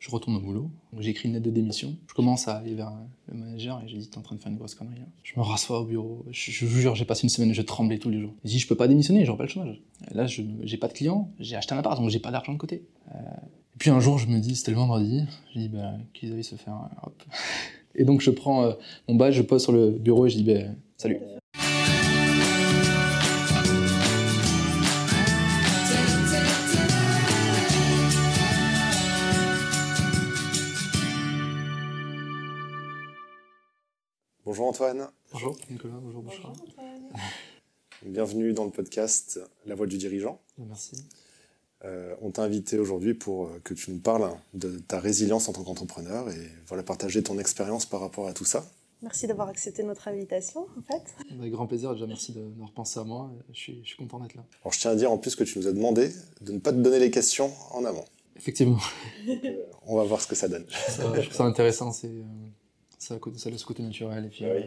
Je retourne au boulot, j'écris une lettre de démission. Je commence à aller vers le manager et je lui dis T'es en train de faire une grosse connerie. hein. Je me rassois au bureau. Je, vous jure, j'ai passé une semaine, je tremblais tous les jours. Je dis Je peux pas démissionner, j'aurai pas le chômage. Là, je j'ai pas de clients, j'ai acheté un appart, donc j'ai pas d'argent de côté. Euh, et puis un jour, je me dis C'était le vendredi. Je dis bah, Qu'ils aillent se faire. euh, Hop. Et donc, je prends euh, mon badge, je pose sur le bureau et je dis bah, Salut. Bonjour Antoine, Bonjour Nicolas, bonjour Bouchard. bienvenue dans le podcast La Voix du dirigeant. Merci. Euh, on t'a invité aujourd'hui pour euh, que tu nous parles de ta résilience en tant qu'entrepreneur et voilà, partager ton expérience par rapport à tout ça. Merci d'avoir accepté notre invitation, en fait. Avec grand plaisir, déjà merci de, de repenser à moi. Je suis, je suis content d'être là. Alors je tiens à dire en plus que tu nous as demandé de ne pas te donner les questions en amont. Effectivement, On va voir ce que ça donne. ça, je trouve ça intéressant, c'est euh, ça, ça laisse ce côté naturel. Et puis, Ah euh,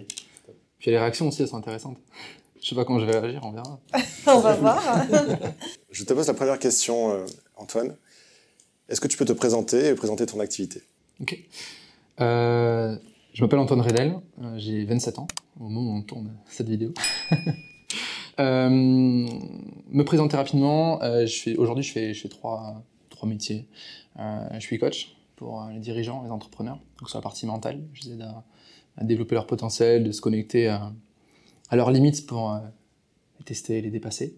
puis les réactions aussi, elles sont intéressantes. Je sais pas comment je vais réagir, on verra. On va voir. Je te pose la première question, euh, Antoine. Est-ce que tu peux te présenter et présenter ton activité? Ok. Euh, je m'appelle Antoine Redel, euh, j'ai 27 ans au moment où on tourne cette vidéo. Euh, me présenter rapidement, euh, je fais- aujourd'hui je fais, je fais trois, trois métiers. Euh, je suis coach pour euh, les dirigeants, les entrepreneurs, donc sur la partie mentale. Je les aide à, développer leur potentiel, de se connecter à, leurs limites pour euh, les tester, les dépasser.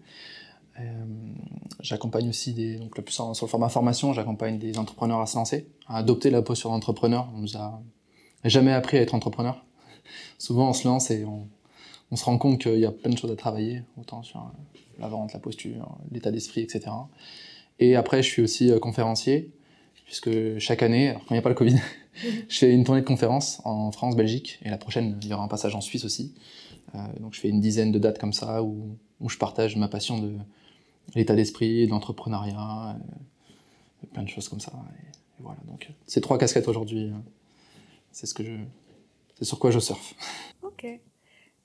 Euh, j'accompagne aussi des, donc plus sur le format formation, j'accompagne des entrepreneurs à se lancer, à adopter la posture d'entrepreneur. On nous a jamais appris à être entrepreneur. Souvent, on se lance et on, on se rend compte qu'il y a plein de choses à travailler, autant sur la vente, la posture, l'état d'esprit, etc. Et après, je suis aussi conférencier, puisque chaque année, quand il n'y a pas le Covid, je fais une tournée de conférences en France, Belgique, et la prochaine, il y aura un passage en Suisse aussi. Euh, donc je fais une dizaine de dates comme ça, où, je partage ma passion de l'état d'esprit, de l'entrepreneuriat, euh, plein de choses comme ça. Et, voilà, donc ces trois casquettes aujourd'hui, euh, c'est c'est sur quoi je surfe. ok.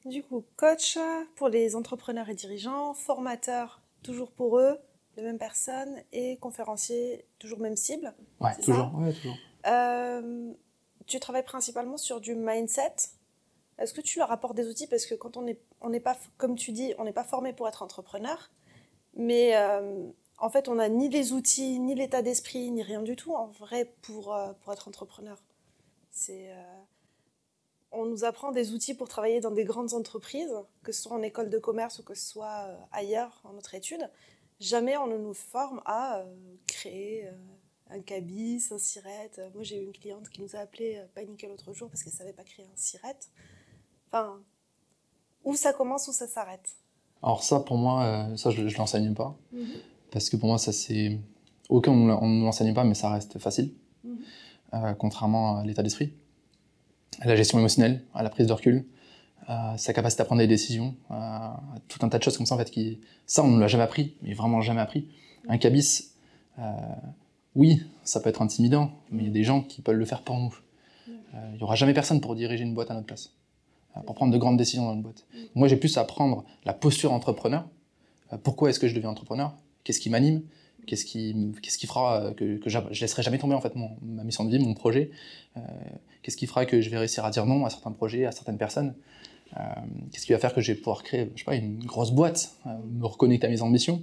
Du coup, coach pour les entrepreneurs et dirigeants, formateur toujours pour eux, les mêmes personnes, et conférencier toujours même cible. Ouais, toujours, ouais, toujours. Euh, tu travailles principalement sur du mindset. Est-ce que tu leur apportes des outils? Parce que quand on n'est on n'est pas, comme tu dis, on n'est pas formé pour être entrepreneur, mais euh, en fait, on n'a ni les outils, ni l'état d'esprit, ni rien du tout en vrai pour, euh, pour être entrepreneur. C'est, on nous apprend des outils pour travailler dans des grandes entreprises, que ce soit en école de commerce ou que ce soit ailleurs en notre étude. Jamais on ne nous forme à euh, créer euh, un cabis, un sirette. Moi, j'ai eu une cliente qui nous a appelé euh, paniquée l'autre jour parce qu'elle savait pas créer un sirette. Enfin, où ça commence, où ça s'arrête? Alors ça, pour moi, ça, je, je l'enseigne pas. Parce que pour moi, ça, c'est... Aucun, on ne l'enseigne pas, mais ça reste facile. Mhm. Euh, contrairement à l'état d'esprit, à la gestion émotionnelle, à la prise de recul, sa capacité à prendre des décisions, tout un tas de choses comme ça, en fait, qui... Ça, on ne l'a jamais appris, mais vraiment jamais appris. Un cabis, euh, oui, ça peut être intimidant, mais il y a des gens qui peuvent le faire pour nous. Euh, Il n'y aura jamais personne pour diriger une boîte à notre place, euh, pour prendre de grandes décisions dans une boîte. Moi, j'ai plus à prendre la posture entrepreneur. Pourquoi est-ce que je deviens entrepreneur? Qu'est-ce qui m'anime? Qu'est-ce qui, qu'est-ce qui fera que, je laisserai jamais tomber en fait mon, ma mission de vie, mon projet? Qu'est-ce qui fera que je vais réussir à dire non à certains projets, à certaines personnes? Qu'est-ce qui va faire que je vais pouvoir créer, je sais pas, une grosse boîte, euh, me reconnecter à mes ambitions?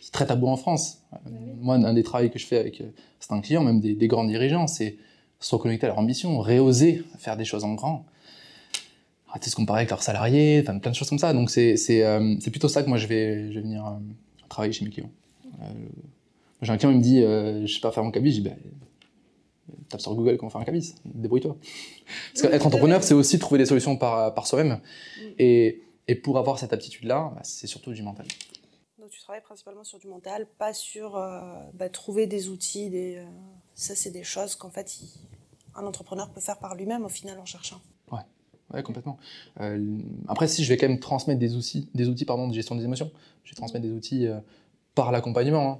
C'est très tabou en France. Euh, moi, un des travaux que je fais avec euh, certains clients, même des, des grands dirigeants, c'est se reconnecter à leur ambition, réoser faire des choses en grand arrêter de se comparer avec leurs salariés, enfin, plein de choses comme ça. Donc c'est c'est, euh, plutôt ça que moi je vais, je vais venir euh, travailler chez mes clients. Euh, j'ai un client, il me dit, euh, je sais pas faire mon cabis, je dis, bah, tape sur Google comment faire un cabis, débrouille-toi. Parce qu'être entrepreneur, c'est aussi trouver des solutions par, par soi-même. Et, et pour avoir cette aptitude-là, bah, c'est surtout du mental. Donc tu travailles principalement sur du mental, pas sur euh, bah, trouver des outils. Des, euh, ça, c'est des choses qu'en fait, il- un entrepreneur peut faire par lui-même au final en cherchant. Ouais, complètement. Euh, après, si je vais quand même transmettre des outils, des outils pardon, de gestion des émotions, je vais transmettre des outils par l'accompagnement, hein,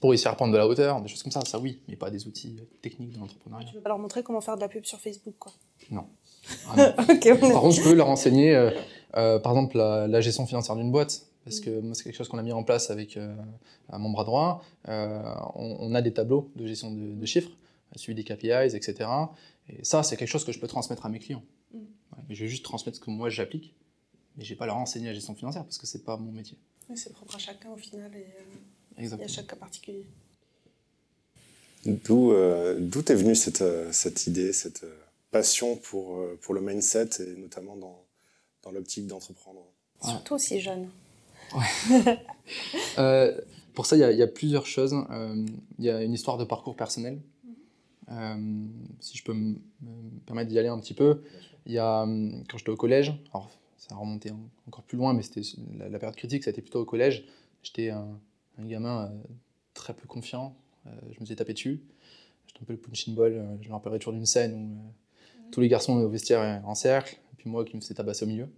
pour réussir à prendre de la hauteur, des choses comme ça, ça oui, mais pas des outils euh, techniques de l'entrepreneuriat. Tu peux pas leur montrer comment faire de la pub sur Facebook, quoi. Ah non. est- Par contre, je peux leur enseigner, euh, euh, par exemple, la, la gestion financière d'une boîte. Parce que moi, c'est quelque chose qu'on a mis en place avec euh, mon bras droit. Euh, on, on a des tableaux de gestion de, de chiffres suivi des KPIs, etc. Et ça, c'est quelque chose que je peux transmettre à mes clients. Mm. Ouais, mais je vais juste transmettre ce que moi j'applique, mais je vais pas leur enseigner la gestion financière parce que c'est pas mon métier. Oui, c'est propre à chacun au final et, euh, et Exactement. à chaque cas particulier. D'où euh, t'es venue cette, euh, cette idée, cette euh, passion pour, euh, pour le mindset et notamment dans, dans l'optique d'entreprendre? Surtout si jeune. Euh, pour ça, il y, a- il y a plusieurs choses. Euh, Il y a une histoire de parcours personnel. Euh, si je peux me me permettre d'y aller un petit peu, il y a, quand j'étais au collège, alors ça a remonté en- encore plus loin, mais c'était la, la période critique, ça a été plutôt au collège. J'étais un, un gamin euh, très peu confiant, euh, je me suis tapé dessus. J'étais un peu le punching ball, euh, je me rappellerai toujours d'une scène où tous les garçons au vestiaire en cercle, et puis moi qui me faisais tabasser au milieu.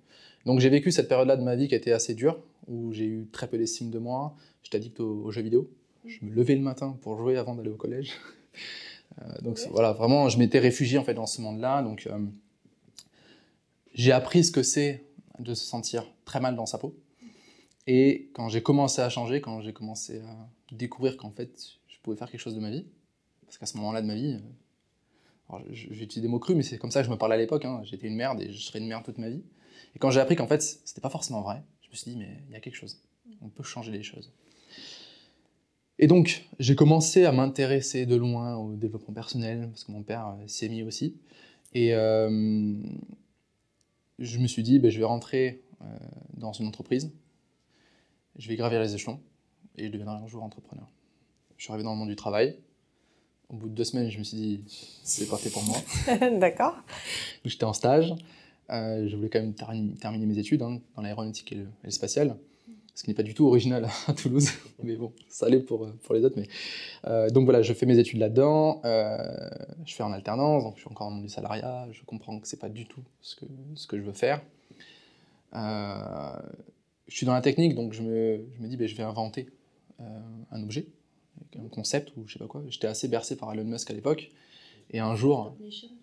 Donc j'ai vécu cette période-là de ma vie qui a été assez dure, où j'ai eu très peu d'estime de moi, j'étais addict aux, aux jeux vidéo. Je me levais le matin pour jouer avant d'aller au collège. Donc Ouais. voilà, vraiment, je m'étais réfugié en fait dans ce monde-là. Donc euh, j'ai appris ce que c'est de se sentir très mal dans sa peau. Et quand j'ai commencé à changer, quand j'ai commencé à découvrir qu'en fait je pouvais faire quelque chose de ma vie, parce qu'à ce moment-là de ma vie, euh, j'utilise des mots crus, mais c'est comme ça que je me parlais à l'époque. hein, J'étais une merde et je serais une merde toute ma vie. Et quand j'ai appris qu'en fait c'était pas forcément vrai, je me suis dit mais il y a quelque chose. On peut changer les choses. Et donc, j'ai commencé à m'intéresser de loin au développement personnel, parce que mon père euh, s'y est mis aussi. Et euh, je me suis dit, ben, je vais rentrer dans une entreprise, je vais gravir les échelons, et je deviendrai un jour entrepreneur. Je suis arrivé dans le monde du travail. Au bout de deux semaines, je me suis dit, c'est pas fait pour moi. D'accord. J'étais en stage. Euh, je voulais quand même termi- terminer mes études hein, dans l'aéronautique et le, et le spatial, ce qui n'est pas du tout original à Toulouse, mais bon, ça allait pour, euh, pour les autres. Mais, euh, donc voilà, je fais mes études là-dedans, euh, je fais en alternance, donc je suis encore dans le monde du salariat, je comprends que c'est pas du tout ce que, ce que je veux faire. Je suis dans la technique, donc je me, je me dis, ben, je vais inventer euh, un objet, un concept ou je sais pas quoi. J'étais assez bercé par Elon Musk à l'époque, et un jour,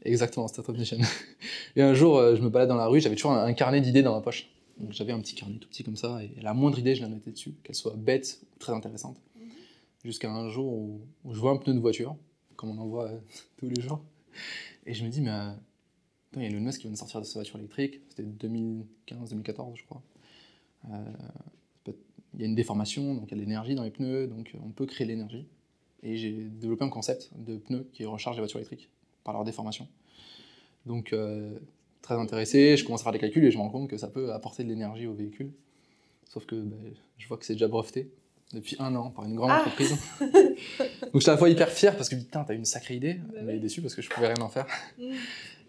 Exactement, Startup Nation. Et un jour, euh, je me balade dans la rue, j'avais toujours un, un carnet d'idées dans ma poche. Donc j'avais un petit carnet tout petit comme ça, et la moindre idée, je la mettais dessus, qu'elle soit bête ou très intéressante. Jusqu'à un jour où, où je vois un pneu de voiture, comme on en voit euh, tous les jours, et je me dis, mais il y a Elon Musk qui vient de sortir de sa voiture électrique, c'était 2015-2014, je crois. Euh, il y a une déformation, donc il y a de l'énergie dans les pneus, donc euh, on peut créer de l'énergie. Et j'ai développé un concept de pneus qui recharge les voitures électriques par leur déformation. Donc, euh, très intéressé, je commence à faire des calculs et je me rends compte que ça peut apporter de l'énergie au véhicule. Sauf que ben, je vois que c'est déjà breveté depuis un an par une grande Ah. entreprise. Donc, j'étais à la fois hyper fier parce que putain, t'as eu une sacrée idée, Bah mais oui. déçu parce que je pouvais rien en faire. Mm.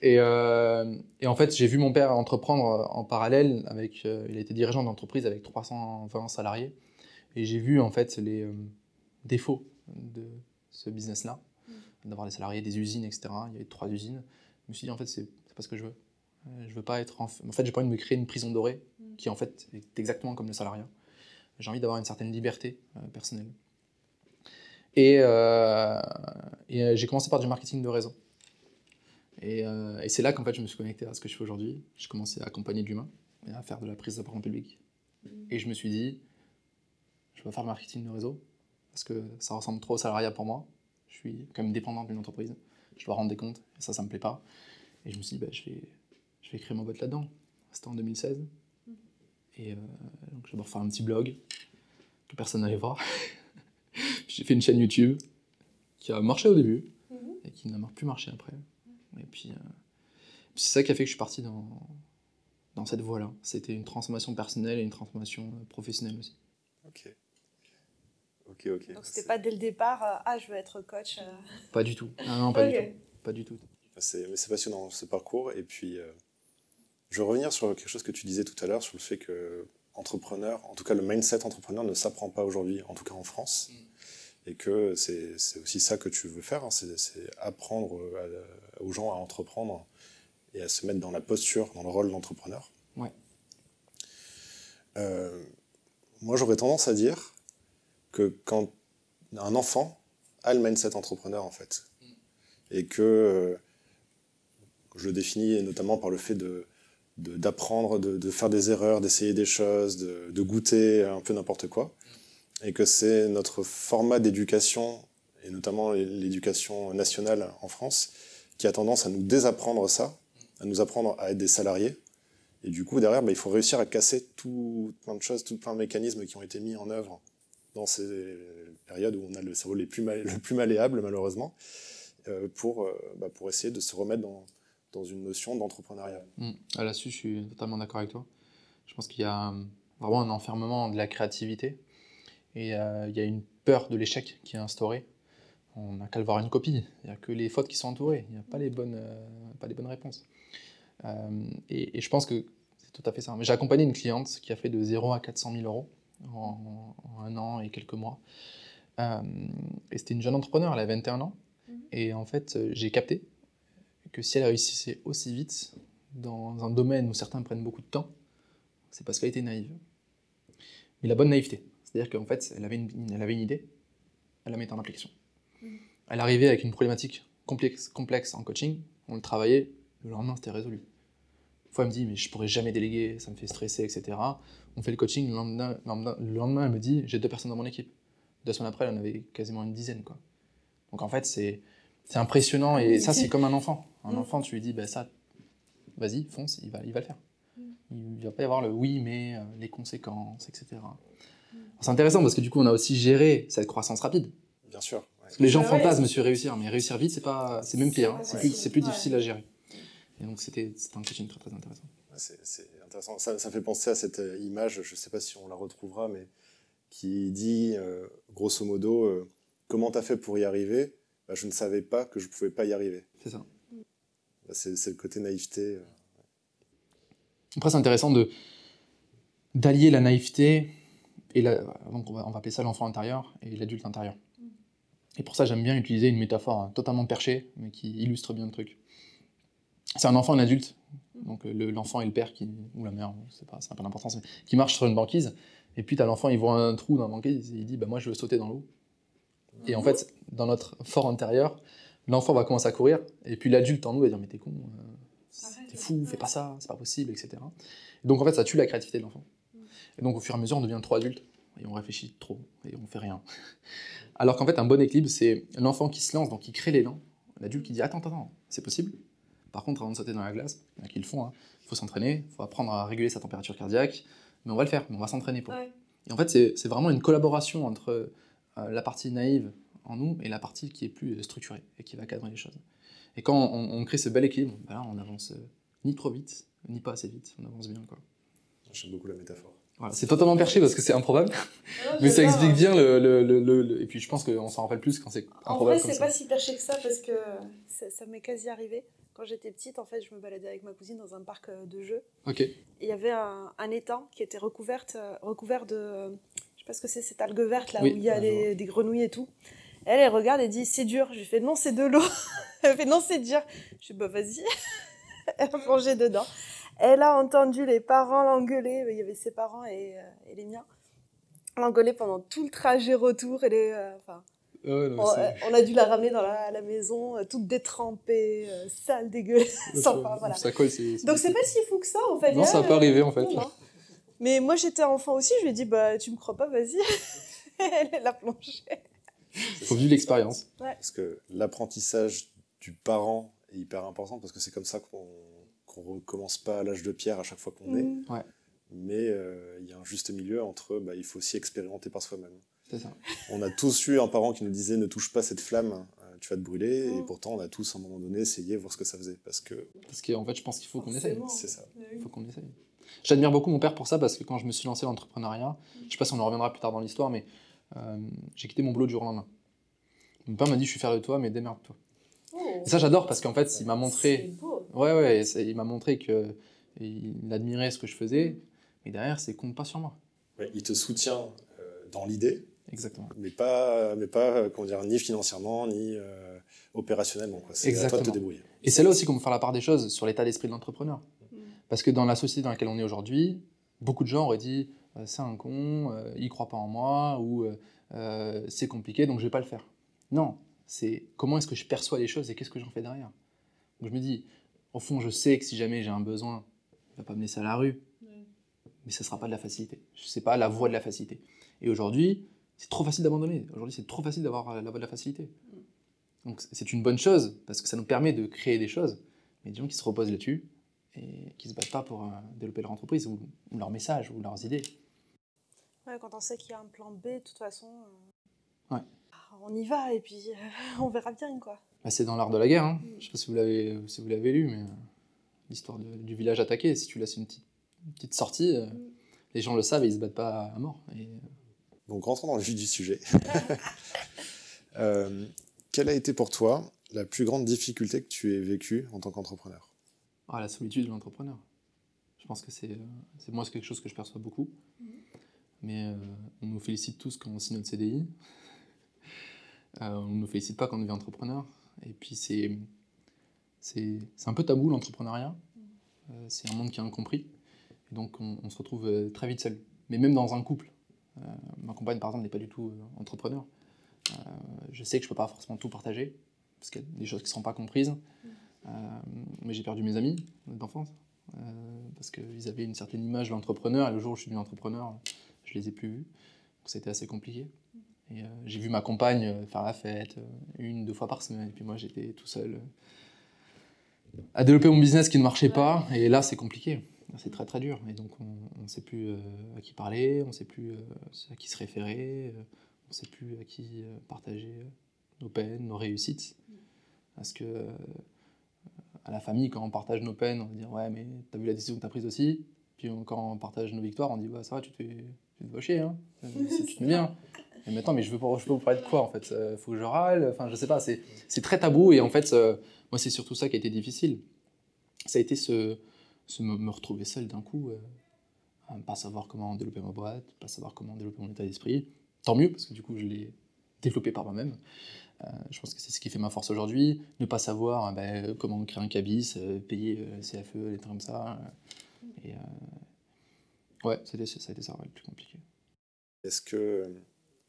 Et, euh, et en fait, j'ai vu mon père entreprendre euh, en parallèle. Avec, euh, il a été dirigeant d'entreprise avec 320 salariés. Et j'ai vu en fait les euh, défauts de ce business-là, d'avoir des salariés, des usines, etc. Il y avait trois usines. Je me suis dit, en fait, c'est pas ce que je veux. Je veux pas être. En, en fait, j'ai pas envie de me créer une prison dorée Mm. qui, en fait, est exactement comme le salariat. J'ai envie d'avoir une certaine liberté euh, personnelle. Et, euh, euh, j'ai commencé par du marketing de réseau. Et, c'est là qu'en fait je me suis connecté à ce que je fais aujourd'hui. J'ai commencé à accompagner de l'humain et à faire de la prise de parole public. Et je me suis dit, je vais faire le marketing de réseau parce que ça ressemble trop au salariat pour moi. Je suis quand même dépendant d'une entreprise. Je dois rendre des comptes et ça, ça me plaît pas. Et je me suis dit, bah, je, vais, je vais créer ma boîte là-dedans. C'était en 2016. Et euh, donc je vais d'abord faire un petit blog que personne n'allait voir. J'ai fait une chaîne YouTube qui a marché au début Mhm. et qui n'a plus marché après. Et puis, euh, puis c'est ça qui a fait que je suis parti dans, dans cette voie-là. C'était une transformation personnelle et une transformation euh, professionnelle aussi. Ok. Ok, ok. Donc c'était pas dès le départ, euh, ah je veux être coach. euh. Pas du tout. Non, non, pas du tout. Pas du tout. C'est mais c'est passionnant ce parcours. Et puis, euh, je veux revenir sur quelque chose que tu disais tout à l'heure, sur le fait que entrepreneur, en tout cas le mindset entrepreneur ne s'apprend pas aujourd'hui, en tout cas en France. Et que c'est aussi ça que tu veux faire, hein, c'est apprendre euh, à- aux gens à entreprendre et à se mettre dans la posture, dans le rôle d'entrepreneur. Ouais. Euh, moi, j'aurais tendance à dire que quand un enfant a le mindset entrepreneur, en fait, et que euh, je le définis notamment par le fait de- d'apprendre, de, faire des erreurs, d'essayer des choses, de, goûter un peu n'importe quoi, et que c'est notre format d'éducation et notamment l'éducation nationale en France, qui a tendance à nous désapprendre ça, à nous apprendre à être des salariés. Et du coup, derrière, bah, il faut réussir à casser tout plein de choses, tout plein de mécanismes qui ont été mis en œuvre dans ces périodes où on a le cerveau le plus, le plus malléable, malheureusement, euh, pour, euh, bah, pour essayer de se remettre dans, dans une notion d'entrepreneuriat. Mmh. Ah, là-dessus, je suis totalement d'accord avec toi. Je pense qu'il y a vraiment un enfermement de la créativité et euh, il y a une peur de l'échec qui est instaurée. On n'a qu'à le voir une copie. Il n'y a que les fautes qui sont entourées. Il n'y a pas les bonnes, pas les bonnes réponses. Et, et, je pense que c'est tout à fait ça. J'ai accompagné une cliente qui a fait de 0 à 400 000 euros en, un an et quelques mois. Euh, et c'était une jeune entrepreneur, elle avait 21 ans. Mhm. Et en fait, euh, j'ai capté que si elle réussissait aussi vite dans un domaine où certains prennent beaucoup de temps, c'est parce qu'elle était naïve. Mais la bonne naïveté. C'est-à-dire qu'en fait, elle avait, une, elle avait une idée, elle la mettait en application. Mhm. Elle arrivait avec une problématique complexe, complexe en coaching, on le travaillait, le lendemain c'était résolu. Une fois, elle me dit, mais je pourrais jamais déléguer, ça me fait stresser, etc. On fait le coaching, le lendemain, elle me dit, j'ai deux personnes dans mon équipe. Deux semaines après, elle en avait quasiment une dizaine. Quoi. Donc en fait, c'est impressionnant et ça, c'est comme un enfant. Un mm. enfant, tu lui dis, bah, ça, vas-y, fonce, il va, il va le faire. Mm. Il ne va pas y avoir le oui, mais euh, les conséquences, etc. Mm. C'est intéressant parce que du coup, on a aussi géré cette croissance rapide. Bien sûr. les gens fantasment sur réussir, mais réussir vite, c'est pas, c'est même pire. Hein. C'est plus, plus difficile à gérer. Et donc, c'était un coaching très, très intéressant. C'est intéressant. Ça, ça, fait penser à cette euh, image, je ne sais pas si on la retrouvera, mais qui dit, euh, grosso modo, euh, comment tu as fait pour y arriver? Bah, Je ne savais pas que je ne pouvais pas y arriver. C'est ça. Bah, c'est le côté naïveté. Après, c'est intéressant de d'allier la naïveté et la, donc on va, on va appeler ça l'enfant intérieur et l'adulte intérieur. Et pour ça, j'aime bien utiliser une métaphore hein, totalement perchée, mais qui illustre bien le truc c'est un enfant, un adulte, donc euh, l'enfant et le père, qui, ou la mère, c'est pas, pas d'importance, qui marche sur une banquise, et puis tu as l'enfant, il voit un trou dans la banquise, et il dit bah, Moi, je veux sauter dans l'eau. Et en fait, dans notre fort intérieur, l'enfant va commencer à courir, et puis l'adulte en nous va dire Mais t'es con, euh, t'es fou, fais pas ça, c'est pas possible, etc. donc en fait, ça tue la créativité de l'enfant. Et donc au fur et à mesure, on devient trop adulte, et on réfléchit trop, et on fait rien. Alors qu'en fait, un bon équilibre, c'est l'enfant qui se lance, donc qui crée l'élan, l'adulte qui dit Attends, attends, c'est possible par contre, avant de sauter dans la glace, il y en a qui le font, il hein. faut s'entraîner, il faut apprendre à réguler sa température cardiaque, mais on va le faire, mais on va s'entraîner pour. Et en fait, c'est vraiment une collaboration entre la partie naïve en nous et la partie qui est plus structurée et qui va cadrer les choses. Et quand on, crée ce bel équilibre, ben là, on avance euh, ni trop vite, ni pas assez vite, on avance bien. J'aime beaucoup la métaphore. Voilà, c'est totalement perché parce que c'est improbable, mais ça explique bien le, le, le, Et puis je pense qu'on s'en rappelle plus quand c'est improbable. En vrai, c'est pas si perché que ça parce que ça m'est quasi arrivé quand j'étais petite, en fait, je me baladais avec ma cousine dans un parc euh, de jeux. Ok. Et il y avait un, étang qui était recouvert, euh, recouvert de. Je sais pas ce que c'est, cette algue verte là où il y a des grenouilles et tout. Elle, elle regarde et dit c'est dur. Je lui fais non, c'est de l'eau. elle fait non, c'est dur. Je dis bah vas-y. elle a plongé dedans. Elle a entendu les parents l'engueuler. Il y avait ses parents et, euh, et les miens. L'engueuler pendant tout le trajet retour. Et les, enfin, on, a dû la ramener dans la, maison, euh, toute détrempée, euh, sale, dégueulasse. voilà. Ça Donc c'est pas si fou que ça en fait. Non, ça n'a pas arrivé en fait. Mais moi j'étais enfant aussi, je lui ai dit bah tu me crois pas, vas-y. Elle l'a plongée. Il faut vivre l'expérience. Parce que l'apprentissage du parent est hyper important parce que c'est comme ça qu'on ne recommence pas à l'âge de pierre à chaque fois qu'on est. Mm. Mais euh, il y a un juste milieu entre bah, il faut aussi expérimenter par soi-même. Ça. On a tous eu un parent qui nous disait ne touche pas cette flamme, euh, tu vas te brûler. Et mm. pourtant, on a tous à un moment donné essayé voir ce que ça faisait. Parce que. Parce qu'en fait, je pense qu'il faut qu'on essaye. C'est ça. Il faut qu'on essaye. J'admire beaucoup mon père pour ça parce que quand je me suis lancé dans l'entrepreneuriat, je sais pas si on en reviendra plus tard dans l'histoire, mais euh, j'ai quitté mon boulot du jour au lendemain. Mon père m'a dit Je suis fier de toi, mais démerde-toi. Oh. Et ça, j'adore parce qu'en fait, il m'a montré. Ouais, ouais, il m'a montré que il admirait ce que je faisais, mais derrière, c'est compte pas sur moi. il te soutient euh, dans l'idée, Exactement. Mais pas, mais pas comment dire, ni financièrement, ni euh, opérationnellement. C'est à toi de te débrouiller. Et c'est là aussi qu'on peut faire la part des choses sur l'état d'esprit de l'entrepreneur. Mm. Parce que dans la société dans laquelle on est aujourd'hui, beaucoup de gens auraient dit euh, c'est un con, euh, il croit pas en moi, ou c'est compliqué, donc je vais pas le faire. Non, c'est comment est-ce que je perçois les choses et qu'est-ce que j'en fais derrière. Donc je me dis, au fond, je sais que si jamais j'ai un besoin, il va pas me laisser à la rue, mais ce sera pas de la facilité. Je sais pas la voie de la facilité. Et aujourd'hui, c'est trop facile d'abandonner. Aujourd'hui, c'est trop facile d'avoir la voie de la facilité. Donc c'est une bonne chose parce que ça nous permet de créer des choses. Mais des gens qui se reposent là-dessus et qui se battent pas pour euh, développer leur entreprise ou, ou, leur message ou leurs idées. Ouais, quand on sait qu'il y a un plan B, de toute façon, euh, ouais. on y va et puis euh, on verra bien quoi. Bah, c'est dans l'art de la guerre. Hein. Mm. Je sais pas si vous l'avez si vous l'avez lu, mais l'histoire du village attaqué. Si tu laisses une petite, une petite sortie, mm. les gens le savent et ils se battent pas à mort. Et, donc rentrons dans le vif du sujet. euh, quelle a été pour toi la plus grande difficulté que tu aies vécue en tant qu'entrepreneur? Ah, La solitude de l'entrepreneur. Je pense que c'est moi, c'est quelque chose que je perçois beaucoup. Mm-hmm. Mais euh, on nous félicite tous quand on signe notre CDI. Euh, on ne nous félicite pas quand on devient entrepreneur. Et puis c'est un peu tabou l'entrepreneuriat. Euh, c'est un monde qui est incompris. Et donc on, on se retrouve très vite seul. Mais même dans un couple, euh, ma compagne, par exemple, n'est pas du tout euh, entrepreneur. Euh, je sais que je peux pas forcément tout partager, parce qu'il y a des choses qui ne sont pas comprises. Mais j'ai perdu mes amis d'enfance, parce qu'ils avaient une certaine image de l'entrepreneur, et le jour où je suis devenu entrepreneur, je les ai plus vus. Donc c'était assez compliqué. Et j'ai vu ma compagne faire la fête une, deux fois par semaine, et puis moi j'étais tout seul à développer mon business qui ne marchait pas, et là c'est compliqué c'est très très dur. Et donc on ne sait plus euh, à qui parler, on ne sait plus euh, à qui se référer, euh, on ne sait plus à qui partager nos peines, nos réussites. Parce que à la famille, quand on partage nos peines, on va dire ouais mais t'as vu la décision que t'as prise aussi. Puis quand on partage nos victoires, on dit bah ça va, tu te fais, tu te chier, hein. si tu te mets bien. Et maintenant, mais je veux, je veux vous parler de quoi en fait? Faut que je râle? Enfin, je sais pas, c'est très tabou et en fait, moi c'est surtout ça qui a été difficile. Ça a été ce, me, retrouver seul d'un coup, euh, pas savoir comment développer ma boîte, pas savoir comment développer mon état d'esprit. Tant mieux, parce que du coup, je l'ai développé par moi-même. Euh, je pense que c'est ce qui fait ma force aujourd'hui. Ne pas savoir euh, ben, comment créer un cabis, payer CFE, des trucs comme ça. et ouais, ça a, été, ça le plus compliqué. Est-ce que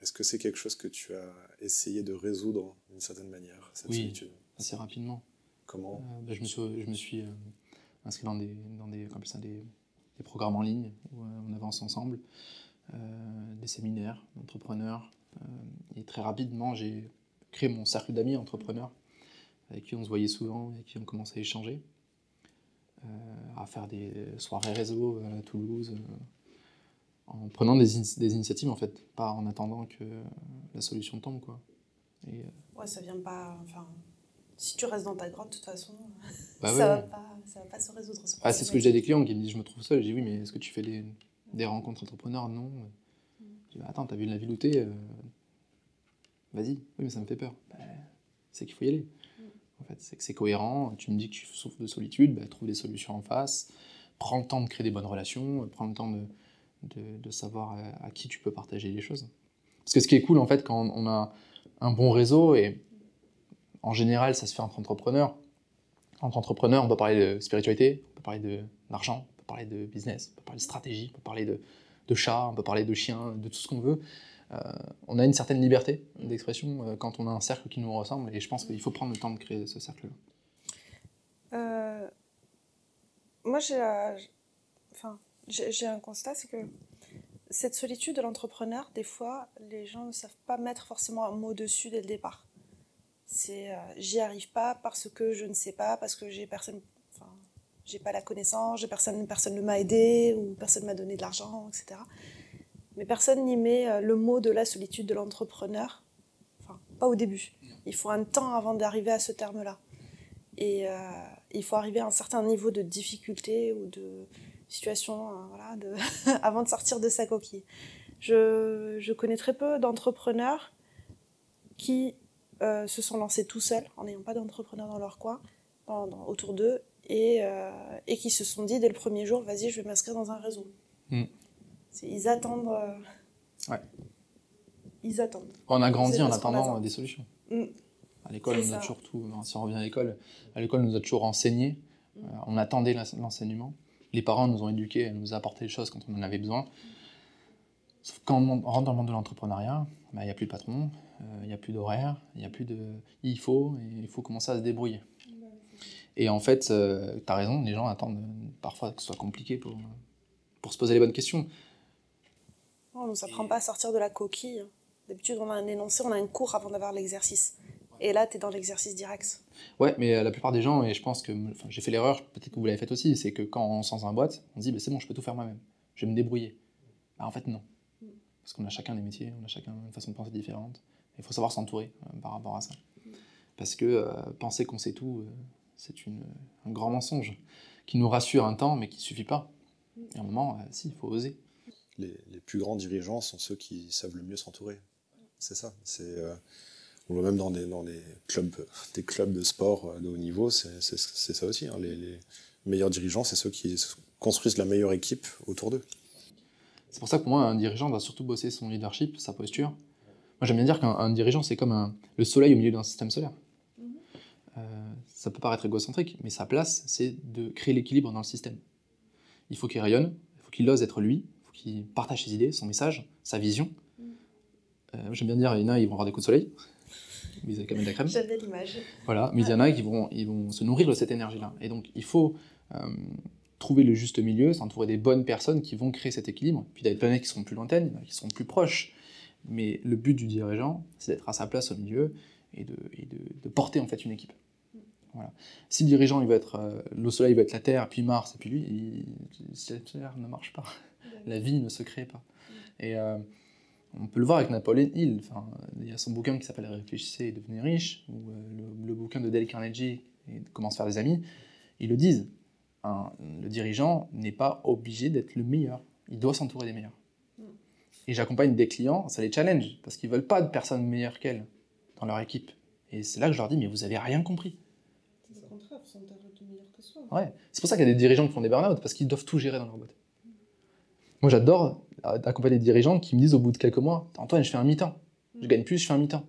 est-ce que c'est quelque chose que tu as essayé de résoudre d'une certaine manière cette Oui, assez rapidement. Comment? Ben, Je me suis, je me suis inscrit dans des, dans des, ça, des, des, programmes en ligne où euh, on avance ensemble, euh, des séminaires d'entrepreneurs. Euh, et très rapidement, j'ai créé mon cercle d'amis entrepreneurs avec qui on se voyait souvent et qui on commencé à échanger, à faire des soirées réseau à Toulouse, en prenant des, des, initiatives en fait, pas en attendant que la solution tombe quoi. Et, ouais, ça vient pas. Enfin, si tu restes dans ta grotte, de toute façon, bah ça, va pas, ça va pas se résoudre. ah, c'est ce que j'ai des clients qui me disent Je me trouve seul. Je dis Oui, mais est-ce que tu fais des, des rencontres entrepreneurs? Non. Mm. Je dis bah, Attends, t'as vu la ville où t'es euh, Vas-y. Oui, mais ça me fait peur. Bah, c'est qu'il faut y aller. Mm. En fait, c'est que c'est cohérent. Tu me dis que tu souffres de solitude, bah, trouve des solutions en face. Prends le temps de créer des bonnes relations. Prends le temps de, de, de savoir à, à qui tu peux partager les choses. Parce que ce qui est cool, en fait, quand on a un bon réseau et en général, ça se fait entre entrepreneurs. Entre entrepreneurs, on peut parler de spiritualité, on peut parler d'argent, on peut parler de business, on peut parler de stratégie, on peut parler de, de chat, on peut parler de chien, de tout ce qu'on veut. Euh, on a une certaine liberté d'expression euh, quand on a un cercle qui nous ressemble, et je pense qu'il faut prendre le temps de créer ce cercle-là. Euh, moi, j'ai enfin, un constat, c'est que cette solitude de l'entrepreneur, des fois, les gens ne savent pas mettre forcément un mot dessus dès le départ c'est j'y arrive pas parce que je ne sais pas, parce que j'ai personne, j'ai pas la connaissance, j'ai personne, personne ne m'a aidé ou personne m'a donné de l'argent, etc. Mais personne n'y met euh, le mot de la solitude de l'entrepreneur, enfin, pas au début. Il faut un temps avant d'arriver à ce terme-là. Et euh, il faut arriver à un certain niveau de difficulté ou de situation, voilà, de avant de sortir de sa coquille. Je, je connais très peu d'entrepreneurs qui euh, se sont lancés tout seuls, en n'ayant pas d'entrepreneurs dans leur coin, autour d'eux, et, euh, et, qui se sont dit dès le premier jour, vas-y, je vais m'inscrire dans un réseau. Mm. Ils attendent. Euh, ouais. Ils attendent. On a grandi en attendant des solutions. Mm. À l'école, on a toujours tout. Si on revient à l'école, à l'école, on nous a toujours enseigné. Mm. on attendait l'enseignement. Les parents nous ont éduqués, nous ont apporté les choses quand on en avait besoin. Sauf quand on rentre dans le monde de l'entrepreneuriat, bah, il n'y a plus de patron, il n'y a plus d'horaire, il n'y a plus de. Il faut, il faut commencer à se débrouiller. Et en fait, euh, tu as raison, les gens attendent parfois que ce soit compliqué pour, pour se poser les bonnes questions. On ne s'apprend pas à sortir de la coquille. D'habitude, on a un énoncé, on a un cours avant d'avoir l'exercice. Et là, tu es dans l'exercice direct. Ouais, mais euh, la plupart des gens, et je pense que enfin, j'ai fait l'erreur, peut-être que vous l'avez fait aussi, c'est que quand on sent un boîte, on se dit bah, c'est bon, je peux tout faire moi-même, je vais me débrouiller. Bah, en fait, non. Parce qu'on a chacun des métiers, on a chacun une façon de penser différente. Il faut savoir s'entourer euh, par rapport à ça. Parce que euh, penser qu'on sait tout, euh, c'est un grand mensonge qui nous rassure un temps, mais qui ne suffit pas. Et à un moment, si, il faut oser. Les, les plus grands dirigeants sont ceux qui savent le mieux s'entourer. C'est ça. C'est, euh, on le voit même dans des, dans des, clubs, des clubs de sport euh, de haut niveau, c'est c'est- c'est ça aussi. hein. Les, les meilleurs dirigeants, c'est ceux qui construisent la meilleure équipe autour d'eux. C'est pour ça que pour moi, un dirigeant doit surtout bosser son leadership, sa posture. Moi, j'aime bien dire qu'un un dirigeant, c'est comme un- le soleil au milieu d'un système solaire. Euh, ça peut paraître égocentrique, mais sa place, c'est de créer l'équilibre dans le système. Il faut qu'il rayonne, il faut qu'il ose être lui, faut qu'il partage ses idées, son message, sa vision. Euh, j'aime bien dire, il y en a, ils vont avoir des coups de soleil, mais ils quand même de la crème. J'avais l'image. Voilà, mais il y en a qui vont, ils vont se nourrir de cette énergie-là. Et donc, il faut euh, trouver le juste milieu, s'entourer des bonnes personnes qui vont créer cet équilibre. Puis, il y a des planètes qui seront plus lointaines, qui seront plus proches. Mais le but du dirigeant, c'est d'être à sa place au milieu et de, et de, de porter en fait une équipe. Voilà. Si le dirigeant, il va être, euh, le soleil va être la Terre, puis Mars, et puis lui, il, cette Terre ne marche pas. La vie ne se crée pas. Et euh, on peut le voir avec Napoléon Hill. Enfin, il y a son bouquin qui s'appelle Réfléchissez et devenez riche, ou euh, le, le bouquin de Dale Carnegie, et Comment se faire des amis. Ils le disent. Un- le dirigeant n'est pas obligé d'être le meilleur. Il doit s'entourer des meilleurs. Et j'accompagne des clients, ça les challenge, parce qu'ils veulent pas de personnes meilleures qu'elles dans leur équipe. Et c'est là que je leur dis, mais vous avez rien compris. Au contraire, faut s'interroger meilleur que soi. Ouais. C'est pour ça qu'il y a des dirigeants qui font des burn-out, parce qu'ils doivent tout gérer dans leur boîte. Moi, j'adore accompagner des dirigeants qui me disent au bout de quelques mois Antoine, je fais un mi-temps. Je gagne plus, je fais un mi-temps.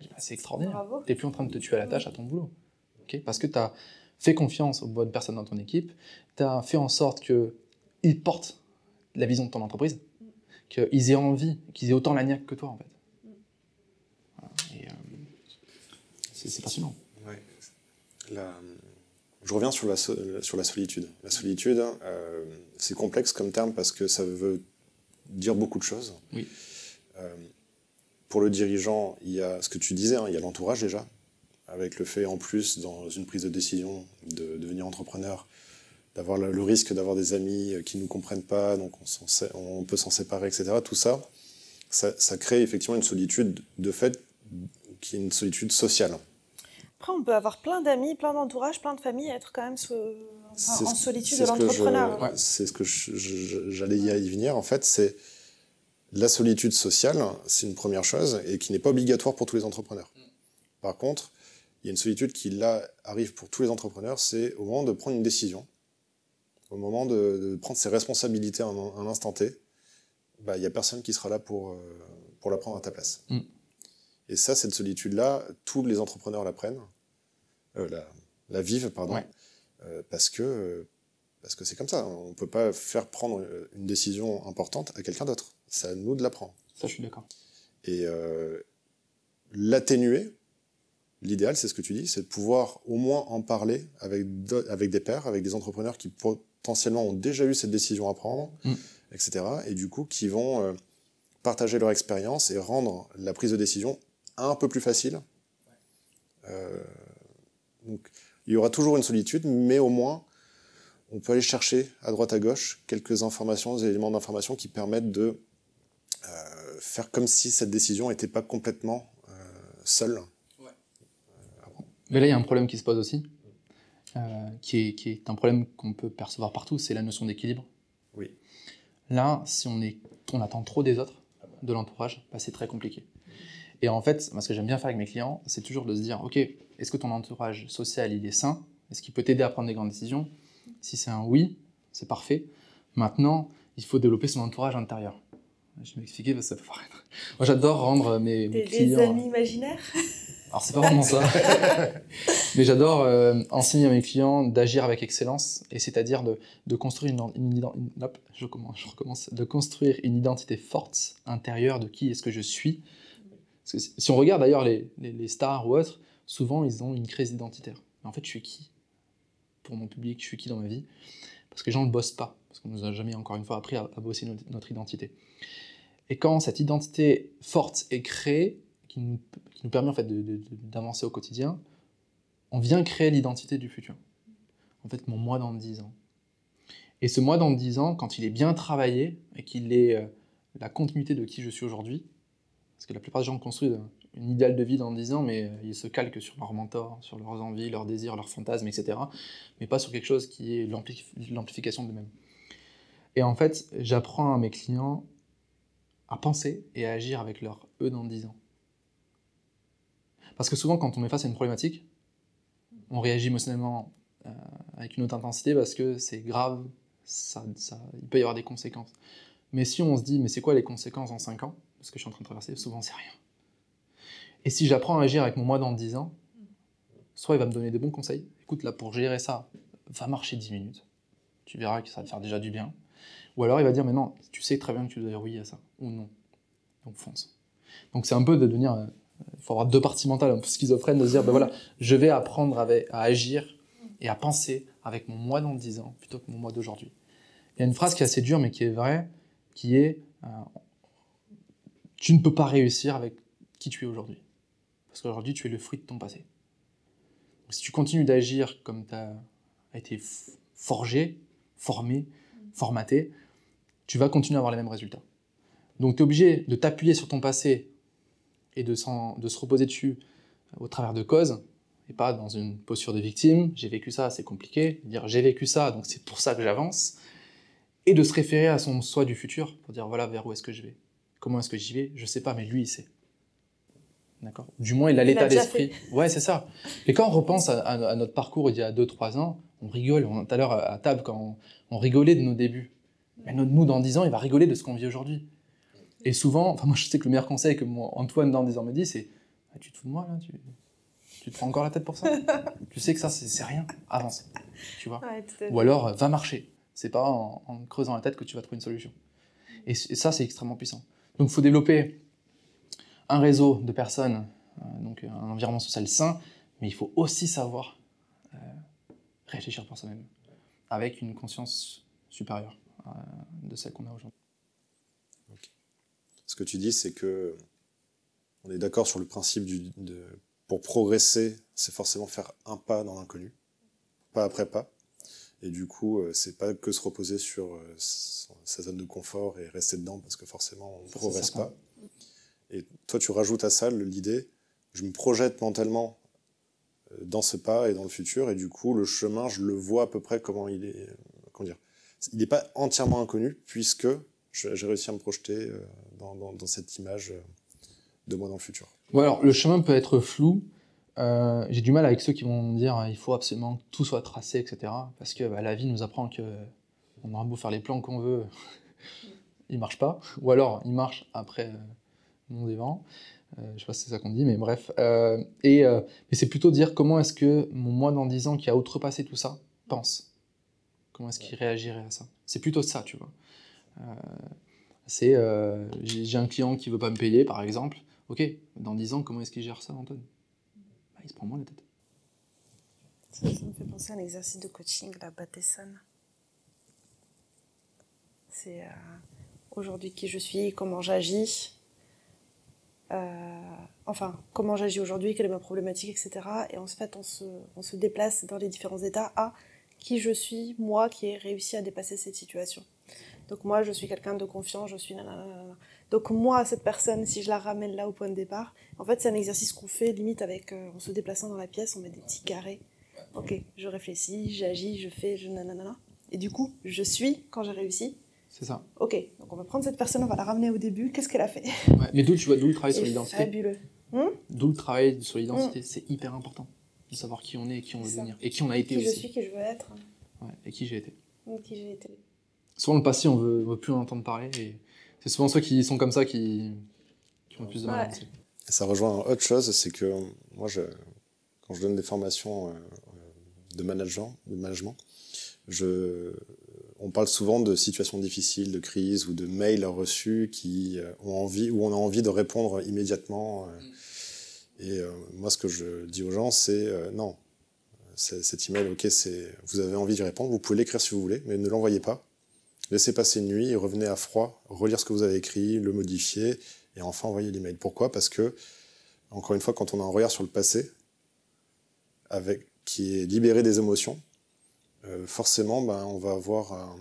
Bah, C'est extraordinaire. Tu n'es plus en train de te tuer à la tâche, à ton boulot. Parce que tu as fait confiance aux bonnes personnes dans ton équipe, tu as fait en sorte qu'ils portent la vision de ton entreprise, qu'ils aient envie, qu'ils aient autant la niaque que toi, en fait. Voilà. Euh, c'est c'est passionnant. Ouais. La- Je reviens sur la, so- sur la solitude. La solitude, euh, c'est complexe comme terme parce que ça veut dire beaucoup de choses. Oui. Euh, pour le dirigeant, il y a ce que tu disais, hein, il y a l'entourage déjà, avec le fait en plus, dans une prise de décision, de devenir entrepreneur, d'avoir le, le risque d'avoir des amis euh, qui ne nous comprennent pas, donc on, peut s'en séparer, etc. Tout ça, ça, ça crée effectivement une solitude de fait qui est une solitude sociale. Après, on peut avoir plein d'amis, plein d'entourage, plein de familles, être quand même so- enfin, C'est en ce- solitude de l'entrepreneur. Ouais. C'est ce que j'allais y venir. En fait, c'est la solitude sociale, c'est une première chose et qui n'est pas obligatoire pour tous les entrepreneurs. Par contre, il y a une solitude qui là arrive pour tous les entrepreneurs, c'est au moment de prendre une décision, au moment de, de prendre ses responsabilités à un, à un instant T, bah, il n'y a personne qui sera là pour, euh, pour la prendre à ta place. Mm. Et ça, cette solitude-là, tous les entrepreneurs la prennent, la, la vivent, pardon, Ouais. euh, parce que parce que c'est comme ça. On ne peut pas faire prendre euh, une décision importante à quelqu'un d'autre. C'est à nous de la prendre. Ça, je suis d'accord. Et euh, l'atténuer, l'idéal, c'est ce que tu dis, c'est de pouvoir au moins en parler avec, avec des pairs, avec des entrepreneurs qui potentiellement ont déjà eu cette décision à prendre, Mm. etc. Et du coup, qui vont euh, partager leur expérience et rendre la prise de décision un peu plus facile. Euh, donc, il y aura toujours une solitude, mais au moins, on peut aller chercher à droite à gauche quelques informations, des éléments d'information qui permettent de euh, faire comme si cette décision n'était pas complètement euh, seule. Mais là, il y a un problème qui se pose aussi, euh, qui, est, qui est un problème qu'on peut percevoir partout, c'est la notion d'équilibre. Oui. Là, si on, est, on attend trop des autres, de l'entourage, bah, c'est très compliqué. Et en fait, moi, ce que j'aime bien faire avec mes clients, c'est toujours de se dire, OK, est-ce que ton entourage social, il est sain? Est-ce qu'il peut t'aider à prendre des grandes décisions? Si c'est un oui, c'est parfait. Maintenant, il faut développer son entourage intérieur. Je vais m'expliquer parce que ça peut paraître... Moi, j'adore rendre mes, mes clients... des amis imaginaires? Alors c'est pas vraiment ça, mais j'adore euh, enseigner à mes clients d'agir avec excellence, et c'est-à-dire de, de construire une, une, ident- une- hop, je, commence, je recommence, de construire une identité forte intérieure de qui est-ce que je suis. Parce que si on regarde d'ailleurs les, stars ou autres, souvent ils ont une crise identitaire. Mais en fait, je suis qui pour mon public? Je suis qui dans ma vie? Parce que les gens ne bossent pas, parce qu'on nous a jamais encore une fois appris à, bosser notre, identité. Et quand cette identité forte est créée, qui nous, permet en fait d'avancer au quotidien, on vient créer l'identité du futur. En fait, mon moi dans 10 ans. Et ce moi dans 10 ans, quand il est bien travaillé et qu'il est euh, la continuité de qui je suis aujourd'hui, parce que la plupart des gens construisent une idéal de vie dans 10 ans, mais euh, ils se calquent sur leurs mentors, sur leurs envies, leurs désirs, leurs fantasmes, etc. Mais pas sur quelque chose qui est l'ampli- l'amplification d'eux-mêmes. Et en fait, j'apprends à mes clients à penser et à agir avec leur eux dans 10 ans. Parce que souvent, quand on est face à une problématique, on réagit émotionnellement euh, avec une autre intensité parce que c'est grave, ça, ça- il peut y avoir des conséquences. Mais si on se dit, mais c'est quoi les conséquences en 5 ans? Ce que je suis en train de traverser, souvent c'est rien. Et si j'apprends à agir avec mon moi dans 10 ans, soit il va me donner des bons conseils. Écoute, là, pour gérer ça, va marcher 10 minutes. Tu verras que ça va te faire déjà du bien. Ou alors il va dire, mais non, tu sais très bien que tu dois dire oui à ça, ou non. Donc fonce. Donc c'est un peu de devenir. euh, Il faut avoir deux parties mentales, un peu schizophrène, de se dire, ben voilà, je vais apprendre à agir et à penser avec mon moi dans 10 ans plutôt que mon moi d'aujourd'hui. Il y a une phrase qui est assez dure, mais qui est vraie, qui est euh, Tu ne peux pas réussir avec qui tu es aujourd'hui. Parce qu'aujourd'hui, tu es le fruit de ton passé. Si tu continues d'agir comme tu as été forgé, formé, formaté, tu vas continuer à avoir les mêmes résultats. Donc tu es obligé de t'appuyer sur ton passé et de, de se reposer dessus au travers de causes, et pas dans une posture de victime, j'ai vécu ça, c'est compliqué, dire j'ai vécu ça, donc c'est pour ça que j'avance, et de se référer à son soi du futur pour dire voilà vers où est-ce que je vais. Comment est-ce que j'y vais Je sais pas, mais lui il sait. D'accord Du moins il a l'état d'esprit. Ouais, c'est ça. Et quand on repense à, à- à notre parcours il y a 2-3 ans, on rigole. On, tout à l'heure à table, quand on, on rigolait de nos débuts. Mais notre nous, dans 10 ans, il va rigoler de ce qu'on vit aujourd'hui. Et souvent, enfin, moi je sais que le meilleur conseil que moi, Antoine dans 10 ans me dit, c'est Ah, Tu te fous de moi là tu, tu te prends encore la tête pour ça? Tu sais que ça, c'est rien. Avance. Tu vois? Ouais, ou alors, va marcher. C'est pas en, en creusant la tête que tu vas trouver une solution. Et ça, c'est extrêmement puissant. Donc, il faut développer un réseau de personnes, euh, donc un environnement social sain, mais il faut aussi savoir euh, réfléchir par soi-même, avec une conscience supérieure euh, de celle qu'on a aujourd'hui. Ce que tu dis, c'est que on est d'accord sur le principe de, pour progresser, c'est forcément faire un pas dans l'inconnu, pas après pas. Et du coup, euh, c'est pas que se reposer sur euh, sa zone de confort et rester dedans parce que forcément on ne progresse certain. pas. Et toi, tu rajoutes à ça l'idée, je me projette mentalement euh, dans ce pas et dans le futur, et du coup, le chemin, je le vois à peu près comment il est. Comment dire Il n'est pas entièrement inconnu puisque j'ai réussi à me projeter dans, dans- dans cette image de moi dans le futur. Alors, le chemin peut être flou. Euh, J'ai du mal avec ceux qui vont dire il faut absolument que tout soit tracé, etc. Parce que bah, la vie nous apprend que on aura beau faire les plans qu'on veut, il marche pas. Ou alors, il marche après euh, mon des vents. Euh, je sais pas si c'est ça qu'on dit, mais bref. Euh, et, euh, mais c'est plutôt dire comment est-ce que mon moi dans 10 ans qui a outrepassé tout ça pense. Comment est-ce qu'il réagirait à ça C'est plutôt ça, tu vois. C'est j'ai un client qui veut pas me payer, par exemple. Ok, dans 10 ans, comment est-ce qu'il gère ça, Antoine? Il se prend moins la tête. Ça, me fait penser à un exercice de coaching, la Bateson. C'est euh, aujourd'hui qui je suis, comment j'agis. Euh, enfin, comment j'agis aujourd'hui, quelle est ma problématique, etc. Et en fait, on se, on se déplace dans les différents états à qui je suis, moi qui ai réussi à dépasser cette situation. Donc moi, je suis quelqu'un de confiant, je suis nanana. Donc moi, cette personne, si je la ramène là au point de départ, en fait, c'est un exercice qu'on fait limite avec, euh, en se déplaçant dans la pièce, on met des petits carrés. Ok, je réfléchis, j'agis, je fais, je nanana. Et du coup, je suis quand j'ai réussi. C'est ça. Ok, donc on va prendre cette personne, on va la ramener au début. Qu'est-ce qu'elle a fait? Ouais, Mais d'où tu vois, d'où le travail sur C'est l'identité? fabuleux. D'où le travail sur l'identité? C'est hyper important de savoir qui on est et qui on veut devenir. Et qui on a été Qui je aussi. suis, qui je veux être, Ouais, et qui j'ai été. qui j'ai été. Souvent, le passé, on veut, on veut plus en entendre parler. Et c'est souvent ceux qui sont comme ça qui, qui ont le plus de mal à Ouais. avancer. Et ça rejoint autre chose, c'est que moi, je, quand je donne des formations euh, euh, de management, de management je, on parle souvent de situations difficiles, de crises ou de mails reçus qui euh, ont envie, où on a envie de répondre immédiatement. euh. Et moi, ce que je dis aux gens, c'est non, cet email, ok, c'est, vous avez envie d'y répondre, vous pouvez l'écrire si vous voulez, mais ne l'envoyez pas. Laissez passer une nuit revenez à froid, relire ce que vous avez écrit, le modifier et enfin envoyer l'email. Pourquoi? Parce que, encore une fois, quand on a un regard sur le passé, qui est libéré des émotions, euh, forcément, ben, on va avoir un,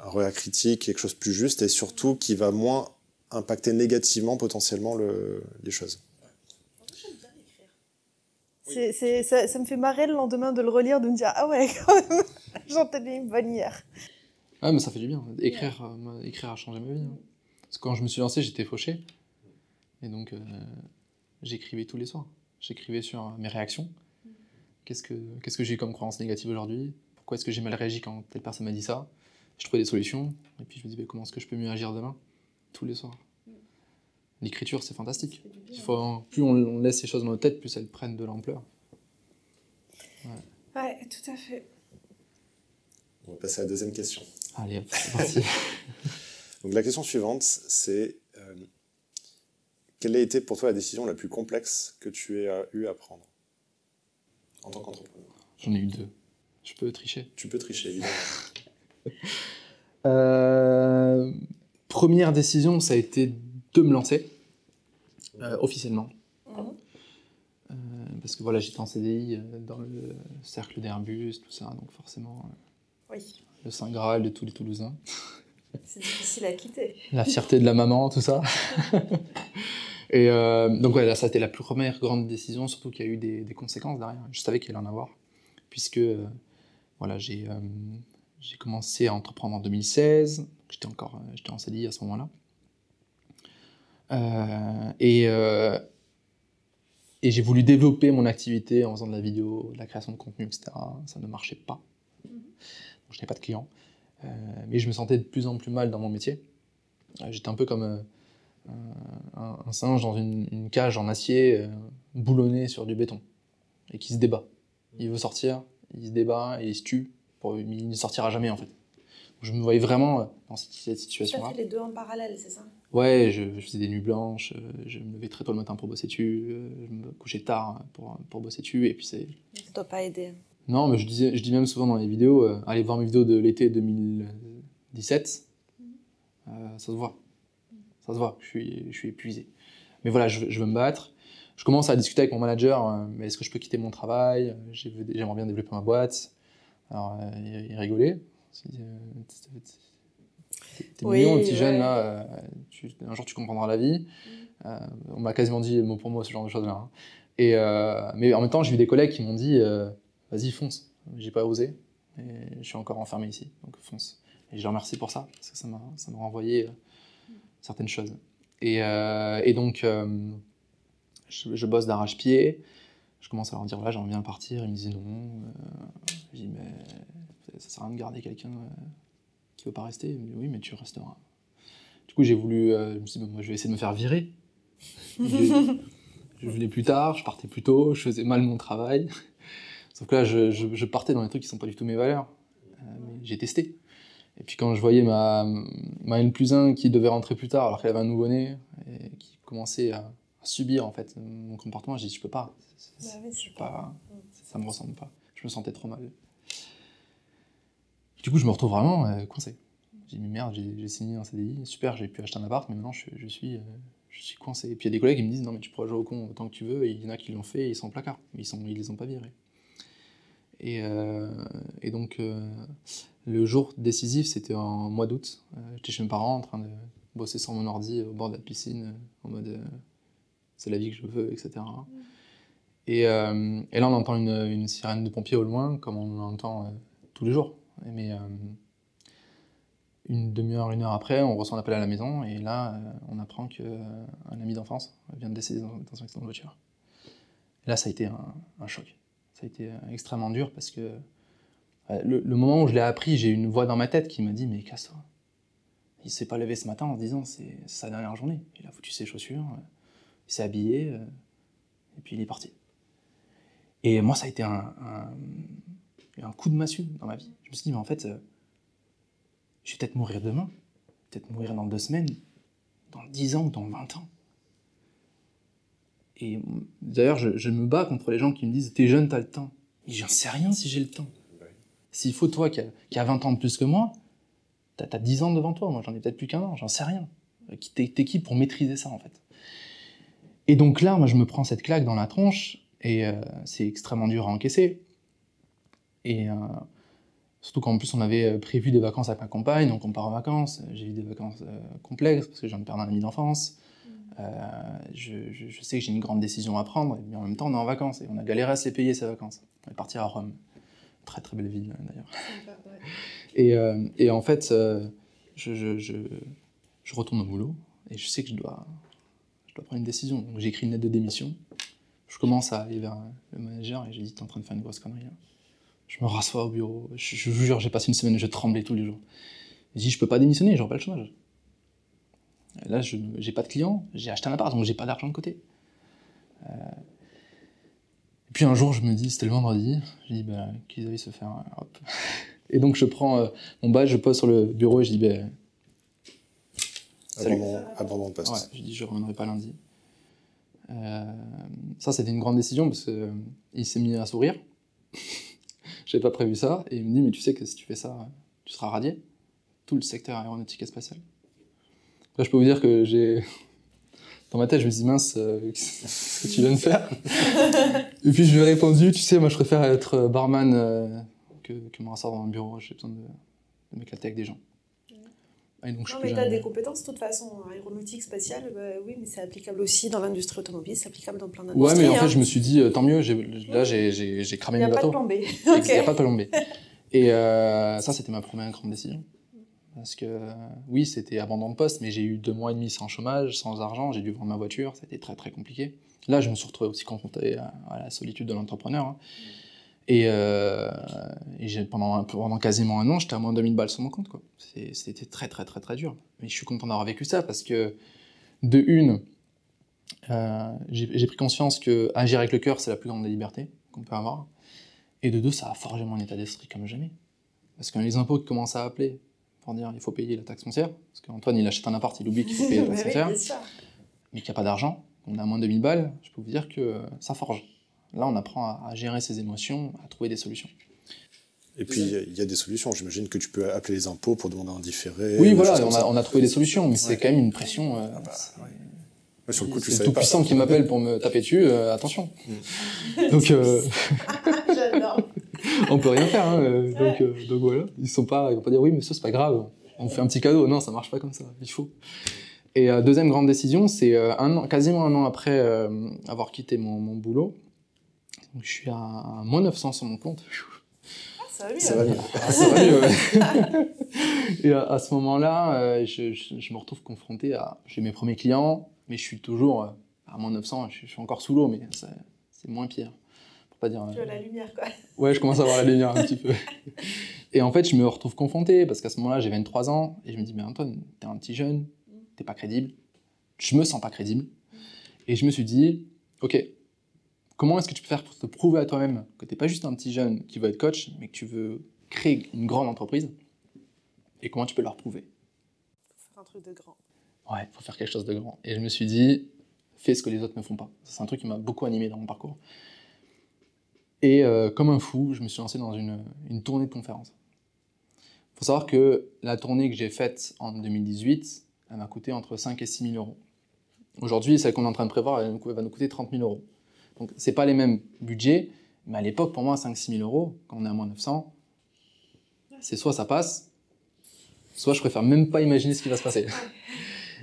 un regard critique, quelque chose de plus juste et surtout qui va moins impacter négativement potentiellement le, les choses. Ça, me fait marrer le lendemain de le relire, de me dire Ah ouais, quand même, j'en tenais une bonne hier. Ouais, mais ça fait du bien. Écrire, euh, écrire a changé ma vie. hein. Parce que quand je me suis lancé, j'étais fauché. Et donc, euh, j'écrivais tous les soirs. J'écrivais sur euh, mes réactions. Qu'est-ce que, qu'est-ce que j'ai eu comme croyance négative aujourd'hui? Pourquoi est-ce que j'ai mal réagi quand telle personne m'a dit ça? Je trouvais des solutions. Et puis je me dis, bah, comment est-ce que je peux mieux agir demain? Tous les soirs. L'écriture, c'est fantastique. Il faut, plus on, on laisse ces choses dans notre tête, plus elles prennent de l'ampleur. Ouais, tout à fait. On va passer à la deuxième question. Allez, hop, c'est parti. Donc la question suivante, c'est euh, quelle a été pour toi la décision la plus complexe que tu aies eu à prendre en tant qu'entrepreneur? J'en ai eu deux. Je peux tricher? Tu peux tricher, évidemment. Euh, première décision, ça a été de me lancer euh, officiellement. Euh, parce que voilà, j'étais en CDI euh, dans le cercle d'Airbus, tout ça, donc forcément euh, Oui, le Saint Graal de tous les Toulousains. c'est difficile à quitter. La fierté de la maman, tout ça. Et euh, donc voilà, ça a été la première grande décision, surtout qu'il y a eu des, des conséquences derrière. Je savais qu'il allait en avoir, puisque euh, voilà, j'ai euh, j'ai commencé à entreprendre en 2016. J'étais encore j'étais en CDI à ce moment-là. Et et j'ai voulu développer mon activité en faisant de la vidéo, de la création de contenu, etc. Ça ne marchait pas. Je n'avais pas de clients. Euh, mais je me sentais de plus en plus mal dans mon métier. Euh, J'étais un peu comme euh, un, un singe dans une, une cage en acier, boulonné sur du béton, et qui se débat. Il veut sortir, il se débat et il se tue, pour, mais il ne sortira jamais en fait. Je me voyais vraiment dans cette, cette Tu as situation-là. fait les deux en parallèle, c'est ça? Ouais, je, je faisais des nuits blanches, je me levais très tôt le matin pour bosser dessus, je me couchais tard pour, pour bosser dessus, et puis c'est... Ça doit pas aider. Non, mais je, disais, je dis même souvent dans les vidéos, euh, allez voir mes vidéos de l'été 2017, euh, ça se voit. Ça se voit, je suis, je suis épuisé. Mais voilà, je, veux- je veux me battre. Je commence à discuter avec mon manager, euh, mais est-ce que je peux quitter mon travail? J'ai- J'aimerais bien développer ma boîte. Alors, il, rigolait. T'es- Oui, mignon, le petit ouais. jeune, là. tu- un jour, tu comprendras la vie. Euh, on m'a quasiment dit mot pour mot ce genre de choses-là. hein. Et, mais en même temps, j'ai eu des collègues qui m'ont dit vas-y, fonce. J'ai pas osé. Et je suis encore enfermé ici, donc fonce. Et je les remercie pour ça, parce que ça m'a ça m'a renvoyé euh, certaines choses. Et, euh, et donc, euh, je, je bosse d'arrache-pied. Je commence à leur dire voilà, j'aimerais bien partir. Ils me disaient non. Je dis mais ça sert à rien de garder quelqu'un qui veut pas rester. Ils me disent oui, mais tu resteras. Du coup, j'ai voulu. je me suis dit, bon, moi, je vais essayer de me faire virer. je venais plus tard, je partais plus tôt, je faisais mal mon travail. Sauf que là, je, je- je partais dans des trucs qui sont pas du tout mes valeurs. Euh, j'ai testé. Et puis quand je voyais ma, ma N plus 1 qui devait rentrer plus tard alors qu'elle avait un nouveau-né et qui commençait à, subir en fait mon comportement, j'ai dit je peux pas. Bah oui, je pas, ça me ressemble pas. Je me sentais trop mal. Du coup, je me retrouve vraiment euh, coincé. J'ai dit merde, j'ai j'ai signé un CDI, super, j'ai pu acheter un appart, mais maintenant je, je suis, euh, je suis coincé. Et puis il y a des collègues qui me disent non mais tu pourras jouer au con autant que tu veux, et il y en a qui l'ont fait, et ils sont au placard, mais ils sont, ils les ont pas virés. Et, euh, et donc euh, le jour décisif, c'était en mois d'août. Euh, J'étais chez mes parents en train de bosser sur mon ordi au bord de la piscine, en mode c'est la vie que je veux, etc. Et, euh, et là, on entend une, une sirène de pompiers au loin, comme on l'entend euh, tous les jours. Mais euh, une demi-heure, une heure après, on reçoit un appel à la maison, et là, on apprend qu'un ami d'enfance vient de décéder dans, dans un accident de voiture. Et là, ça a été un, un choc. Ça a été euh, extrêmement dur parce que euh, le, moment où je l'ai appris, j'ai une voix dans ma tête qui m'a dit Mais casse-toi. Il s'est pas levé ce matin en se disant C'est sa dernière journée. Il a foutu ses chaussures, euh, il s'est habillé, et puis il est parti. Et moi, ça a été un, un, un coup de massue dans ma vie. Je me suis dit, mais en fait, je vais peut-être mourir demain, peut-être mourir dans deux semaines, dans 10 ans ou dans 20 ans. Et d'ailleurs, je, me bats contre les gens qui me disent, t'es jeune, t'as le temps. Et j'en sais rien si j'ai le temps. S'il faut, toi, qui a, qui a 20 ans de plus que moi, t'as as 10 ans devant toi, moi j'en ai peut-être plus qu'un an, j'en sais rien. T'es t'es qui pour maîtriser ça en fait? Et donc là, moi je me prends cette claque dans la tronche, et euh, c'est extrêmement dur à encaisser. Et euh, surtout qu'en plus on avait euh, prévu des vacances avec ma compagne, donc on part en vacances. J'ai eu des vacances euh, complexes parce que j'ai un ami d'enfance. Euh, je, je- je sais que j'ai une grande décision à prendre, mais en même temps on est en vacances et on a galéré à se les payer ces vacances. On est parti à Rome. Très très belle ville d'ailleurs. Et, euh, et en fait, euh, je, retourne au boulot et je sais que je dois, je dois prendre une décision. Donc j'écris une lettre de démission. Je commence à aller vers le manager et j'ai dit T'es en train de faire une grosse connerie. Je me rassois au bureau. Je, je vous jure, j'ai passé une semaine, je tremblais tous les jours. Je dis Je peux pas démissionner, j'aurai pas le chômage. Là, je j'ai pas de clients, j'ai acheté un appart, donc j'ai pas d'argent de côté. Euh, Et puis un jour, je me dis, c'était le vendredi, je dis, bah, qu'ils allaient se faire, euh, hop. Et donc je prends euh, mon badge, je pose sur le bureau et je dis, bah, Salut. Abandon, abandon de poste. ouais, je dis, je reviendrai pas lundi. Euh, ça, c'était une grande décision parce qu'il s'est mis à sourire. J'avais pas prévu ça. Et il me dit, mais tu sais que si tu fais ça, tu seras radié. Tout le secteur aéronautique et spatial. Là, je peux vous dire que j'ai. Dans ma tête, je me dis, mince, euh, qu'est-ce que tu viens de faire? Et puis je lui ai répondu, tu sais, moi je préfère être barman euh, que, que me rasseoir dans un bureau. J'ai besoin de, de m'éclater avec des gens. Et donc, je Non, mais tu as des compétences de toute façon. Aéronautique, spatiale, bah oui, mais c'est applicable aussi dans l'industrie automobile, c'est applicable dans plein Ouais, d'industries. mais en hein. fait, je me suis dit, euh, tant mieux, là j'ai- j'ai j'ai Il cramé n'y a pas de plan B. Il n'y a pas de plan B. Et euh, ça, c'était ma première grande décision. Parce que, euh, oui, c'était abandon de poste, mais j'ai eu deux mois et demi sans chômage, sans argent, j'ai dû vendre ma voiture, c'était très très compliqué. Là, je me suis retrouvé aussi confronté à, à la solitude de l'entrepreneur. hein. Et, euh, et j'ai- pendant, pendant quasiment un an, j'étais à moins de 2000 balles sur mon compte. C'était très très très très dur. Mais je suis content d'avoir vécu ça parce que, de une, euh, j'ai j'ai pris conscience que agir avec le cœur, c'est la plus grande des libertés qu'on peut avoir. Et de deux, ça a forgé mon état d'esprit comme jamais. Parce que les impôts qui commencent à appeler pour dire il faut payer la taxe foncière, parce qu'Antoine il achète un appart, il oublie qu'il faut payer la Mais taxe foncière, mais qu'il n'y a pas d'argent, qu'on a moins de 2000 balles, je peux vous dire que ça forge. Là, on apprend à, à gérer ses émotions, à trouver des solutions. Et puis, il y a- il y, a des solutions. J'imagine que tu peux appeler les impôts pour demander un différé. oui, voilà, on a, on a trouvé des solutions, mais c'est quand même une pression. euh, bah, c'est- Ouais, sur le coup, tu tout pas. puissant qui m'appelle pour me taper dessus, euh, attention. Donc, euh, J'adore. On peut rien faire. hein, euh, donc, euh, donc voilà, ils sont pas, ils vont pas dire oui, monsieur, c'est pas grave, on fait un petit cadeau. Non, ça marche pas comme ça. Il faut. Et euh, deuxième grande décision, c'est euh, un an, quasiment un an après avoir quitté mon, mon boulot. Donc, je suis à, à moins 900 sur mon compte. Ah, ça va mieux. Ça va mieux. Ah, ça va mieux, ouais. Et à, à ce moment-là, je, je- je me retrouve confronté à. J'ai mes premiers clients, mais je suis toujours à moins 900. Je, je suis encore sous l'eau, mais c'est moins pire. Pas dire. euh, Tu as la lumière, quoi. Ouais, je commence à voir la lumière un petit peu. Et en fait, je me retrouve confronté parce qu'à ce moment-là, j'ai 23 ans et je me dis, mais Antoine, t'es un petit jeune, t'es pas crédible. Je me sens pas crédible. Et je me suis dit, ok, comment est-ce que tu peux faire pour te prouver à toi-même que t'es pas juste un petit jeune qui veut être coach, mais que tu veux créer une grande entreprise? Et comment tu peux leur prouver? Faut faire un truc de grand. Ouais, il faut faire quelque chose de grand. Et je me suis dit, fais ce que les autres ne font pas. C'est un truc qui m'a beaucoup animé dans mon parcours. Et euh, comme un fou, je me suis lancé dans une, une tournée de conférences. Il faut savoir que la tournée que j'ai faite en 2018, elle m'a coûté entre 5 et 6 000 euros. Aujourd'hui, celle qu'on est en train de prévoir, elle, va nous coûter 30 000 euros. Donc, c'est pas les mêmes budgets, mais à l'époque, pour moi, 5-6 000 euros, quand on est à moins 900, c'est soit ça passe, soit je préfère même pas imaginer ce qui va se passer.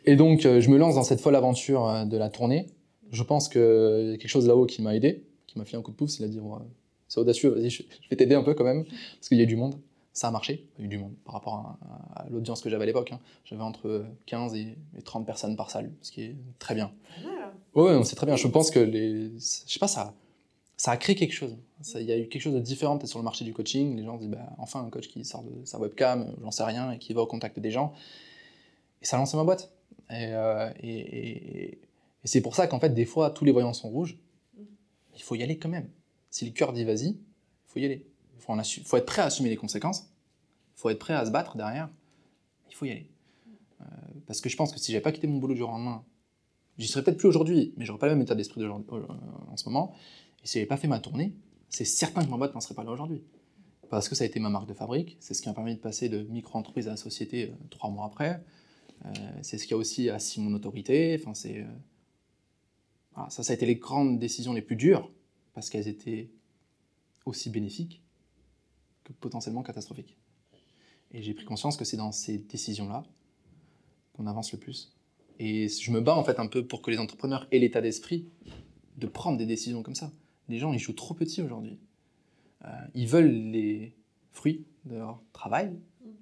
Et donc, euh, je me lance dans cette folle aventure euh, de la tournée. Je pense qu'il y a quelque chose là-haut qui m'a aidé, qui m'a fait un coup de pouce. Il a dit ouais, C'est audacieux, vas-y, je, vais t'aider un peu quand même, parce qu'il y a du monde. Ça a marché, il y a eu du monde par rapport à, l'audience que j'avais à l'époque. hein. J'avais entre 15 et, et 30 personnes par salle, ce qui est très bien. Voilà. Ouais, c'est très bien. Je pense que les. Je sais pas, ça, ça a créé quelque chose. Il y a eu quelque chose de différent peut-être sur le marché du coaching. Les gens se disent, bah, enfin, un coach qui sort de sa webcam, j'en sais rien, et qui va au contact des gens. Et ça a lancé ma boîte. Et, euh, et, et- et c'est pour ça qu'en fait, des fois, tous les voyants sont rouges. Il faut y aller quand même. Si le cœur dit vas-y, il faut y aller. Il faut, faut être prêt à assumer les conséquences. Il faut être prêt à se battre derrière. Il faut y aller. Euh, parce que je pense que si j'avais pas quitté mon boulot du jour au lendemain, J'y serais peut-être plus aujourd'hui, mais j'aurais pas le même état d'esprit d'aujourd'hui- euh, en ce moment. Et si j'avais pas fait ma tournée, c'est certain que ma boîte n'en serait pas là aujourd'hui. parce que ça a été ma marque de fabrique. C'est ce qui m'a permis de passer de micro-entreprise à la société euh, trois mois après. C'est ce qui a aussi assis mon autorité. Enfin, c'est, ça, ça a été les grandes décisions les plus dures, parce qu'elles étaient aussi bénéfiques que potentiellement catastrophiques. Et j'ai pris conscience que c'est dans ces décisions-là qu'on avance le plus. Et je me bats en fait un peu pour que les entrepreneurs aient l'état d'esprit de prendre des décisions comme ça. Les gens, ils jouent trop petits aujourd'hui. Euh, ils veulent les fruits de leur travail,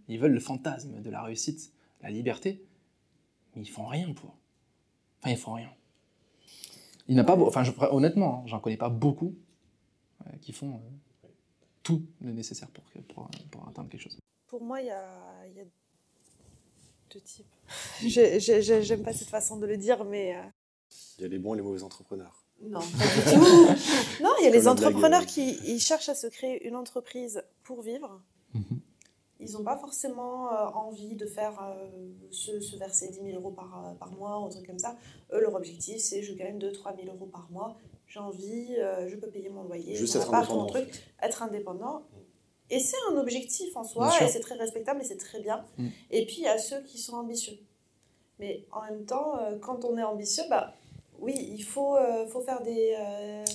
ils veulent le fantasme de la réussite, la liberté, mais ils font rien pour. Enfin, ils font rien. Il n'a pas, enfin, je- honnêtement, hein, j'en connais pas beaucoup euh, qui font euh, tout le nécessaire pour, pour, pour atteindre quelque chose. Pour moi, il y a, il y a deux types. J'ai- j'ai- j'ai- J'aime pas cette façon de le dire, mais. euh, Il y a les bons et les mauvais entrepreneurs. Non, pas du tout. non, il y a les entrepreneurs blague, qui ils cherchent à se créer une entreprise pour vivre. Ils n'ont pas forcément euh, envie de faire euh, se, se verser 10 000 euros par, euh, par mois ou un truc comme ça. Eux, leur objectif, c'est je gagne 2-3 000 euros par mois. J'ai envie, euh, je peux payer mon loyer. Juste mon être mon indépendant. en truc. fait. être indépendant. Et c'est un objectif en soi, et c'est très respectable, et c'est très bien. Mm. Et puis, il y a ceux qui sont ambitieux. Mais en même temps, euh, quand on est ambitieux, bah, oui, il faut, euh, faut, faire des, euh,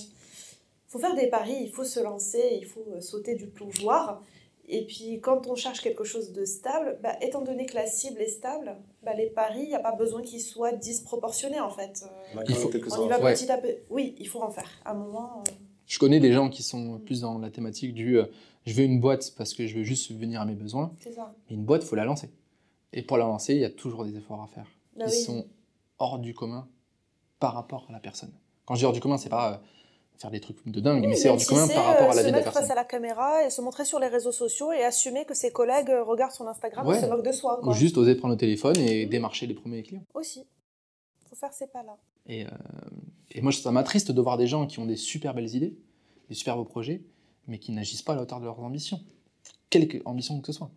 faut faire des paris, il faut se lancer, il faut euh, sauter du plongeoir. Et puis, quand on cherche quelque chose de stable, bah, étant donné que la cible est stable, bah, les paris, il n'y a pas besoin qu'ils soient disproportionnés, en fait. Euh, Il faut- on y va Ouais. petit à petit. Oui, il faut en faire. À un moment... euh, Je connais des gens qui sont plus dans la thématique du euh, je veux une boîte parce que je veux juste subvenir à mes besoins. c'est ça. Mais une boîte, il faut la lancer. Et pour la lancer, il y a toujours des efforts à faire Bah qui oui. sont hors du commun par rapport à la personne. Quand je dis hors du commun, c'est pas euh, faire des trucs de dingue, mais c'est hors du commun par rapport euh, à la se vie de la mettre face personne. à la caméra et se montrer sur les réseaux sociaux et assumer que ses collègues euh, regardent son Instagram Ouais. et se moquent de soi. Ou Quoi. juste oser prendre le téléphone et Mhm. démarcher les premiers clients. Aussi. faut faire ces pas-là. Et, euh, et moi, ça m'attriste de voir des gens qui ont des super belles idées, des super beaux projets, mais qui n'agissent pas à la hauteur de leurs ambitions. Quelque ambition que ce soit.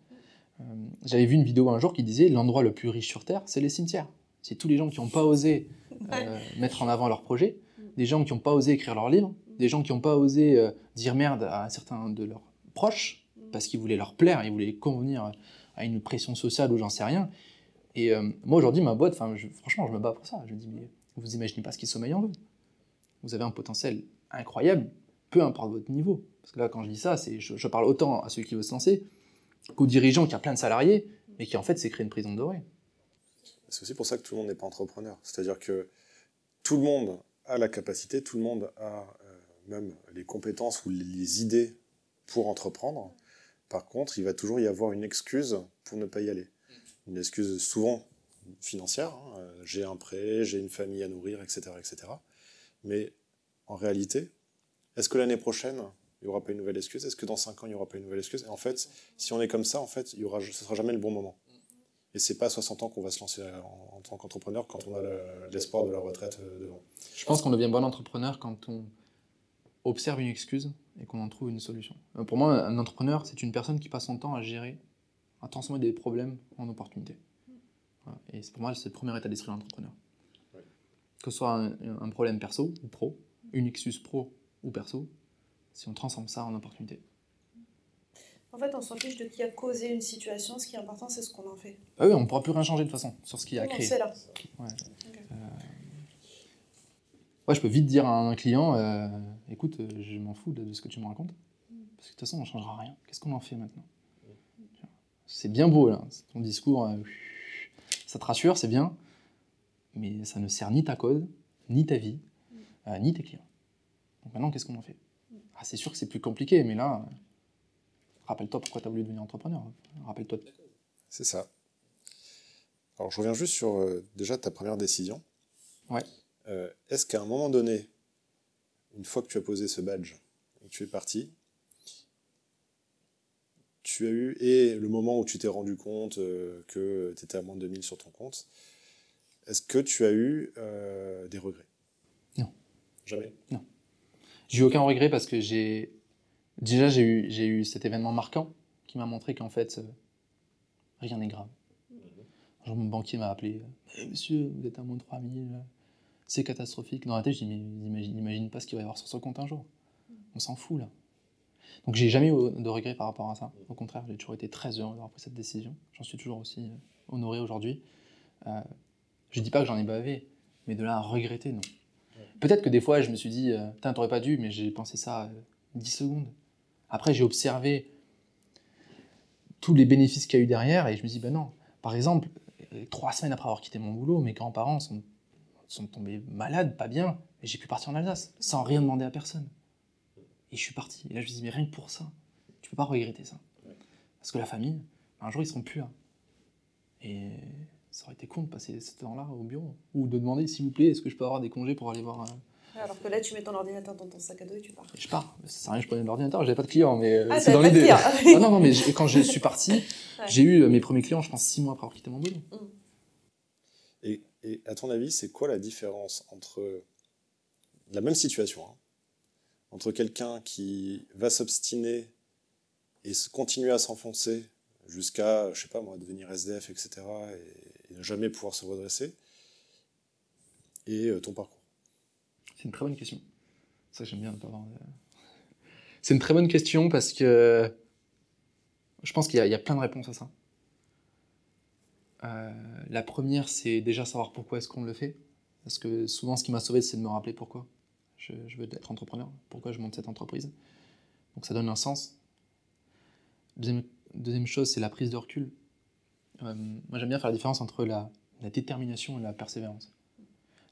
Euh, J'avais vu une vidéo un jour qui disait l'endroit le plus riche sur Terre, c'est les cimetières. C'est tous les gens qui n'ont pas osé euh, mettre en avant leurs projets, des gens qui n'ont pas osé écrire leurs livres, des gens qui n'ont pas osé euh, dire merde à certains de leurs proches parce qu'ils voulaient leur plaire, ils voulaient convenir à une pression sociale ou j'en sais rien. Et euh, moi aujourd'hui, ma boîte, franchement, je me bats pour ça. Je me dis, mais vous imaginez pas ce qui sommeille en vous. Vous avez un potentiel incroyable, peu importe votre niveau. Parce que là, quand je dis ça, je, parle autant à ceux qui veulent se lancer qu'aux dirigeants qui ont plein de salariés, mais qui en fait s'est créé une prison dorée. C'est aussi pour ça que tout le monde n'est pas entrepreneur. C'est-à-dire que tout le monde a la capacité, tout le monde a euh, même les compétences ou les, idées pour entreprendre. Par contre, il va toujours y avoir une excuse pour ne pas y aller. Une excuse souvent financière. hein, euh, j'ai un prêt, j'ai une famille à nourrir, etc., etc. Mais en réalité, est-ce que l'année prochaine, il n'y aura pas une nouvelle excuse? Est-ce que dans 5 ans, il n'y aura pas une nouvelle excuse? Et en fait, si on est comme ça, en fait, il y aura, ce ne sera jamais le bon moment. Et c'est pas à 60 ans qu'on va se lancer en, en tant qu'entrepreneur quand on a le- l'espoir de la retraite euh, devant. Je pense qu'on devient bon entrepreneur quand on observe une excuse et qu'on en trouve une solution. Euh, Pour moi, un entrepreneur, c'est une personne qui passe son temps à gérer, à transformer des problèmes en opportunités. Et pour moi, c'est le premier état d'esprit de l'entrepreneur. Que ce soit un, un problème perso ou pro, une excuse pro ou perso, si on transforme ça en opportunité. En fait, on s'en fiche de qui a causé une situation. Ce qui est important, c'est ce qu'on en fait. Ah oui, on ne pourra plus rien changer de toute façon sur ce qu'il a Non, créé. c'est là. Ouais, je peux vite dire à un client, euh, écoute, euh, je m'en fous de, de ce que tu me racontes. Parce que de toute façon, on ne changera rien. Qu'est-ce qu'on en fait maintenant? C'est bien beau, là. Ton discours, euh, ça te rassure, c'est bien. Mais ça ne sert ni ta cause, ni ta vie, euh, ni tes clients. Donc maintenant, qu'est-ce qu'on en fait? Ah, C'est sûr que c'est plus compliqué, mais là, euh, rappelle-toi pourquoi tu as voulu devenir entrepreneur. Rappelle-toi. C'est ça. Alors, je reviens juste sur euh, déjà ta première décision. Ouais. Euh, Est-ce qu'à un moment donné, une fois que tu as posé ce badge et que tu es parti, tu as eu, et le moment où tu t'es rendu compte euh, que tu étais à moins de 2000 sur ton compte, est-ce que tu as eu euh, des regrets? Non. Jamais? J'ai eu aucun regret parce que j'ai. Déjà, j'ai eu, j'ai eu cet événement marquant qui m'a montré qu'en fait, euh, rien n'est grave. Un jour, mon banquier m'a appelé Eh, Monsieur, vous êtes à moins de 3000, euh, c'est catastrophique. Dans la tête, je dis Mais imagine, imagine pas ce qu'il va y avoir sur ce compte un jour. On s'en fout là. Donc j'ai jamais eu de regrets par rapport à ça. Au contraire, j'ai toujours été très heureux d'avoir pris cette décision. J'en suis toujours aussi euh, honoré aujourd'hui. Euh, je dis pas que j'en ai bavé, mais de là à regretter, non. Peut-être que des fois, je me suis dit, euh, t'aurais pas dû, mais j'ai pensé ça euh, 10 secondes. Après, j'ai observé tous les bénéfices qu'il y a eu derrière et je me dis, ben non. Par exemple, euh, trois semaines après avoir quitté mon boulot, mes grands-parents sont, sont tombés malades, pas bien, et j'ai pu partir en Alsace sans rien demander à personne. Et je suis parti. Et là, je me dis, mais rien que pour ça, tu peux pas regretter ça. Parce que la famille, un jour, ils seront plus là. Et ça aurait été con de passer ce temps-là au bureau. Ou de demander, s'il vous plaît, est-ce que je peux avoir des congés pour aller voir. euh, Alors que là, tu mets ton ordinateur dans ton sac à dos et tu pars. je pars. Ça sert à rien, je prenais l'ordinateur, j'avais pas de clients, mais euh, Ah, c'est dans l'idée. Ah non, non, mais quand je suis parti, j'ai eu euh, mes premiers clients, je pense, six mois après avoir quitté mon boulot. Et, et à ton avis, c'est quoi la différence entre la même situation, hein, entre quelqu'un qui va s'obstiner et se- continuer à s'enfoncer jusqu'à, je sais pas moi, devenir SDF, etc., et, et ne jamais pouvoir se redresser, et euh, ton parcours? C'est une très bonne question. Ça j'aime bien. de- C'est une très bonne question parce que je pense qu'il y, a- plein de réponses à ça. Euh, la première, c'est déjà savoir pourquoi est-ce qu'on le fait. Parce que souvent, ce qui m'a sauvé, c'est de me rappeler pourquoi je, veux être entrepreneur, pourquoi je monte cette entreprise. Donc ça donne un sens. Deuxième, chose, c'est la prise de recul. Euh, moi, j'aime bien faire la différence entre la détermination et la persévérance.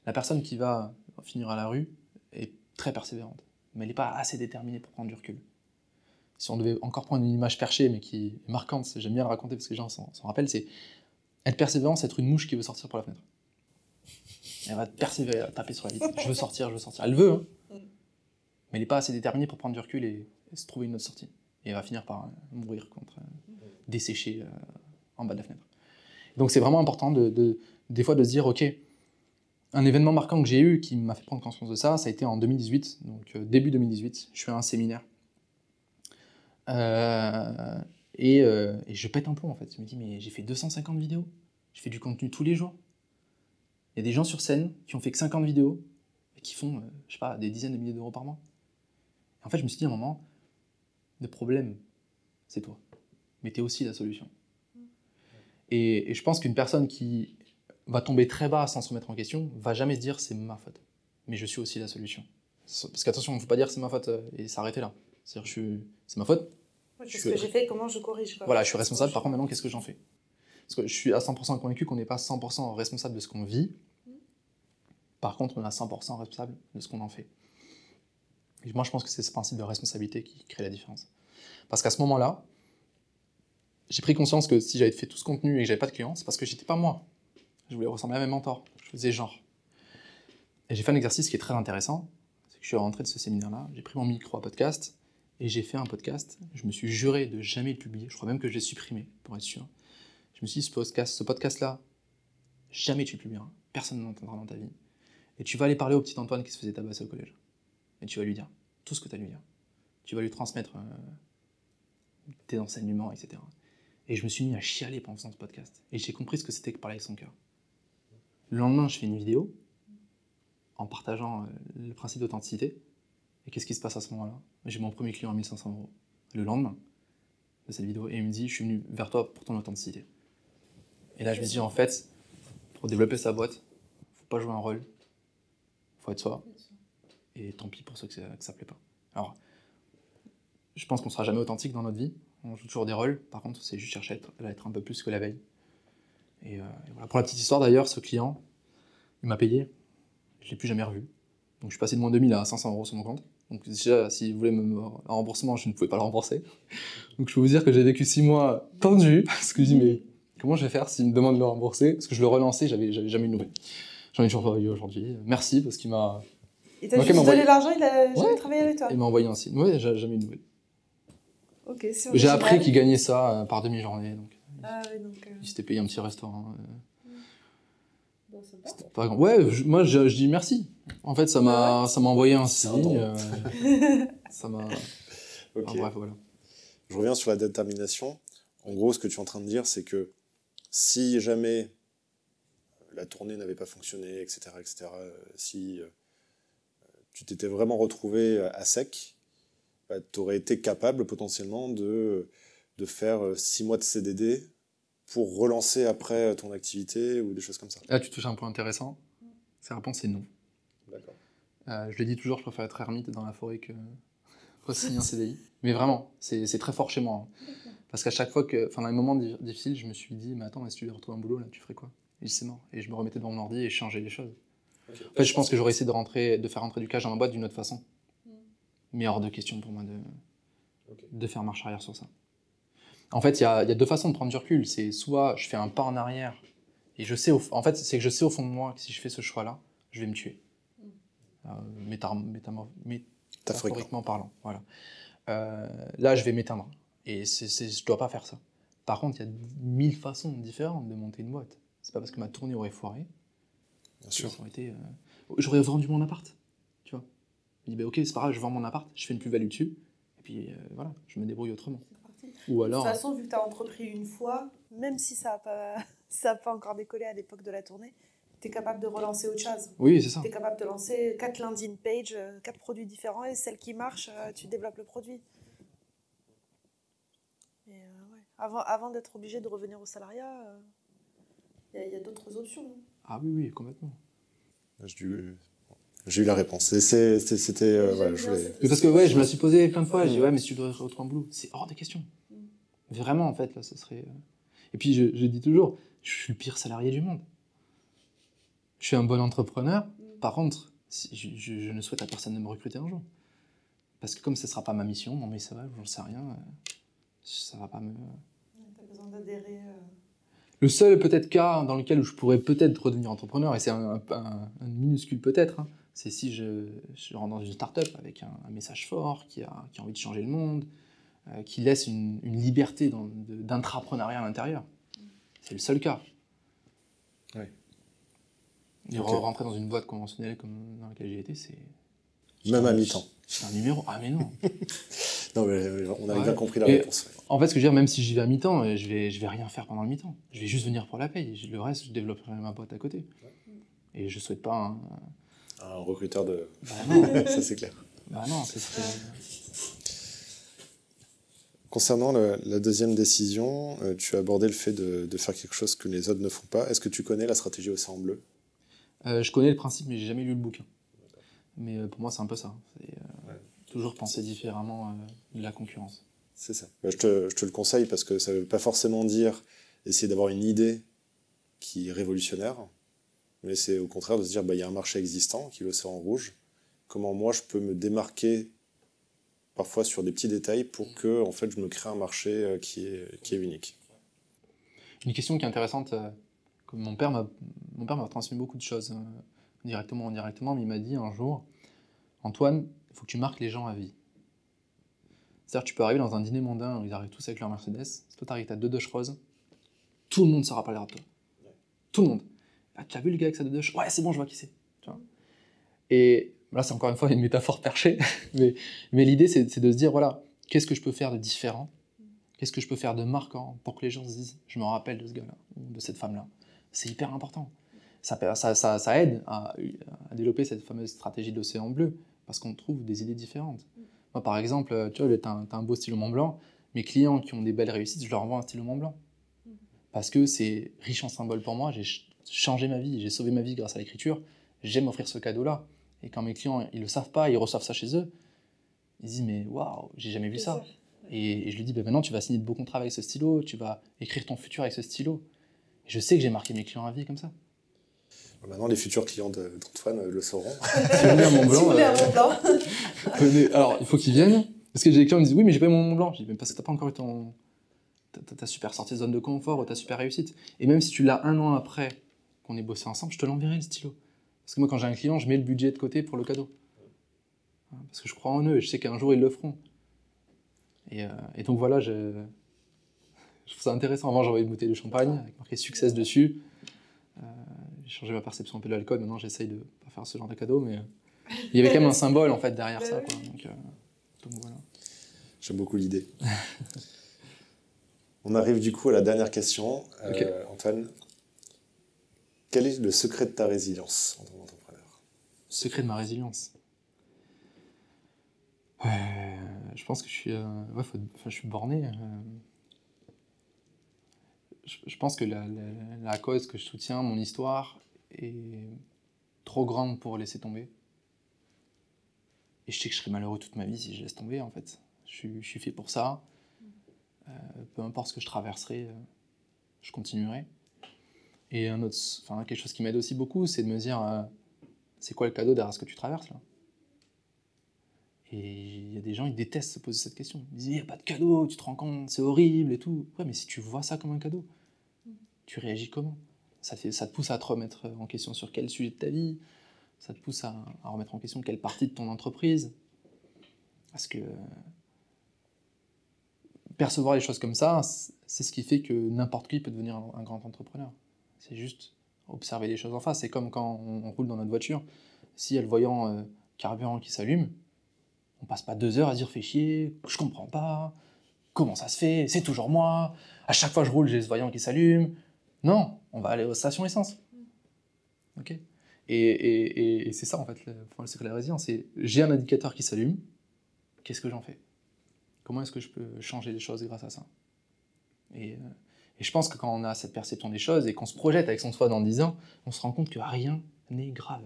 La personne qui va finir à la rue est très persévérante, mais elle n'est pas assez déterminée pour prendre du recul. Si on devait encore prendre une image perchée, mais qui est marquante, j'aime bien la raconter parce que les gens s'en rappellent, c'est être persévérant, c'est être une mouche qui veut sortir par la fenêtre. Elle va persévérer, taper sur la vitre. Je veux sortir, je veux sortir. Elle veut, hein, mais elle n'est pas assez déterminée pour prendre du recul et, se trouver une autre sortie. Et elle va finir par euh, mourir contre, euh, dessécher euh, en bas de la fenêtre. Donc c'est vraiment important de, de- des fois de se dire, ok, un événement marquant que j'ai eu qui m'a fait prendre conscience de ça, ça a été en 2018, donc euh, début 2018. Je fais un séminaire. Euh, et, euh, et je pète un plomb en fait. Je me dis, mais j'ai fait 250 vidéos. Je fais du contenu tous les jours. Il y a des gens sur scène qui ont fait que 50 vidéos et qui font, je sais pas, des dizaines de milliers d'euros par mois. Et en fait, je me suis dit à un moment, le problème, c'est toi. Mais tu es aussi la solution. Et je pense qu'une personne qui va tomber très bas sans se remettre en question, va jamais se dire c'est ma faute. Mais je suis aussi la solution. Parce qu'attention, il ne faut pas dire c'est ma faute euh, et s'arrêter là. C'est-à-dire suis- c'est ma faute, Qu'est-ce que j'ai fait Comment je corrige quoi. voilà, je suis responsable, par contre maintenant qu'est-ce que j'en fais? Parce que je suis à 100% convaincu qu'on n'est pas 100% responsable de ce qu'on vit. Par contre, on est à 100% responsable de ce qu'on en fait. Et moi je pense que c'est ce principe de responsabilité qui crée la différence. Parce qu'à ce moment-là, j'ai pris conscience que si j'avais fait tout ce contenu et que j'avais pas de clients, c'est parce que j'étais pas moi. Je voulais ressembler à mes mentors. Je faisais genre. Et j'ai fait un exercice qui est très intéressant. C'est que je suis rentré de ce séminaire-là, j'ai pris mon micro à podcast et j'ai fait un podcast. Je me suis juré de jamais le publier. Je crois même que je l'ai supprimé, pour être sûr. Je me suis dit, ce podcast, ce podcast-là, jamais tu le publieras. Personne ne l'entendra dans ta vie. Et tu vas aller parler au petit Antoine qui se faisait tabasser au collège. Et tu vas lui dire tout ce que tu as à lui dire. Tu vas lui transmettre euh, tes enseignements, etc. Et je me suis mis à chialer pendant ce podcast. Et j'ai compris ce que c'était que parler avec son cœur. Le lendemain, je fais une vidéo en partageant euh, le principe d'authenticité. Et qu'est-ce qui se passe à ce moment-là? J'ai mon premier client à 1500 euros. Le lendemain de cette vidéo. Et il me dit, je suis venu vers toi pour ton authenticité. Et là, je me dis, en fait, pour développer sa boîte, faut pas jouer un rôle. faut être soi. Et tant pis pour ceux que ça, que ça plaît pas. Alors, je pense qu'on sera jamais authentique dans notre vie. On joue toujours des rôles. Par contre, c'est juste chercher à être, à être un peu plus que la veille. Et, euh, et voilà. Pour la petite histoire d'ailleurs, ce client, il m'a payé. Je l'ai plus jamais revu. Donc je suis passé de moins 2000 à 500 euros sur mon compte. Donc déjà, s'il voulait me un remboursement, je ne pouvais pas le rembourser. Donc je peux vous dire que j'ai vécu six mois tendus parce que je dis mais comment je vais faire s'il me demande de le rembourser? Parce que je le relançais, j'avais j'avais jamais de nouvelles. J'en ai toujours pas eu aujourd'hui. Merci parce qu'il m'a Il t'a juste donné l'argent, il a jamais travaillé avec toi? il m'a envoyé un signe. Ouais, j'ai jamais eu de nouvelles. Ok, c'est J'ai appris qu'il gagnait ça euh, par demi-journée. Donc Ah oui, donc. euh, il s'était payé un petit restaurant. euh, bon, sympa. C'était pas grand. Ouais, je- moi je, je dis merci. En fait, ça m'a ça m'a envoyé un C'est un signe. don. euh, ça m'a. Ok. Enfin, bref, voilà. Je reviens sur la détermination. En gros, ce que tu es en train de dire, c'est que si jamais la tournée n'avait pas fonctionné, etc., etc., euh, si euh, tu t'étais vraiment retrouvé à sec, bah, tu aurais été capable potentiellement de, de faire six mois de CDD pour relancer après ton activité ou des choses comme ça Là, tu touches un point intéressant. Sa réponse est non. D'accord. Euh, je l'ai dit toujours, je préfère être ermite dans la forêt que signer un CDI. Mais vraiment, c'est très fort chez moi. hein. Parce qu'à chaque fois que, enfin, dans les moments di- difficiles, je me suis dit, mais attends, mais si tu devais retrouver un boulot, là, tu ferais quoi? Et c'est mort. Et je me remettais devant mon ordi et je changeais les choses. En fait, je pense que j'aurais essayé de, rentrer, de faire rentrer du cash dans ma boîte d'une autre façon. Mais hors de question pour moi de faire marche arrière sur ça. En fait, il y a, il y a deux façons de prendre du recul. C'est soit je fais un pas en arrière et je sais, au, en fait, c'est que je sais au fond de moi que si je fais ce choix-là, je vais me tuer. Euh, métamor- métaphoriquement parlant. Voilà. Euh, là, je vais m'éteindre. Et je dois pas faire ça. Par contre, il y a mille façons différentes de monter une boîte. C'est pas parce que ma tournée aurait foiré Bien sûr. euh, J'aurais vendu mon appart, tu vois. Je me dis, bah, ok, c'est pas grave, je vends mon appart, je fais une plus-value dessus, et puis euh, voilà, je me débrouille autrement. De toute façon, vu que tu as entrepris une fois, même si ça n'a pas, ça a pas encore décollé à l'époque de la tournée, tu es capable de relancer autre chose. oui, c'est ça. Tu es capable de lancer quatre landing pages, euh, quatre produits différents, et celle qui marche, euh, tu développes le produit. Mais, euh, ouais. Avant, avant d'être obligé de revenir au salariat, euh, il y a- il y a, d'autres options. hein. Ah oui, oui, complètement. Eu- j'ai eu la réponse. Et C'était. euh, voilà, je voulais- Mais parce que ouais, je me la suis posé plein de fois, j'ai dit, ouais, mais si tu devrais retrouver un boulot, c'est hors de question. Mm. Vraiment, en fait, là, ce serait. euh, Et puis, je, je dis toujours, je suis le pire salarié du monde. Je suis un bon entrepreneur, Mm. par contre, je, je- je ne souhaite à personne de me recruter un jour. Parce que comme ce ne sera pas ma mission, mon message, j'en sais rien, euh, ça va pas me. Tu as besoin d'adhérer. euh, Le seul peut-être cas dans lequel où je pourrais peut-être redevenir entrepreneur, et c'est un, un- un minuscule peut-être, hein, c'est si je, je rentre dans une start-up avec un, un message fort, qui a, qui a envie de changer le monde, euh, qui laisse une, une liberté d'intrapreneuriat à l'intérieur. C'est le seul cas. Ouais. Et Ok. re- rentrer dans une boîte conventionnelle comme dans laquelle j'ai été, c'est Même à mi-temps. c'est un numéro. Ah mais non Non, mais euh, on avait Ouais. bien compris la Et- réponse. En fait, ce que je veux dire, même si j'y vais à mi-temps, euh, je vais, je vais rien faire pendant le mi-temps. Je vais juste venir pour la paye. Le reste, je développerai ma boîte à côté. Et je souhaite pas un... Un recruteur de. Bah non, ça, c'est clair. bah non, ce serait... Concernant le- la deuxième décision, euh, tu as abordé le fait de, de faire quelque chose que les autres ne font pas. Est-ce que tu connais la stratégie Océan Bleu? Euh, je connais le principe, mais j'ai jamais lu le bouquin. Mais euh, pour moi, c'est un peu ça. C'est euh, Ouais. toujours penser différemment euh, de la concurrence. C'est ça. Bah, je, te, je te le conseille parce que ça ne veut pas forcément dire essayer d'avoir une idée qui est révolutionnaire, mais c'est au contraire de se dire bah, il y a un marché existant qui est l'océan rouge. Comment moi je peux me démarquer parfois sur des petits détails pour que en fait je me crée un marché euh, qui est, unique. Une question qui est intéressante, euh, que mon père m'a transmis beaucoup de choses, euh, directement ou indirectement, mais il m'a dit un jour, Antoine, il faut que tu marques les gens à vie. C'est-à-dire tu peux arriver dans un dîner mondain où ils arrivent tous avec leur Mercedes, si toi t'arrives, t'as deux Dodge Rose, tout le monde saura parler de toi. Tout le monde. Ah, tu as vu le gars avec sa Dodge Ouais, c'est bon, je vois qui c'est. Et là, c'est encore une fois une métaphore perchée, mais, mais l'idée, c'est de se dire, voilà, qu'est-ce que je peux faire de différent? Qu'est-ce que je peux faire de marquant pour que les gens se disent je me rappelle de ce gars-là ou de cette femme-là? C'est hyper important. Ça, ça, aide à, développer cette fameuse stratégie de l'océan bleu parce qu'on trouve des idées différentes. Moi, par exemple, tu vois, tu as, un beau stylo Mont Blanc. Mes clients qui ont des belles réussites, je leur envoie un stylo Mont Blanc parce que c'est riche en symboles pour moi. Changé ma vie, j'ai sauvé ma vie grâce à l'écriture. J'aime offrir ce cadeau-là. Et quand mes clients ils le savent pas, ils reçoivent ça chez eux, ils se disent mais waouh, j'ai jamais vu ça. Et, et je lui dis, bah, maintenant tu vas signer de beaux contrats avec ce stylo, tu vas écrire ton futur avec ce stylo. Et je sais que j'ai marqué mes clients à vie comme ça. Maintenant, les futurs clients de- d'Antoine euh, le sauront. Si vous voulez un Mont Blanc, euh, Mont Blanc. venez. alors il faut qu'ils viennent. Parce que j'ai des clients qui me disent, oui, mais j'ai pas eu mon Mont Blanc. Je dis, mais parce que t'as pas encore eu ton. ta super sortie de zone de confort ou ta super réussite. Et même si tu l'as un an après qu'on ait bossé ensemble, je te l'enverrai le stylo. Parce que moi, quand j'ai un client, je mets le budget de côté pour le cadeau. Hein, Parce que je crois en eux et je sais qu'un jour ils le feront. Et, euh, et donc voilà, je, je trouve ça intéressant. Avant, j'envoyais une bouteille de champagne avec marqué succès dessus. Euh, j'ai changé ma perception un peu de l'alcool. Maintenant, j'essaye de pas faire ce genre de cadeau, mais il y avait quand même un symbole en fait derrière ça. oui. Quoi. Donc, euh, donc voilà. J'aime beaucoup l'idée. On arrive du coup à la dernière question. Antoine, quel est le secret de ta résilience en tant qu'entrepreneur? Secret de ma résilience? Je pense que je suis, euh, borné. euh. je, pense que la, cause que je soutiens, mon histoire, est trop grande pour laisser tomber. Et je sais que je serai malheureux toute ma vie si je laisse tomber, en fait. Je, suis- fait pour ça. Euh, peu importe ce que je traverserai, je continuerai. Et un autre, enfin, quelque chose qui m'aide aussi beaucoup, c'est de me dire, euh, c'est quoi le cadeau derrière ce que tu traverses là? Et il y a des gens, ils détestent se poser cette question. Ils disent, il n'y a pas de cadeau, tu te rends compte, c'est horrible et tout. Ouais, mais si tu vois ça comme un cadeau, tu réagis comment? Ça, te pousse à te remettre en question sur quel sujet de ta vie? Ça te pousse à, remettre en question quelle partie de ton entreprise? Parce que percevoir les choses comme ça, c'est ce qui fait que n'importe qui peut devenir un grand entrepreneur. C'est juste observer les choses en face. C'est comme quand on, roule dans notre voiture. S'il y a le voyant euh, carburant qui s'allume, on passe pas deux heures à dire fais chier, je comprends pas, comment ça se fait, c'est toujours moi, à chaque fois que je roule, j'ai ce voyant qui s'allume. Non, on va aller aux stations essence. Ok? Et, c'est ça en fait, le, le secret de la résilience. C'est j'ai un indicateur qui s'allume, qu'est-ce que j'en fais? Comment est-ce que je peux changer les choses grâce à ça? Euh, et je pense que quand on a cette perception des choses et qu'on se projette avec son soi dans 10 ans, on se rend compte que rien n'est grave.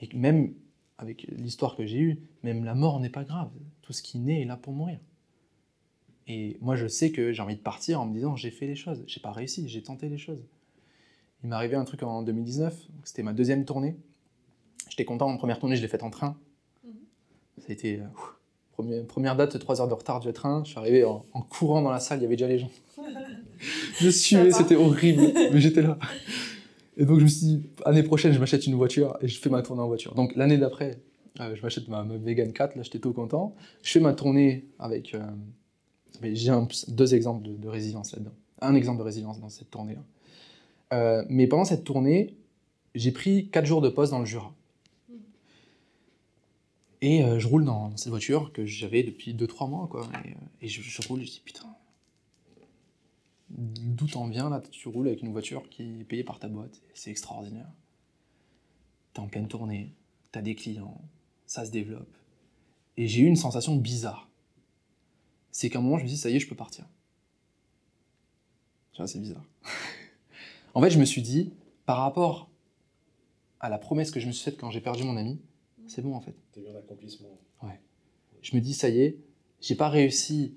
Et même avec l'histoire que j'ai eue, même la mort n'est pas grave. Tout ce qui naît est là pour mourir. Et moi, je sais que j'ai envie de partir en me disant j'ai fait les choses, j'ai pas réussi, j'ai tenté les choses. Il m'est arrivé un truc en 2019, donc c'était ma deuxième tournée. J'étais content, en première tournée, je l'ai faite en train. Mhm. Ça a été euh, ouf. première, première date, 3 heures de retard du train. Je suis arrivé en, en courant dans la salle, il y avait déjà les gens. Je Sympa. c'était horrible, mais j'étais là. Et donc je me suis dit, année prochaine, je m'achète une voiture et je fais ma tournée en voiture. Donc l'année d'après, euh, je m'achète ma, ma Vegan 4, là j'étais tout content. Je fais ma tournée avec... euh, mais j'ai deux exemples de, de résilience là-dedans. Un exemple de résilience dans cette tournée-là. Euh, mais pendant cette tournée, j'ai pris 4 jours de pause dans le Jura. Et euh, je roule dans, dans cette voiture que j'avais depuis 2-3 mois, quoi. Et, et je, je roule, je dis putain, d'où t'en viens là Tu roules avec une voiture qui est payée par ta boîte, c'est extraordinaire. T'es en pleine tournée, t'as des clients, ça se développe. Et j'ai eu une sensation bizarre. C'est qu'à un moment, je me suis dit, ça y est, je peux partir. Tu vois, c'est bizarre. en fait, je me suis dit, par rapport à la promesse que je me suis faite quand j'ai perdu mon ami, c'est bon en fait. T'as eu un accomplissement. Je me dis, ça y est, j'ai pas réussi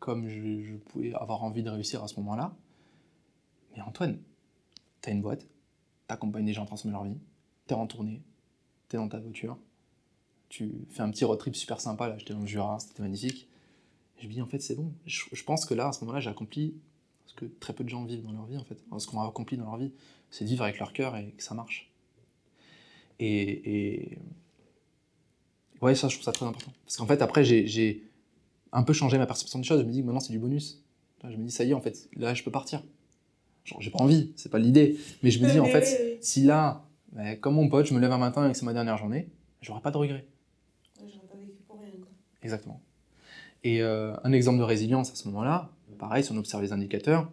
comme je, pouvais avoir envie de réussir à ce moment-là. Mais Antoine, t'as une boîte, t'accompagnes des gens à transformer leur vie, t'es en tournée, t'es dans ta voiture, tu fais un petit road trip super sympa, là, j'étais dans le Jura, c'était magnifique. Je me dis, en fait, c'est bon. Je, pense que là, à ce moment-là, j'ai accompli ce que très peu de gens vivent dans leur vie, en fait. Ce qu'on a accompli dans leur vie, c'est vivre avec leur cœur et que ça marche. Et, et... ouais, ça, je trouve ça très important. Parce qu'en fait, après, j'ai un peu changé ma perception des choses. Je me dis que maintenant, c'est du bonus. Je me dis, ça y est, en fait, là, je peux partir. Genre, j'ai pas envie, c'est pas l'idée. Mais je me dis, en fait, si là, ben, comme mon pote, je me lève un matin et que c'est ma dernière journée, j'aurai pas de regrets. J'aurais pas vécu pour rien. Quoi. Exactement. Et euh, un exemple de résilience à ce moment-là, pareil, si on observe les indicateurs.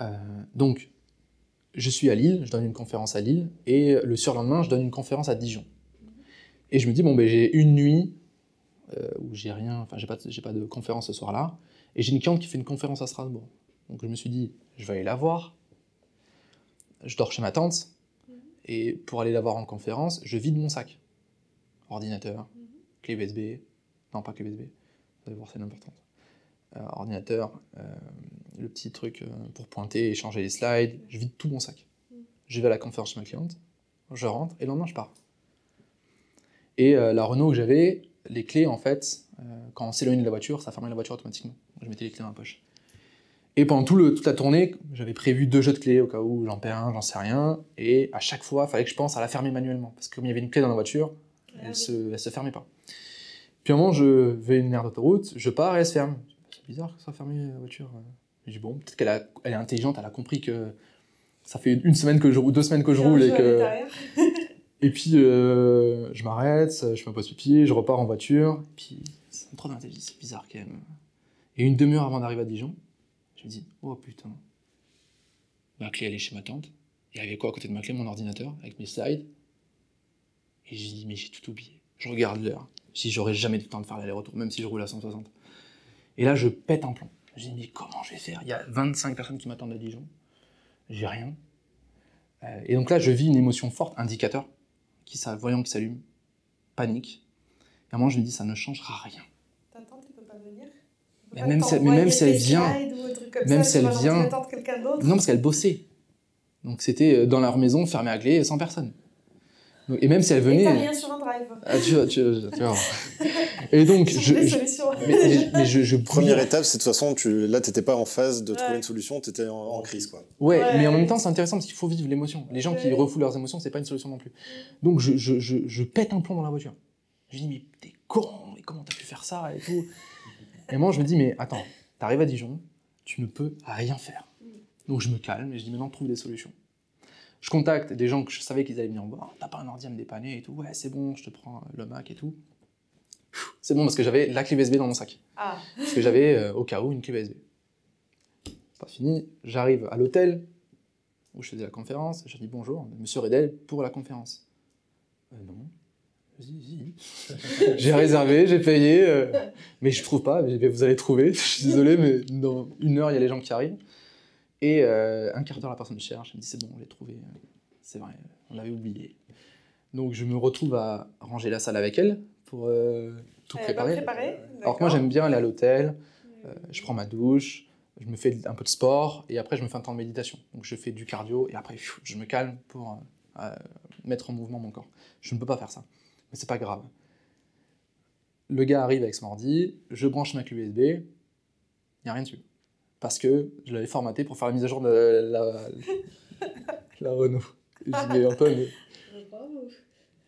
Euh, donc, je suis à Lille, je donne une conférence à Lille, et le surlendemain, je donne une conférence à Dijon. Et je me dis, bon, ben, j'ai une nuit où j'ai rien, enfin, j'ai pas, pas de conférence ce soir-là, et j'ai une cliente qui fait une conférence à Strasbourg. Donc, je me suis dit, je vais aller la voir. Je dors chez ma tante, et pour aller la voir en conférence, je vide mon sac. Ordinateur, clé USB, non pas clé USB, vous allez voir c'est l'important. Euh, ordinateur, euh, le petit truc euh, pour pointer et changer les slides, je vide tout mon sac. Je vais à la conférence chez ma cliente, je rentre et le lendemain je pars. Et euh, la Renault que j'avais, les clés en fait, euh, quand on s'éloigne de la voiture, ça fermait la voiture automatiquement. Je mettais les clés dans la poche. Et pendant tout le, toute la tournée, j'avais prévu deux jeux de clés au cas où j'en perds un, j'en sais rien. Et à chaque fois, il fallait que je pense à la fermer manuellement. Parce que comme il y avait une clé dans la voiture, Ah elle, oui. se, elle se fermait pas. Puis à un moment, je vais une aire d'autoroute, je pars et elle se ferme. C'est bizarre que ça soit fermé la voiture. Je dis bon, peut-être qu'elle a- elle est intelligente, elle a compris que ça fait une semaine que je roule, deux semaines que je roule et que. Et puis euh, je m'arrête, je fais un poste pied, je repars en voiture. Et puis c'est trop d'intelligence, c'est bizarre quand même. Et une demi-heure avant d'arriver à Dijon, je me dis oh putain, ma clé elle est chez ma tante. Il y avait quoi à côté de ma clé Mon ordinateur avec mes slides? Et je dis mais j'ai tout oublié. Je regarde l'heure. Je dis, j'aurai jamais le temps de faire l'aller-retour, même si je roule à 160. Et là, je pète un plomb. Je dis, mais comment je vais faire? Il y a 25 personnes qui m'attendent à Dijon. J'ai rien. Euh, et donc là, je vis une émotion forte, indicateur, qui, ça, voyant qui s'allume, panique. Et à un moment, je me dis, ça ne changera rien. Ta tante ne peut pas venir Mais même si- mais même si elle vient- même si elle vient- Non, parce qu'elle bossait. Donc c'était euh, dans leur maison, fermée à clé, sans personne. Donc- et même si elle Et venait. t'as rien sur un drive. Ah, tu, vois, tu, vois, tu vois. Et donc, je, des je- solutions. mais, mais- mais je, je Première étape, c'est de toute façon, tu, là, t'étais pas en phase de trouver une solution, t'étais en, en crise, quoi. Ouais, Ouais. mais en même temps, c'est intéressant parce qu'il faut vivre l'émotion. Les gens qui refoulent leurs émotions, c'est pas une solution non plus. Donc, je, je, je, je pète un plomb dans la voiture. Je dis, mais t'es con, mais comment t'as pu faire ça et tout. Et moi, je me dis, mais attends, t'arrives à Dijon, tu ne peux rien faire. Donc, je me calme et je dis, maintenant, trouve des solutions. Je contacte des gens que je savais qu'ils allaient venir me voir. T'as pas un ordi à me dépanner et tout. Ouais, c'est bon, je te prends le Mac et tout. C'est bon parce que j'avais la clé USB dans mon sac. Ah, Parce que j'avais euh, au cas où une clé USB. Pas fini, j'arrive à l'hôtel où je faisais la conférence, je dis bonjour, monsieur Redel pour la conférence. Euh, non. J'ai réservé, j'ai payé, euh, mais je trouve pas, mais vous allez trouver, je suis désolé, mais dans une heure, il y a les gens qui arrivent. Et euh, un quart d'heure, la personne cherche, elle me dit c'est bon, on l'a trouvé, c'est vrai, on l'avait oublié. Donc je me retrouve à ranger la salle avec elle pour euh, tout elle préparer. préparée? Alors que moi j'aime bien aller à l'hôtel, euh, je prends ma douche, je me fais un peu de sport et après je me fais un temps de méditation. Donc je fais du cardio et après je me calme pour euh, euh, mettre en mouvement mon corps. Je ne peux pas faire ça, mais c'est pas grave. Le gars arrive avec son ordi, je branche ma clé USB, il n'y a rien dessus. Parce que je l'avais formaté pour faire la mise à jour de la, la Renault. Et je dis, Antoine,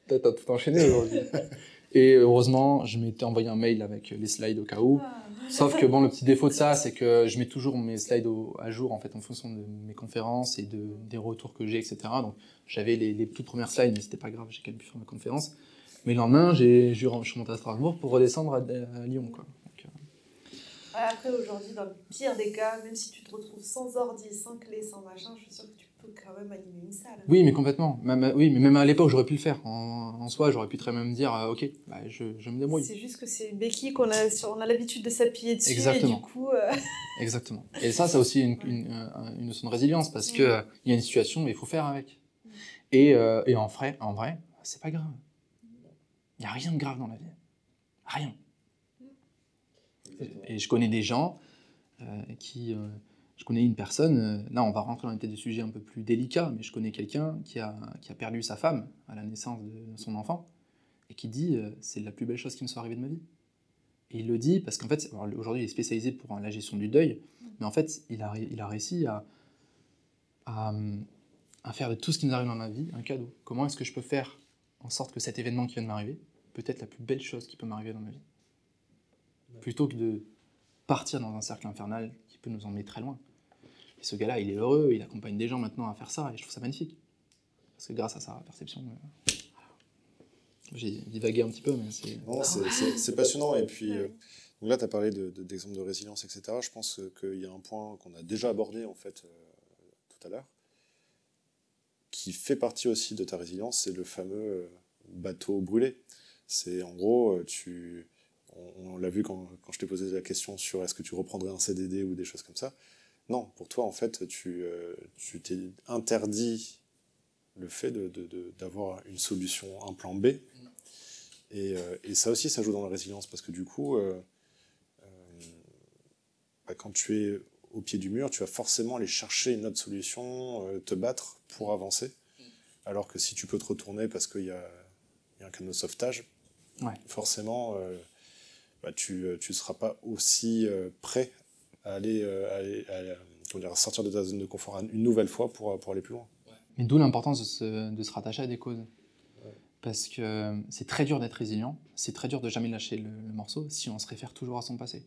t'as t'as tout enchaîné aujourd'hui. Et heureusement, je m'étais envoyé un mail avec les slides au cas où. Ah. Sauf que bon, le petit défaut de ça, c'est que je mets toujours mes slides au- à jour en fait en fonction de mes conférences et de, des retours que j'ai, etc. Donc j'avais les, les toutes premières slides, mais c'était pas grave, j'ai quand même pu faire ma conférence. Mais le lendemain, j'ai, je suis remonté à Strasbourg pour redescendre à, à Lyon, quoi. Euh, Après, aujourd'hui, dans le pire des cas, même si tu te retrouves sans ordi, sans clé, sans machin, je suis sûre que tu peux quand même animer une salle. oui, mais complètement. Même, oui, mais même à l'époque, j'aurais pu le faire. En, en soi, j'aurais pu très bien me dire, euh, ok, bah, je, je me débrouille. C'est juste que c'est une béquille qu'on a, on a l'habitude de s'appuyer dessus Exactement. et du coup, euh, Exactement. Et ça, c'est aussi une, une, euh, une notion de résilience parce que euh, y a une situation, mais il faut faire avec. Et, euh, et en vrai, en vrai, c'est pas grave. Il n'y a rien de grave dans la vie. Rien. Et je connais des gens euh, qui. euh, je connais une personne, euh, là on va rentrer dans des sujets un peu plus délicats, mais je connais quelqu'un qui a, qui a perdu sa femme à la naissance de son enfant et qui dit euh, c'est la plus belle chose qui me soit arrivée de ma vie. Et il le dit parce qu'en fait, aujourd'hui il est spécialisé pour la gestion du deuil, mais en fait il a, il a réussi à, à, à faire de tout ce qui nous arrive dans la vie un cadeau. Comment est-ce que je peux faire en sorte que cet événement qui vient de m'arriver, peut-être la plus belle chose qui peut m'arriver dans ma vie? Plutôt que de partir dans un cercle infernal qui peut nous emmener très loin. Et ce gars-là, il est heureux, il accompagne des gens maintenant à faire ça, et je trouve ça magnifique. Parce que grâce à sa perception, euh, j'ai divagué un petit peu, mais c'est... Non, c'est- passionnant. Et puis, euh, donc là, tu as parlé de- de- d'exemples de, résilience, etc. Je pense qu'il y a un point qu'on a déjà abordé, en fait, euh, tout à l'heure, qui fait partie aussi de ta résilience, c'est le fameux bateau brûlé. C'est en gros, tu, on, on l'a vu quand, quand je t'ai posé la question sur est-ce que tu reprendrais un CDD ou des choses comme ça. Non, pour toi, en fait, tu euh, tu t'es interdit le fait de- de- de- d'avoir une solution, un plan B. Et, euh, et ça aussi, ça joue dans la résilience, parce que du coup, euh, bah, quand tu es au pied du mur, tu vas forcément aller chercher une autre solution, te battre pour avancer. Alors que si tu peux te retourner parce qu'il y a, il y a un canot de sauvetage, Ouais. forcément, euh, bah, tu ne seras pas aussi euh, prêt à aller, euh, à aller- à aller- à sortir de ta zone de confort une nouvelle fois pour, pour aller plus loin. Mais d'où l'importance de se, de se rattacher à des causes. Parce que c'est très dur d'être résilient, c'est très dur de jamais lâcher le, le morceau si on se réfère toujours à son passé.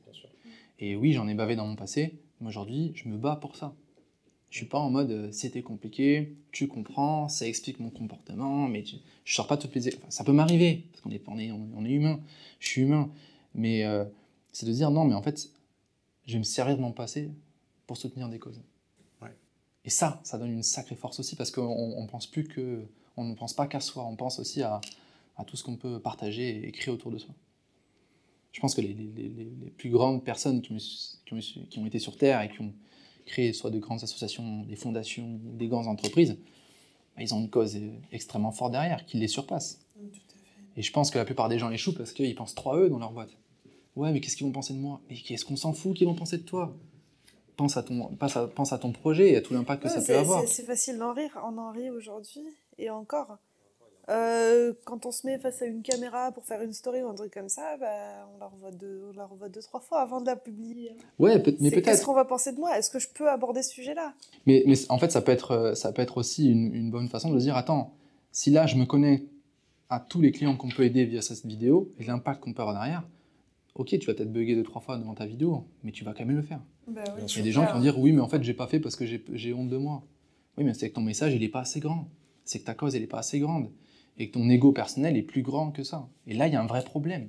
Et oui, j'en ai bavé dans mon passé, mais aujourd'hui, je me bats pour ça. Je suis pas en mode euh, c'était compliqué, tu comprends, ça explique mon comportement, mais tu- je sors pas toutes les. Enfin, ça peut m'arriver, parce qu'on est, on est, on est humain, je suis humain. Mais euh, c'est de dire non, mais en fait, je vais me servir de mon passé pour soutenir des causes. Ouais. Et ça, ça donne une sacrée force aussi, parce qu'on on pense plus que. On ne pense pas qu'à soi, on pense aussi à, à tout ce qu'on peut partager et créer autour de soi. Je pense que les, les- les- les plus grandes personnes qui, me su- qui, me su- qui ont été sur Terre et qui ont créé soit de grandes associations, des fondations, des grandes entreprises, bah, ils ont une cause extrêmement forte derrière, qui les surpasse. Et je pense que la plupart des gens échouent parce qu'ils pensent trop à eux dans leur boîte. Ouais, mais qu'est-ce qu'ils vont penser de moi? Mais qu'est-ce qu'on s'en fout qu'ils vont penser de toi? Pense à, ton, pense, à, pense à ton projet et à tout l'impact que Ouais, ça peut avoir. c'est- facile d'en rire, on en rit aujourd'hui, et encore. Euh, quand on se met face à une caméra pour faire une story ou un truc comme ça, bah, on, la revoit deux, on la revoit deux, trois fois avant de la publier. Ouais, peut- mais C'est Qu'est-ce peut-être. qu'on va penser de moi? Est-ce que je peux aborder ce sujet-là? Mais, mais en fait, ça peut être, ça peut être aussi une, une bonne façon de se dire attends, si là je me connais à tous les clients qu'on peut aider via cette vidéo et l'impact qu'on peut avoir derrière, ok, tu vas peut-être bugger deux, trois fois devant ta vidéo, mais tu vas quand même le faire. bah, oui. Il y a des gens qui vont dire oui, mais en fait, j'ai pas fait parce que j'ai honte de moi. Oui, mais c'est que ton message, il est pas assez grand. C'est que ta cause, elle est pas assez grande. Et que ton ego personnel est plus grand que ça. Et là, il y a un vrai problème.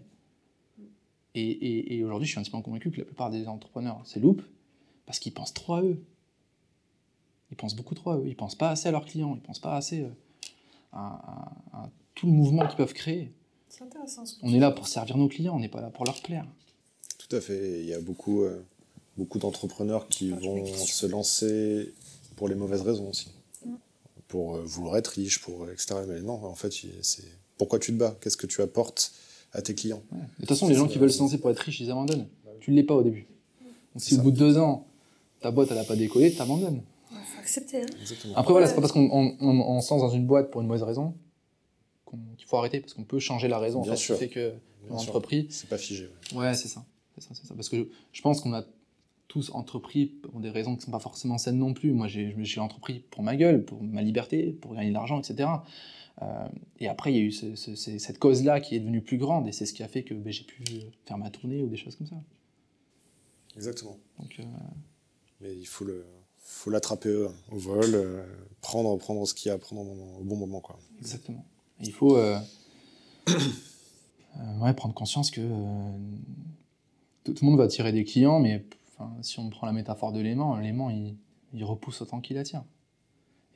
Et, et- et aujourd'hui, je suis intimement convaincu que la plupart des entrepreneurs se loupent parce qu'ils pensent trop à eux. Ils pensent beaucoup trop à eux. Ils pensent pas assez à leurs clients. Ils pensent pas assez euh, à, à- à tout le mouvement qu'ils peuvent créer. C'est intéressant ce que On tu est là pour servir nos clients, on n'est pas là pour leur plaire. Tout à fait. Il y a beaucoup, euh, beaucoup d'entrepreneurs qui Ah, vont se lancer pour les mauvaises raisons aussi. Mm. Pour euh, vouloir être riche, pour euh, etc. Mais non, en fait, c'est pourquoi tu te bats? Qu'est-ce que tu apportes à tes clients? Ouais. De toute façon, les gens qui veulent se lancer pour être riches, ils abandonnent. Tu ne l'es pas au début. Donc, si au bout de deux ans, ta boîte, elle n'a pas décollé, tu abandonnes. Ouais, faut accepter. Hein. Après, voilà, Ouais. c'est pas parce qu'on on, on- on se lance dans une boîte pour une mauvaise raison qu'il faut arrêter, parce qu'on peut changer la raison en Bien fait, sûr. qui fait que entrepris. C'est pas figé. ouais. Ouais, c'est ça. Ça, ça. Parce que je, je pense qu'on a tous entrepris pour des raisons qui ne sont pas forcément saines non plus. Moi, j'ai- entrepris pour ma gueule, pour ma liberté, pour gagner de l'argent, etc. Euh, et après, il y a eu ce- ce- ce- cette cause-là qui est devenue plus grande, et c'est ce qui a fait que ben, j'ai pu faire ma tournée ou des choses comme ça. Exactement. Donc, euh, Mais il faut le, faut l'attraper euh, au vol, euh, prendre, prendre ce qu'il y a à prendre au bon moment, quoi. Exactement. Il faut euh, euh, ouais, prendre conscience que euh, tout, le monde va attirer des clients, mais si on prend la métaphore de l'aimant, l'aimant il, repousse autant qu'il attire.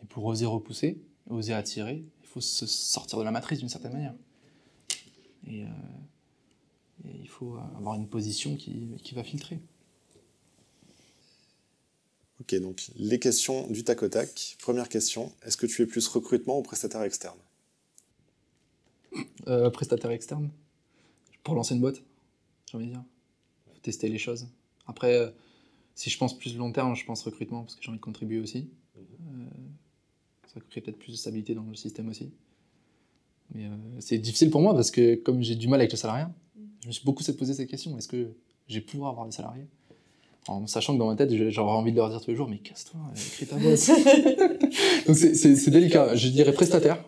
Et pour oser repousser, oser attirer, il faut se sortir de la matrice d'une certaine manière. Et, et il faut avoir une position qui, qui va filtrer. Ok, donc les questions du tac au tac. Première question, est-ce que tu es plus recrutement ou prestataire externe? Euh, prestataire externe pour lancer une boîte, j'ai envie de dire. Faut tester les choses. Après, euh, si je pense plus long terme, je pense recrutement parce que j'ai envie de contribuer aussi. Euh, ça crée peut-être plus de stabilité dans le système aussi. Mais euh, c'est difficile pour moi parce que comme j'ai du mal avec le salariat, je me suis beaucoup posé cette question est-ce que j'ai pouvoir avoir des salariés? En sachant que dans ma tête, j'aurais envie de leur dire tous les jours mais casse-toi, crée ta boîte. Donc c'est délicat. Je dirais prestataire.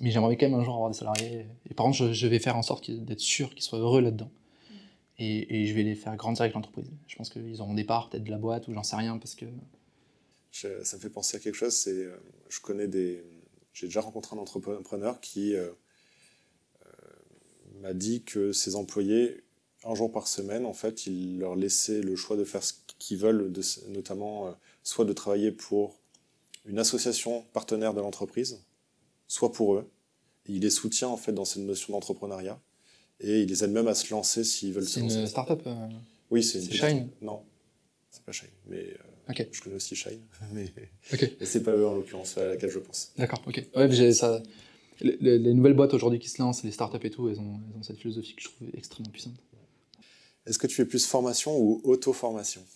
Mais j'aimerais quand même un jour avoir des salariés. Et par contre, je, je vais faire en sorte d'être sûr qu'ils soient heureux là-dedans. Et, et je vais les faire grandir avec l'entreprise. Je pense qu'ils auront des parts, peut-être de la boîte, ou j'en sais rien, parce que. Je- ça me fait penser à quelque chose. C'est, euh, je connais des, j'ai déjà rencontré un entrepreneur qui euh, euh, m'a dit que ses employés, un jour par semaine, en fait, il leur laissait le choix de faire ce qu'ils veulent, de, notamment euh, soit de travailler pour une association partenaire de l'entreprise, soit pour eux. Il les soutient en fait dans cette notion d'entrepreneuriat et il les aide même à se lancer s'ils veulent se C'est lancer. une start-up. euh, Oui, c'est une c'est Shine Non, c'est pas Shine, mais euh, Ok, je connais aussi Shine, mais, ok, mais c'est pas eux en l'occurrence à laquelle je pense. d'accord, ok. Ouais, mais j'ai ça. Les, les- les nouvelles boîtes aujourd'hui qui se lancent, les startups et tout, elles ont, elles ont cette philosophie que je trouve extrêmement puissante. Est-ce que tu es plus formation ou auto-formation? c'est-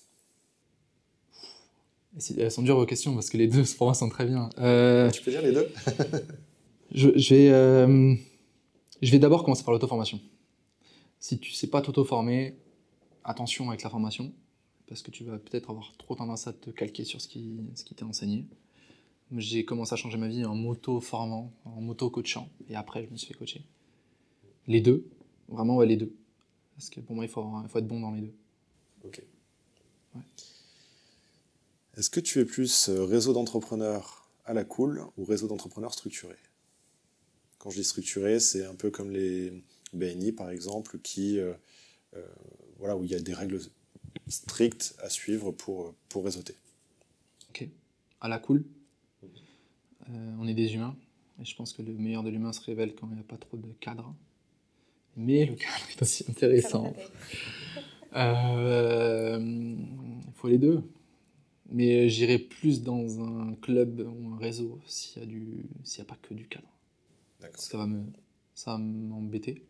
elles sont dures vos questions parce que les deux pour moi sont très bien. Euh, Tu peux dire les deux Je, je vais, euh, je vais d'abord commencer par l'auto-formation. Si tu sais pas t'auto-former, attention avec la formation, parce que tu vas peut-être avoir trop tendance à te calquer sur ce qui, ce qui t'est enseigné. J'ai commencé à changer ma vie en m'auto-formant, en m'auto-coachant, et après je me suis fait coacher. Les deux, vraiment ouais, les deux. Parce que pour moi, il faut, avoir- il faut être bon dans les deux. Ok. Ouais. Est-ce que tu es plus euh, réseau d'entrepreneurs à la cool ou réseau d'entrepreneurs structuré? Quand je dis structuré, c'est un peu comme les BNI par exemple, qui, euh, euh, voilà, où il y a des règles strictes à suivre pour, pour réseauter. À la cool, euh, on est des humains, et je pense que le meilleur de l'humain se révèle quand il n'y a pas trop de cadre. Mais le cadre est aussi intéressant. Euh, il faut les deux. Mais j'irai plus dans un club ou un réseau s'il n'y a, a pas que du cadre. Ça va, me, ça va m'embêter.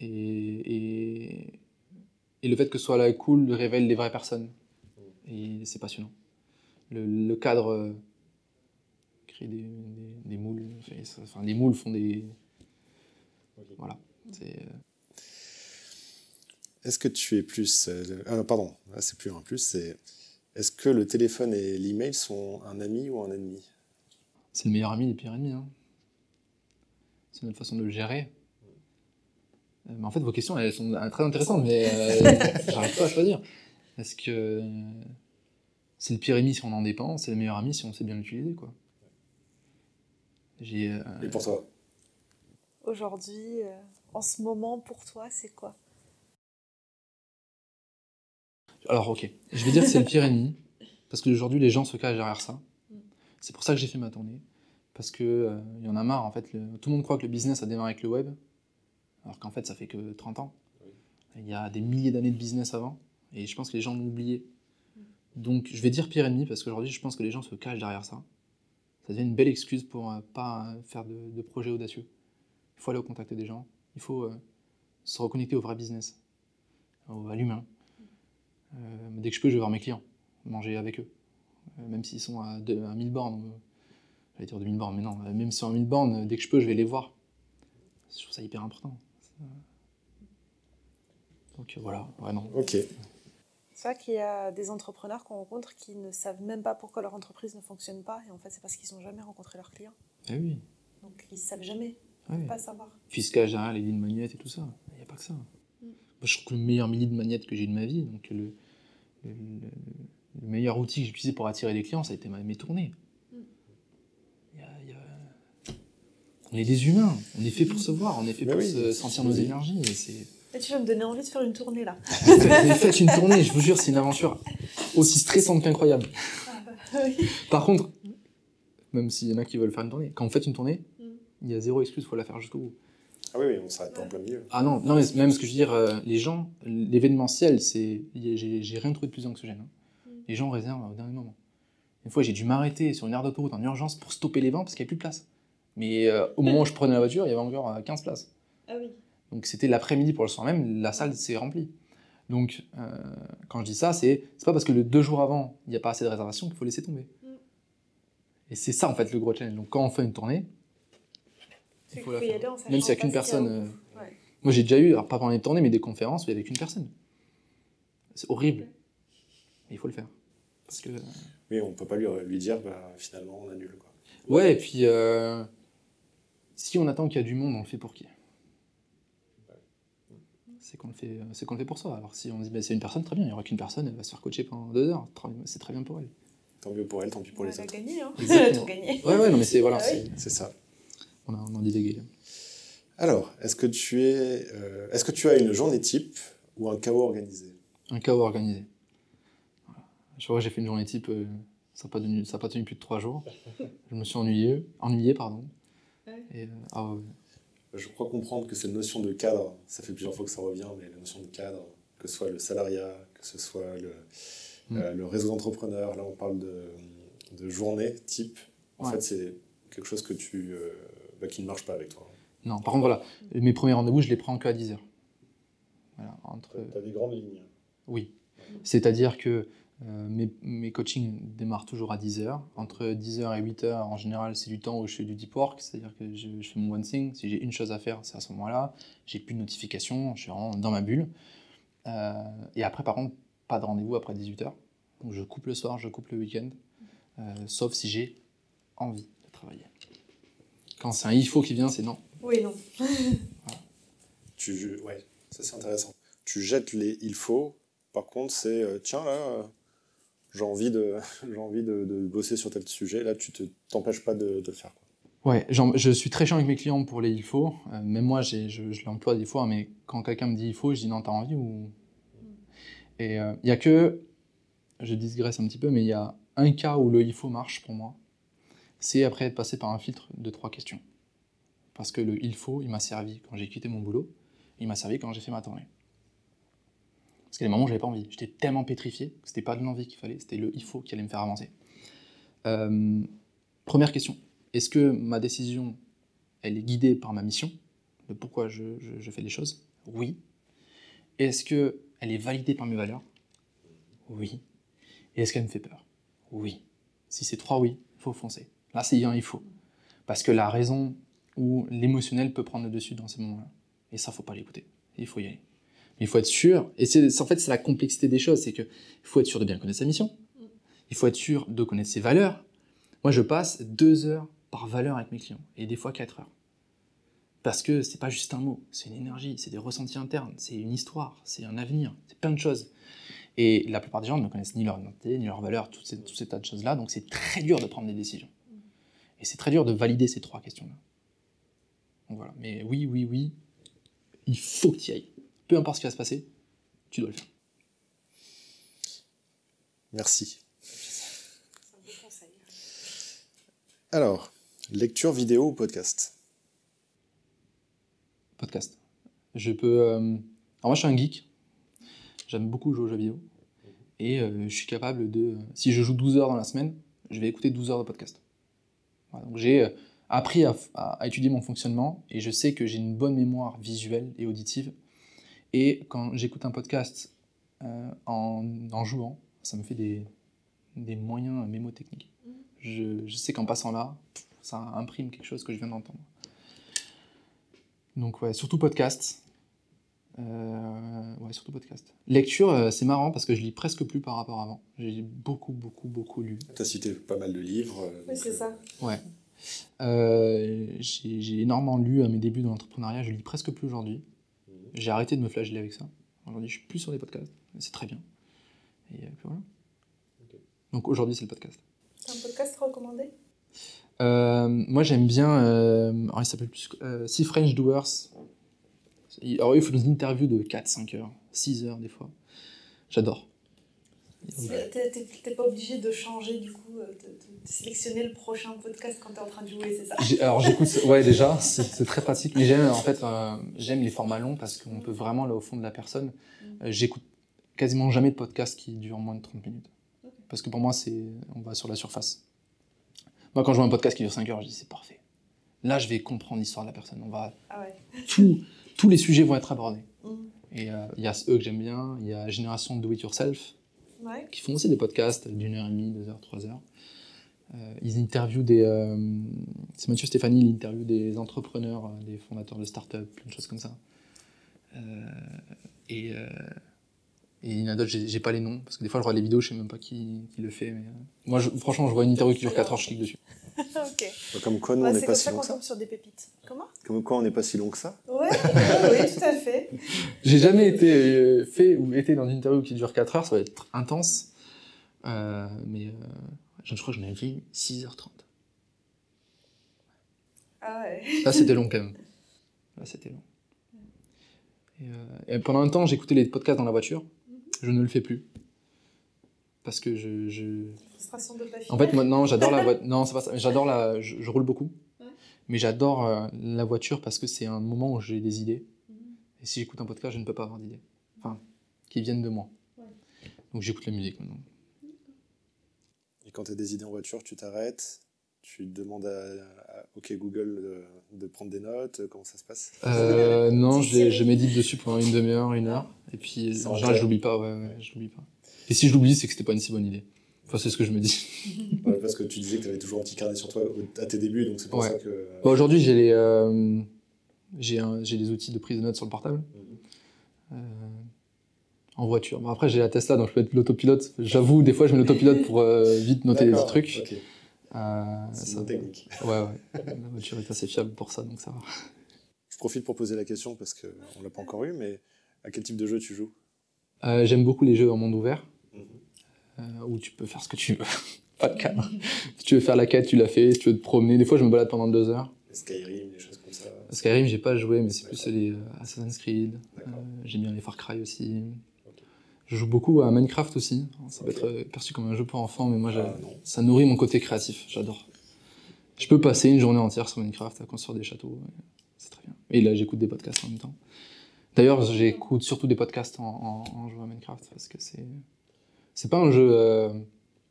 Et, et, et, le fait que ce soit là cool révèle les vraies personnes. Et c'est passionnant. Le, le cadre euh, crée des, des, des moules. Enfin, les moules font des. Voilà. C'est. Euh, est-ce que tu es plus. Euh, euh, pardon, c'est plus un plus, c'est. Est-ce que le téléphone et l'email sont un ami ou un ennemi? C'est le meilleur ami des pires ennemis. Hein. C'est notre façon de le gérer. Euh, mais en fait, vos questions, elles sont très intéressantes, mais j'arrive pas à choisir. Est-ce que c'est le pire ennemi si on en dépend, c'est le meilleur ami si on sait bien l'utiliser, quoi. Et pour toi? Aujourd'hui, en ce moment, pour toi, c'est quoi? Alors, ok, je vais dire que c'est le pire ennemi, parce qu'aujourd'hui, les gens se cachent derrière ça. C'est pour ça que j'ai fait ma tournée, parce qu'il euh, y en a marre, en fait. tout le monde croit que le business a démarré avec le web, alors qu'en fait, ça fait que 30 ans. Il y a des milliers d'années de business avant, et je pense que les gens l'ont oublié. Donc, je vais dire pire ennemi, parce qu'aujourd'hui, je pense que les gens se cachent derrière ça. Ça devient une belle excuse pour ne euh, pas faire de, projets audacieux. Il faut aller au contact des gens, il faut euh, se reconnecter au vrai business, à l'humain. Euh, dès que je peux, je vais voir mes clients, manger avec eux. Euh, même s'ils sont à, 1000 bornes, euh, j'allais dire 2000 bornes, mais non, même si sont à 1000 bornes, dès que je peux, je vais les voir. Je trouve ça hyper important. Donc voilà, vraiment. Ok. C'est vrai qu'il y a des entrepreneurs qu'on rencontre qui ne savent même pas pourquoi leur entreprise ne fonctionne pas, et en fait, c'est parce qu'ils n'ont jamais rencontré leurs clients. Eh oui. Donc ils ne savent jamais, ils ne pas savoir. Fiscal général, les lignes magnettes et tout ça, il n'y a pas que ça. Mm. je trouve que le meilleur millier de magnettes que j'ai de ma vie, donc le, le, meilleur outil que j'ai utilisé pour attirer des clients, ça a été mes tournées. On est des humains, on est fait pour se voir, on est fait pour se sentir nos énergies. Et tu vas me donner envie de faire une tournée là. Faites une tournée, je vous jure, c'est une aventure aussi stressante qu'incroyable. Ah bah, Par contre, même s'il y en a qui veulent faire une tournée, quand vous faites une tournée, mm. il y a zéro excuse, il faut la faire jusqu'au bout. Ah oui, on s'arrête pas en plein milieu. Ah non, non mais même ce que je veux dire, euh, les gens, l'événementiel, c'est. J'ai rien trouvé de plus anxiogène. Hein. Mm. Les gens réservent au dernier moment. Une fois, j'ai dû m'arrêter sur une aire d'autoroute en urgence pour stopper les vents parce qu'il n'y avait plus de place. Mais euh, au moment où je prenais la voiture, il y avait encore 15 euh, places. Ah oui. Donc c'était l'après-midi pour le soir même, la salle s'est remplie. Donc quand je dis ça, c'est pas parce que le deux jours avant, il n'y a pas assez de réservations qu'il faut laisser tomber. Mm. Et c'est ça en fait le gros challenge. Donc quand on fait une tournée, même s'il n'y a qu'une personne. Euh, moi, j'ai déjà eu, alors pas pendant les tournées, mais des conférences où il n'y avait qu'une personne. C'est horrible. Mais il faut le faire. Parce que... Oui, on ne peut pas lui, lui dire, bah, finalement, on annule. Quoi. Ouais, et puis, euh, si on attend qu'il y a du monde, on le fait pour qui? C'est qu'on le fait, c'est qu'on le fait pour ça. Alors si on dit bah, c'est une personne, très bien, il n'y aura qu'une personne, elle va se faire coacher pendant deux heures, c'est très bien pour elle. Tant mieux pour elle, tant pis pour les autres. Elle a gagné, hein. Elle a gagné. Ouais, ouais, non mais c'est voilà, ah c'est ça on a, on a Alors, est-ce que, tu es, euh, est-ce que tu as une journée type ou un chaos organisé? Un chaos organisé. Je vois, j'ai fait une journée type, euh, ça n'a pas, tenu, pas tenu plus de trois jours. Je me suis ennuyé, ennuyé pardon. Et, euh, ah Je crois comprendre que cette notion de cadre, ça fait plusieurs fois que ça revient, mais la notion de cadre, que ce soit le salariat, que ce soit le, mm. le réseau d'entrepreneurs, là on parle de, de journée type. En fait, c'est quelque chose que tu, qui ne marche pas avec toi. Non, par contre, voilà, mes premiers rendez-vous, je les prends qu'à 10 heures. Voilà, entre... Tu as des grandes lignes. Oui. C'est-à-dire que euh, mes, mes, coachings démarrent toujours à 10 heures. Entre 10 heures et 8 heures, en général, c'est du temps où je fais du deep work, c'est-à-dire que je, fais mon one thing. Si j'ai une chose à faire, c'est à ce moment-là. J'ai plus de notifications, je suis vraiment dans ma bulle. Euh, et après, par contre, pas de rendez-vous après 18 heures. Donc je coupe le soir, je coupe le week-end, euh, sauf si j'ai envie de travailler. Quand c'est un il faut qui vient, c'est non. Oui, non. Tu, ouais, ça c'est intéressant. Tu jettes les il faut, par contre, c'est euh, tiens là, euh, j'ai envie, de, j'ai envie de, bosser sur tel sujet, là tu ne t'empêches pas de, le faire. Quoi. Ouais, je suis très chiant avec mes clients pour les il faut. Euh, même moi, je, je l'emploie des fois, mais quand quelqu'un me dit il faut, je dis non, t'as envie ou. Et il n'y a que, je digresse un petit peu, mais il y a un cas où le il faut marche pour moi c'est après être passé par un filtre de trois questions. Parce que le il faut, il m'a servi quand j'ai quitté mon boulot. Il m'a servi quand j'ai fait ma tournée. Parce qu'il y a des moments où j'avais pas envie. J'étais tellement pétrifié que c'était pas de l'envie qu'il fallait, c'était le il faut qui allait me faire avancer. Euh, première question. Est-ce que ma décision, elle est guidée par ma mission, de pourquoi je, fais les choses? Oui. Est-ce qu'elle est validée par mes valeurs? Oui. Et est-ce qu'elle me fait peur? Oui. Si c'est trois oui, il faut foncer. Là, c'est un il faut. Parce que la raison ou l'émotionnel peut prendre le dessus dans ces moments-là. Et ça, faut pas l'écouter. Il faut y aller. Mais il faut être sûr, et c'est, en fait, c'est la complexité des choses, c'est qu'il faut être sûr de bien connaître sa mission. Il faut être sûr de connaître ses valeurs. Moi, je passe deux heures par valeur avec mes clients, et des fois quatre heures. Parce que c'est pas juste un mot, c'est une énergie, c'est des ressentis internes, c'est une histoire, c'est un avenir, c'est plein de choses. Et la plupart des gens ne connaissent ni leur identité, ni leurs valeurs, tous ces, ces tas de choses-là, donc c'est très dur de prendre des décisions. Et c'est très dur de valider ces trois questions-là. Donc voilà. Mais oui, oui, oui, il faut que tu y ailles. Peu importe ce qui va se passer, tu dois le faire. Merci. C'est un bon conseil. Alors, lecture vidéo ou podcast? Podcast. Je peux. Euh, alors, moi, je suis un geek. J'aime beaucoup jouer aux jeux vidéo. Et euh, je suis capable de. Si je joue 12 heures dans la semaine, je vais écouter 12 heures de podcast. Donc, j'ai euh, appris à, étudier mon fonctionnement et je sais que j'ai une bonne mémoire visuelle et auditive. Et quand j'écoute un podcast euh, en, jouant, ça me fait des, des moyens mémotechniques. Mmh. Je, je sais qu'en passant là, ça imprime quelque chose que je viens d'entendre. Donc ouais, surtout podcast. Euh, ouais, surtout podcast. Lecture, euh, c'est marrant parce que je lis presque plus par rapport à avant. J'ai beaucoup, beaucoup, beaucoup lu. Tu as cité pas mal de livres. oui, c'est ça. Ouais. Euh, j'ai énormément lu à mes débuts dans l'entrepreneuriat, je lis presque plus aujourd'hui. Mhm. J'ai arrêté de me flageller avec ça. Aujourd'hui, je suis plus sur des podcasts, c'est très bien. Et puis voilà. Donc aujourd'hui, c'est le podcast. C'est un podcast recommandé? Euh, Moi, j'aime bien. Euh, il s'appelle plus. Euh, Six French Doers. Alors, il faut une interview de 4-5 heures, 6 heures des fois. J'adore. T'es pas obligé de changer du coup, euh, de, sélectionner le prochain podcast quand t'es en train de jouer, c'est ça? Alors j'écoute, ouais déjà, c'est très pratique. Mais j'aime en fait, euh, j'aime les formats longs parce qu'on peut vraiment aller au fond de la personne. Mm. Euh, j'écoute quasiment jamais de podcast qui dure moins de 30 minutes. Parce que pour moi, c'est, on va sur la surface. Moi, quand je vois un podcast qui dure 5 heures, je dis c'est parfait. Là, je vais comprendre l'histoire de la personne. On va, ah ouais. Tous les sujets vont être abordés. Mm. Et il y a eux que j'aime bien. Il y a Génération Do It Yourself qui font aussi des podcasts d'une heure et demie, deux heures, trois heures. Euh, ils interviewent des. Euh, c'est Mathieu Stéphanie, il interviewe des entrepreneurs, euh, des fondateurs de start-up, plein de choses comme ça. et, et il y en a d'autres, j'ai pas les noms, parce que des fois je vois les vidéos, je sais même pas qui, qui le fait. Mais, moi, franchement, je vois une interview qui dure 4 heures, je clique dessus. ok. Comme quoi, nous, on n'est pas si long que ça. sur des pépites. Comment? Comme quoi, on n'est pas si long que ça. Ouais, oui, tout à fait. J'ai jamais été euh, fait ou été dans une interview qui dure 4 heures, ça va être intense. Euh, mais euh, je crois que j'en ai fait 6h30. Ah ouais. Là, c'était long quand même. Là, c'était long. Et, et, pendant un temps, j'écoutais les podcasts dans la voiture. Je ne le fais plus parce que je, je... Frustration de pas En fait, maintenant, j'adore la voiture. Non, c'est pas ça. J'adore la. Je, roule beaucoup, mais j'adore euh, la voiture parce que c'est un moment où j'ai des idées. Mhm. Et si j'écoute un podcast, je ne peux pas avoir d'idées. Enfin, qui viennent de moi. Donc j'écoute la musique maintenant. Et quand tu as des idées en voiture, tu t'arrêtes, tu demandes à, OK Google de, prendre des notes Comment ça se passe? Euh, Non, je médite dessus pendant une demi-heure, une heure. Et puis, en général, je l'oublie pas. Ouais, ouais, je l'oublie pas. Et si je l'oublie, c'est que c'était pas une si bonne idée. Enfin, c'est ce que je me dis. parce que tu disais que tu avais toujours un petit carnet sur toi à tes débuts, donc c'est pour ça que. Bah, Aujourd'hui, j'ai les, euh, j'ai, j'ai des outils de prise de notes sur le portable. Mhm. Euh, en voiture. Bon, après, j'ai la Tesla, donc je peux être l'autopilote. J'avoue, des fois, je mets l'autopilote pour euh, vite noter les trucs. Okay. c'est une technique. Ouais, ouais. La voiture est assez fiable pour ça, donc ça va. Je profite pour poser la question parce qu'on l'a pas encore eu, mais à quel type de jeu tu joues euh, j'aime beaucoup les jeux en monde ouvert, mhm. euh, où tu peux faire ce que tu veux. Pas de cadre. si tu veux faire la quête, tu l'as fait. Si tu veux te promener, des fois je me balade pendant deux heures. Skyrim, des choses comme ça. Skyrim, j'ai pas joué, mais c'est plus les euh, Assassin's Creed. J'aime bien les Far Cry aussi. Je joue beaucoup à Minecraft aussi. Ça peut être perçu comme un jeu pour enfants, mais moi, ah, ça nourrit mon côté créatif. J'adore. Je peux passer une journée entière sur Minecraft à construire des châteaux. C'est très bien. Et là, j'écoute des podcasts en même temps. D'ailleurs, j'écoute surtout des podcasts en, en, jouant à Minecraft parce que c'est c'est pas un jeu euh,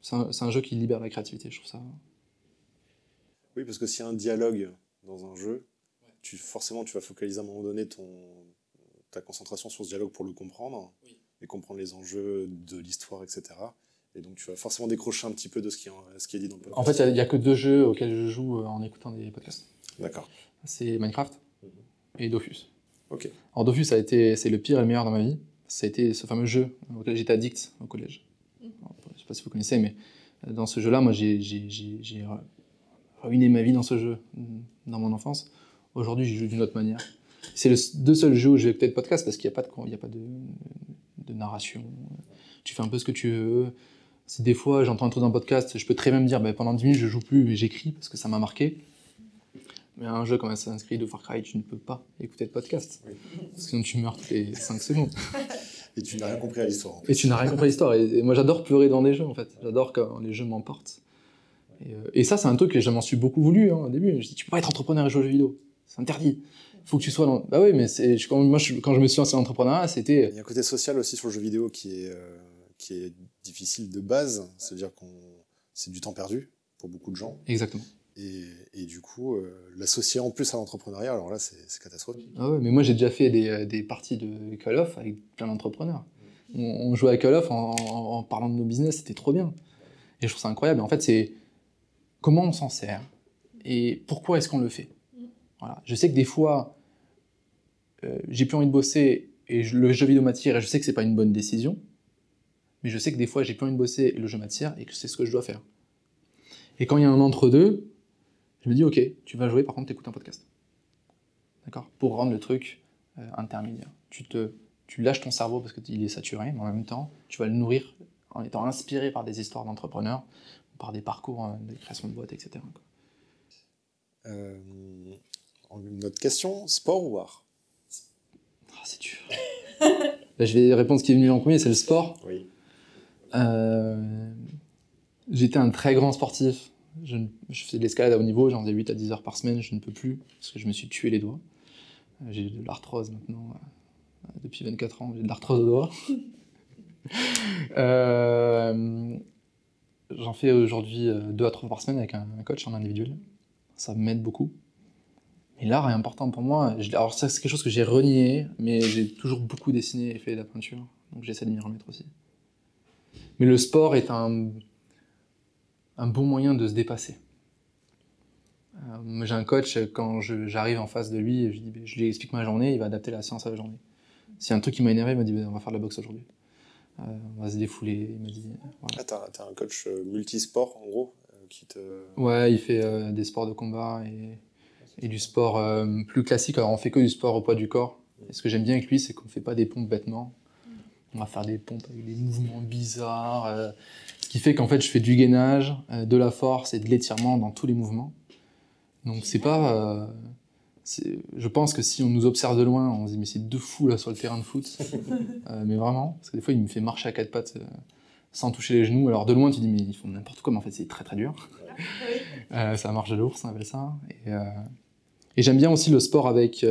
c'est un, un, jeu qui libère la créativité, je trouve ça. Oui, parce que s'il y a un dialogue dans un jeu, tu forcément tu vas focaliser à un moment donné ton ta concentration sur ce dialogue pour le comprendre et comprendre les enjeux de l'histoire, etc. Et donc tu vas forcément décrocher un petit peu de ce qui, ce qui est dit dans le podcast. En fait, il n'y a, que deux jeux auxquels je joue euh, en écoutant des podcasts. D'accord. C'est Minecraft mhm. et Dofus. Ok. Alors Dofus, a été, c'est le pire et le meilleur dans ma vie. Ça a été ce fameux jeu auquel j'étais addict au collège. Je ne sais pas si vous connaissez, mais euh, dans ce jeu-là, moi, j'ai, ruiné ma vie dans ce jeu, dans mon enfance. Aujourd'hui, j'y joue d'une autre manière. C'est le deux seuls jeux où je vais peut-être podcast parce qu'il n'y a pas de, il y a pas de narration. Tu fais un peu ce que tu veux si des fois j'entends un truc dans un podcast, je peux très bien me dire bah, pendant 10 minutes je joue plus et j'écris parce que ça m'a marqué. Mais un jeu comme Assassin's Creed ou Far Cry, tu ne peux pas écouter de podcast. Parce que sinon tu meurs toutes les 5 secondes. Et tu n'as rien compris à l'histoire. Et tu n'as rien compris à l'histoire. Et, moi j'adore pleurer dans des jeux en fait. J'adore quand les jeux m'emportent. Et, euh, et, ça c'est un truc que je m'en suis beaucoup voulu hein, au début. Je dis tu peux pas être entrepreneur et jouer aux jeux vidéo. C'est interdit. Faut que tu sois dans. Bah oui, mais quand, moi quand je me suis lancé dans l'entrepreneuriat, c'était. Il y a un côté social aussi sur le jeu vidéo qui est, euh, qui est difficile de base, c'est-à-dire qu'on c'est du temps perdu pour beaucoup de gens. Exactement. Et, du coup, euh, l'associer en plus à l'entrepreneuriat, alors là, c'est catastrophique. Ah mais moi j'ai déjà fait des, euh, des, parties de Call of avec plein d'entrepreneurs. On, jouait à Call of en, en, parlant de nos business, c'était trop bien. Et je trouve ça incroyable. En fait, c'est comment on s'en sert et pourquoi est-ce qu'on le fait. Voilà. Je sais que des fois, euh, j'ai plus envie de bosser et le jeu vidéo m'attire et je sais que c'est pas une bonne décision mais je sais que des fois j'ai plus envie de bosser et le jeu m'attire et que c'est ce que je dois faire. Et quand il y a un entre-deux, je me dis ok, tu vas jouer, par contre t'écoutes un podcast. D'accord? Pour rendre le truc euh, intermédiaire. Tu, te, tu lâches ton cerveau parce qu'il est saturé, mais en même temps, tu vas le nourrir en étant inspiré par des histoires d'entrepreneurs, par des parcours euh, de création de boîtes, etc. Euh, une autre question, sport ou art? Ah, C'est dur. je vais répondre ce qui est venu en premier, c'est le sport. Oui. Euh, j'étais un très grand sportif. Je, faisais de l'escalade à haut niveau, j'en faisais 8 à 10 heures par semaine, je ne peux plus, parce que je me suis tué les doigts. Euh, j'ai de l'arthrose maintenant, euh, depuis 24 ans, j'ai de l'arthrose aux doigts. euh, J'en fais aujourd'hui 2 à 3 par semaine avec un, coach en individuel. Ça m'aide beaucoup. Mais l'art est important pour moi. Alors ça, c'est quelque chose que j'ai renié, mais j'ai toujours beaucoup dessiné et fait de la peinture. Donc j'essaie de m'y remettre aussi. Mais le sport est un, un bon moyen de se dépasser. Euh, j'ai un coach, quand j'arrive en face de lui, je, dis, ben, je lui explique ma journée, il va adapter la séance à la journée. S'il y a un truc qui m'a énervé, il m'a dit ben, on va faire de la boxe aujourd'hui. Euh, on va se défouler. Il m'a dit. Voilà. Ah, t'as un coach euh, multisport en gros qui te... Ouais, il fait des sports de combat et, et du sport plus classique. Alors on fait que du sport au poids du corps. Et ce que j'aime bien avec lui, c'est qu'on fait pas des pompes bêtement on va faire des pompes avec des mouvements bizarres, euh, qui fait qu'en fait je fais du gainage, euh, de la force et de l'étirement dans tous les mouvements. Donc c'est pas, euh, je pense que si on nous observe de loin, on se dit mais c'est deux fous là sur le terrain de foot, mais vraiment, parce que des fois il me fait marcher à quatre pattes sans toucher les genoux. Alors de loin tu dis mais ils font n'importe quoi, mais en fait c'est très très dur. ça marche de l'ours, on appelle ça. Et, et j'aime bien aussi le sport avec,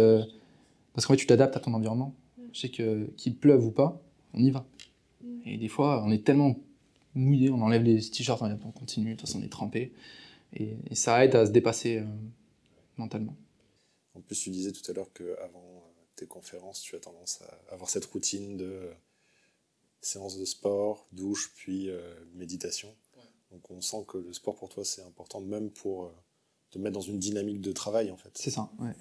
parce qu'en fait tu t'adaptes à ton environnement. Je sais que qu'il pleuve ou pas, on y va. Mm. Et des fois, on est tellement mouillé, on enlève les t-shirts, on continue, de toute façon on est trempé. Et, ça aide à se dépasser euh, mentalement. En plus, tu disais tout à l'heure qu'avant euh, tes conférences, tu as tendance à avoir cette routine de euh, séance de sport, douche, puis méditation. Donc on sent que le sport pour toi, c'est important même pour te mettre dans une dynamique de travail en fait. C'est ça, ouais.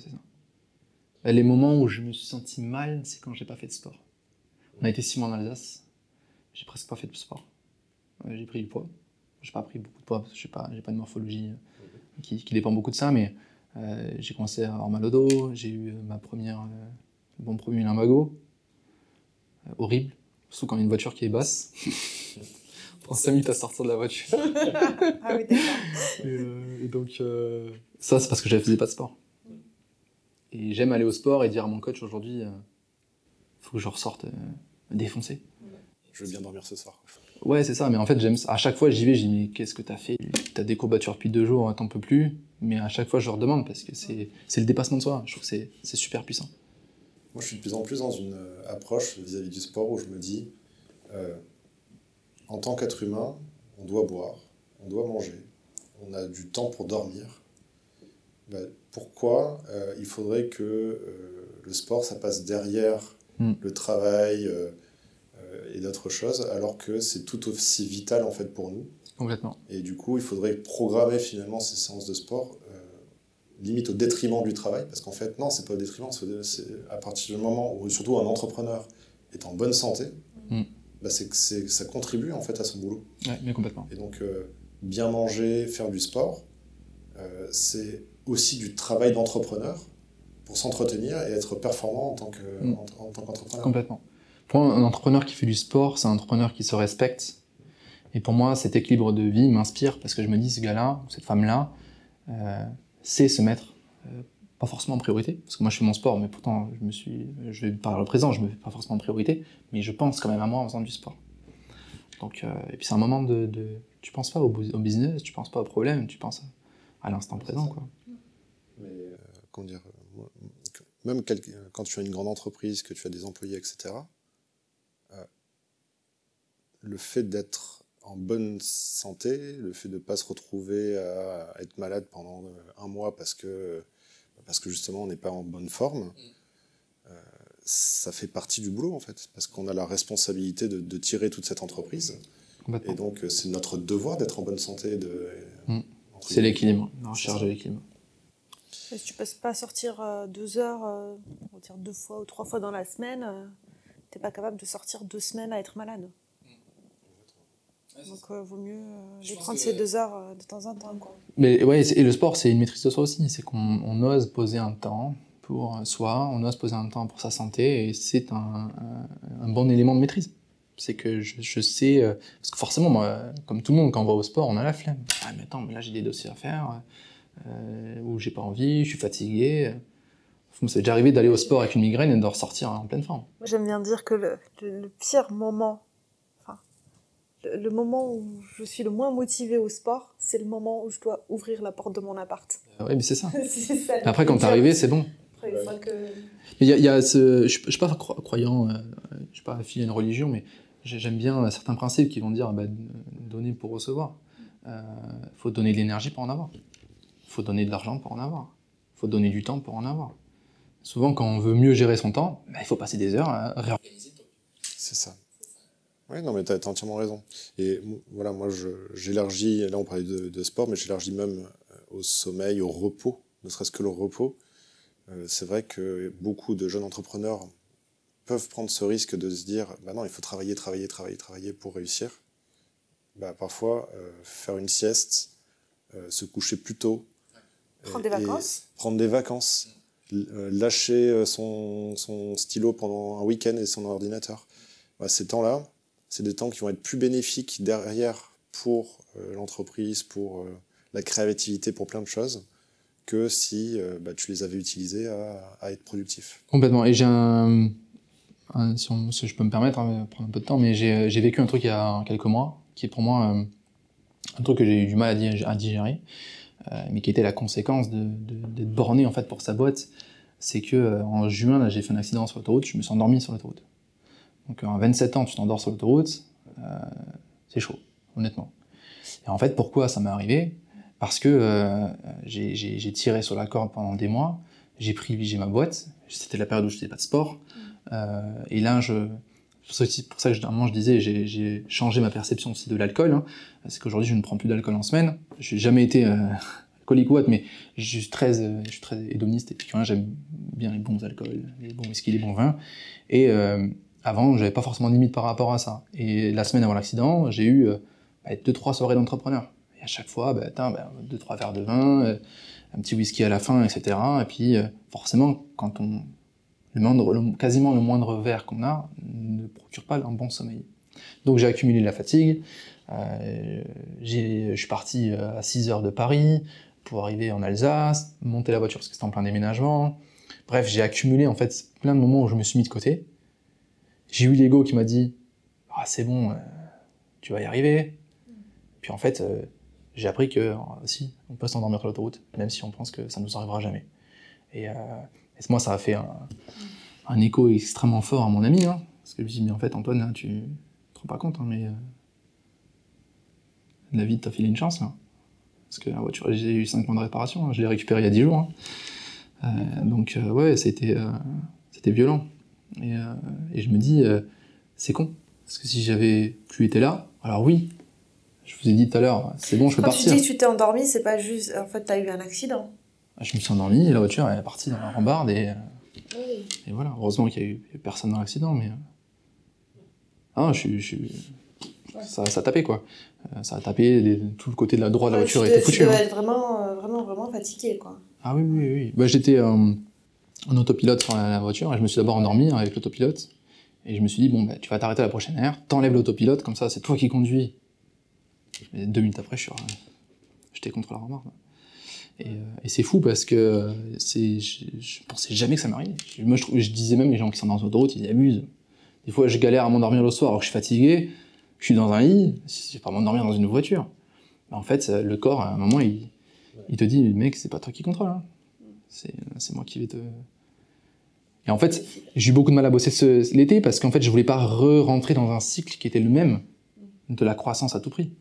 ça. Les moments où je me suis senti mal, c'est quand j'ai pas fait de sport. On a été six mois en Alsace. J'ai presque pas fait de sport. J'ai pris du poids. J'ai pas pris beaucoup de poids parce que j'ai pas, pas de morphologie euh, qui, qui, dépend beaucoup de ça, mais euh, j'ai commencé à avoir mal au dos. J'ai eu euh, ma première, euh, mon premier lumbago. Euh, horrible. Surtout quand il y a une voiture qui est basse. On prend 5 minutes à sortir de la voiture. ah oui, d'accord. Et, et, donc, ça, c'est parce que je faisais pas de sport. Et j'aime aller au sport et dire à mon coach aujourd'hui faut que je ressorte euh, défoncé. Je veux bien dormir ce soir. Ouais, c'est ça, mais en fait, j'aime à chaque fois j'y vais, je dis mais qu'est-ce que t'as fait? T'as des courbatures depuis deux jours, t'en peux plus. Mais à chaque fois, je leur demande parce que c'est le dépassement de soi. Je trouve que c'est super puissant. Moi, je suis de plus en plus dans une euh, approche vis-à-vis du sport où je me dis, euh, en tant qu'être humain, on doit boire, on doit manger, on a du temps pour dormir. Bah, pourquoi euh, il faudrait que euh, le sport, ça passe derrière Mm. le travail et d'autres choses, alors que c'est tout aussi vital en fait pour nous. Complètement. Et du coup, il faudrait programmer finalement ces séances de sport euh, limite au détriment du travail, parce qu'en fait, non, c'est pas au détriment, c'est à partir du moment où surtout un entrepreneur est en bonne santé, Mm. bah, c'est que ça contribue en fait à son boulot. Ouais, mais complètement. Et donc, euh, bien manger, faire du sport, euh, c'est aussi du travail d'entrepreneur pour s'entretenir et être performant en tant Mm. en- en tant qu'entrepreneur. Complètement. Pour un entrepreneur qui fait du sport, c'est un entrepreneur qui se respecte. Et pour moi, cet équilibre de vie m'inspire parce que je me dis, ce gars-là, ou cette femme-là, euh, sait se mettre, euh, pas forcément en priorité, parce que moi je fais mon sport, mais pourtant je me suis, je vais par le présent, je me fais pas forcément en priorité, mais je pense quand même à moi en faisant du sport. Donc, euh, et puis c'est un moment de, de, tu penses pas au, bu- au business, tu penses pas au problème, tu penses à, à l'instant présent, quoi. Mais comment dire, même quand tu as une grande entreprise, que tu as des employés, etc., le fait d'être en bonne santé, le fait de ne pas se retrouver à être malade pendant euh, un mois parce que, parce que justement on n'est pas en bonne forme, euh, ça fait partie du boulot en fait, parce qu'on a la responsabilité de, de tirer toute cette entreprise. Et donc euh, c'est notre devoir d'être en bonne santé. De, Mm. C'est l'équilibre, la recherche de l'équilibre. Si tu peux pas sortir deux heures, on va dire deux fois ou trois fois dans la semaine, euh, t'es pas capable de sortir deux semaines à être malade. Donc euh, vaut mieux euh, les prendre que- ces deux heures euh, de temps en temps. Quoi. Mais ouais, et le sport, c'est une maîtrise de soi aussi. C'est qu'on on ose poser un temps pour soi, on ose poser un temps pour sa santé, et c'est un, un- un bon élément de maîtrise. C'est que je, je sais, euh, parce que forcément, moi, comme tout le monde, quand on va au sport, on a la flemme. Ah, mais attends, mais là j'ai des dossiers à faire, euh, ou j'ai pas envie, je suis fatigué. Moi, c'est déjà arrivé d'aller au sport avec une migraine et de ressortir en pleine forme. Moi, J'aime bien dire que le, le- le pire moment, le, moment où je suis le moins motivée au sport, c'est le moment où je dois ouvrir la porte de mon appart. Euh, ouais, mais c'est ça. Après, quand t'es arrivé, c'est bon. Après, une fois que... Il y a, il y a ce, je ne suis pas cro- croyant, euh, je ne suis pas affilié à une religion, mais j'ai- j'aime bien certains principes qui vont dire bah, donner pour recevoir. Il faut donner de l'énergie pour en avoir. Il faut donner de l'argent pour en avoir. Il faut donner du temps pour en avoir. Souvent, quand on veut mieux gérer son temps, bah, il faut passer des heures à réorganiser. C'est ça. Oui, non, mais tu as, entièrement raison. Et voilà, moi, j'élargis, là on parlait de, de sport, mais j'élargis même euh, au sommeil, au repos, ne serait-ce que le repos. Euh, c'est vrai que beaucoup de jeunes entrepreneurs peuvent prendre ce risque de se dire, bah non, il faut travailler, travailler, travailler, travailler pour réussir. Bah, parfois, euh, faire une sieste, euh, se coucher plus tôt. Prendre des vacances. Prendre des vacances. Lâcher son, son stylo pendant un week-end et son ordinateur. Bah, ces temps-là, c'est des temps qui vont être plus bénéfiques derrière pour euh, l'entreprise, pour euh, la créativité, pour plein de choses, que si euh, bah, tu les avais utilisés à, être productif. Complètement. Et j'ai un, si, je peux me permettre, hein, prendre un peu de temps, mais j'ai vécu un truc il y a quelques mois, qui est pour moi un truc que j'ai eu du mal à, di- à digérer, mais qui était la conséquence d'être borné en fait pour sa boîte. C'est que en juin, j'ai fait un accident sur l'autoroute, je me suis endormi sur l'autoroute. Donc à 27 ans, tu t'endors sur l'autoroute, euh, c'est chaud, honnêtement. Et en fait, pourquoi ça m'est arrivé? Parce que euh, j'ai tiré sur la corde pendant des mois, j'ai privilégié ma boîte, c'était la période où je faisais pas de sport, euh, et là, je, c'est pour ça que à un moment, je disais, j'ai- changé ma perception aussi de l'alcool, hein. c'est qu'aujourd'hui, je ne prends plus d'alcool en semaine, je n'ai jamais été euh, alcoolique ou autre, mais je suis très, je suis très hédoniste, et puis j'aime bien les bons alcools, les bons whisky, les bons vins, et avant, j'avais pas forcément de limite par rapport à ça. Et la semaine avant l'accident, j'ai eu euh, bah, soirées d'entrepreneur. Et à chaque fois, bah, tain, bah, deux, trois verres de vin, euh, un petit whisky à la fin, etc. Et puis, euh, forcément, quand on, le moindre, quasiment le moindre verre qu'on a ne procure pas un bon sommeil. Donc j'ai accumulé la fatigue. Euh, je suis parti à 6 heures de Paris pour arriver en Alsace, monter la voiture parce que c'était en plein déménagement. Bref, j'ai accumulé en fait plein de moments où je me suis mis de côté. J'ai eu l'ego qui m'a dit ah c'est bon, euh, tu vas y arriver. Puis en fait, euh, j'ai appris que euh, si on peut s'endormir sur l'autoroute, même si on pense que ça ne nous arrivera jamais. Et, moi, ça a fait un, écho extrêmement fort à mon ami, hein, parce que je lui dis, mais en fait, Antoine, hein, tu te rends pas compte, hein, mais la vie t'a filé une chance, là. Parce que la voiture, j'ai eu 5 mois de réparation, hein, je l'ai récupérée il y a 10 jours. hein. Donc, ouais, c'était c'était violent. Et, euh, et je me dis, euh, c'est con. Parce que si j'avais plus été là, alors oui, je vous ai dit tout à l'heure, c'est bon, je peux Quand tu partir. dis que tu t'es endormi, c'est pas juste. En fait, t'as eu un accident. Je me suis endormi et la voiture elle est partie dans la rambarde et, et voilà. Heureusement qu'il y a eu personne dans l'accident, mais. Ah, je suis. je Ça, ça a tapé quoi. Ça a tapé, les- tout le côté de la droite de la voiture tu était foutu. Tu devais hein. être vraiment, euh, vraiment, vraiment fatigué, quoi. Ah oui, oui, oui. Bah, J'étais euh, en autopilote sur la, la voiture et je me suis d'abord endormi avec l'autopilote. Et je me suis dit, bon, bah, tu vas t'arrêter à la prochaine aire, t'enlèves l'autopilote, comme ça, c'est toi qui conduis. Deux minutes après, je suis j'étais contre la. Et, euh, et c'est fou parce que je, je pensais jamais que ça m'arrivait. Je- Moi, je, je disais même, les gens qui sont dans l'autoroute, ils abusent. Des fois, je galère à m'endormir le soir alors que je suis fatigué, je suis dans un lit, c'est pas m'endormir dans une voiture. Mais en fait, le corps, à un moment, il, il te dit, mec, c'est pas toi qui contrôle. hein. C'est, c'est moi qui vais te. Et en fait, j'ai eu beaucoup de mal à bosser ce- l'été parce qu'en fait, je voulais pas re-rentrer dans un cycle qui était le même de la croissance à tout prix.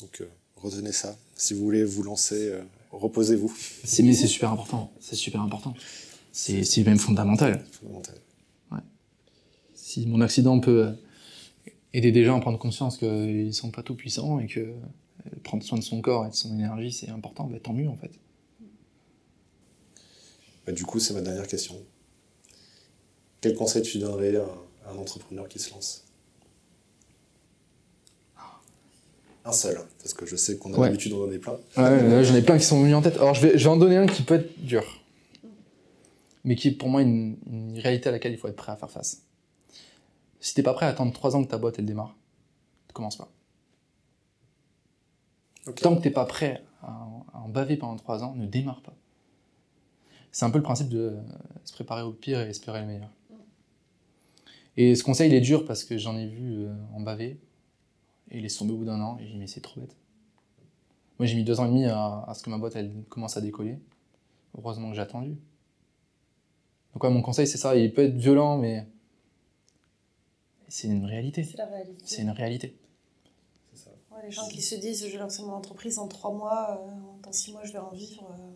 Donc euh, retenez ça. Si vous voulez vous lancer, euh, reposez-vous. C'est, mais c'est super important. C'est super important. C'est, c'est même fondamental. Fondamental. Si mon accident peut euh, aider des gens à prendre conscience qu'ils sont pas tout puissants et que euh, prendre soin de son corps et de son énergie, c'est important, bah, tant mieux en fait. Bah, du coup, c'est ma dernière question. Quel conseil tu donnerais à un, à un entrepreneur qui se lance? Un seul, parce que je sais qu'on a Ouais. l'habitude d'en donner plein. Ouais, j'en ai plein qui sont venus en tête. Alors, je vais, je vais en donner un qui peut être dur. Mais qui est pour moi une, une réalité à laquelle il faut être prêt à faire face. Si t'es pas prêt à attendre 3 ans que ta boîte elle démarre, commence pas. Tant que t'es pas prêt à, en- à en baver pendant 3 ans, ne démarre pas. C'est un peu le principe de euh, se préparer au pire et espérer le meilleur. Et ce conseil, il est dur parce que j'en ai vu euh, en baver. Et il est tombé au bout d'un an. Et j'ai dit, mais c'est trop bête. Moi, j'ai mis deux ans et demi à, à ce que ma boîte elle commence à décoller. Heureusement que j'ai attendu. Donc, ouais, mon conseil, c'est ça. Il peut être violent, mais c'est une réalité. C'est la réalité. C'est une réalité. C'est ça. Ouais, les gens qui se disent je vais lancer mon entreprise en trois mois, euh, dans six mois je vais en vivre. euh,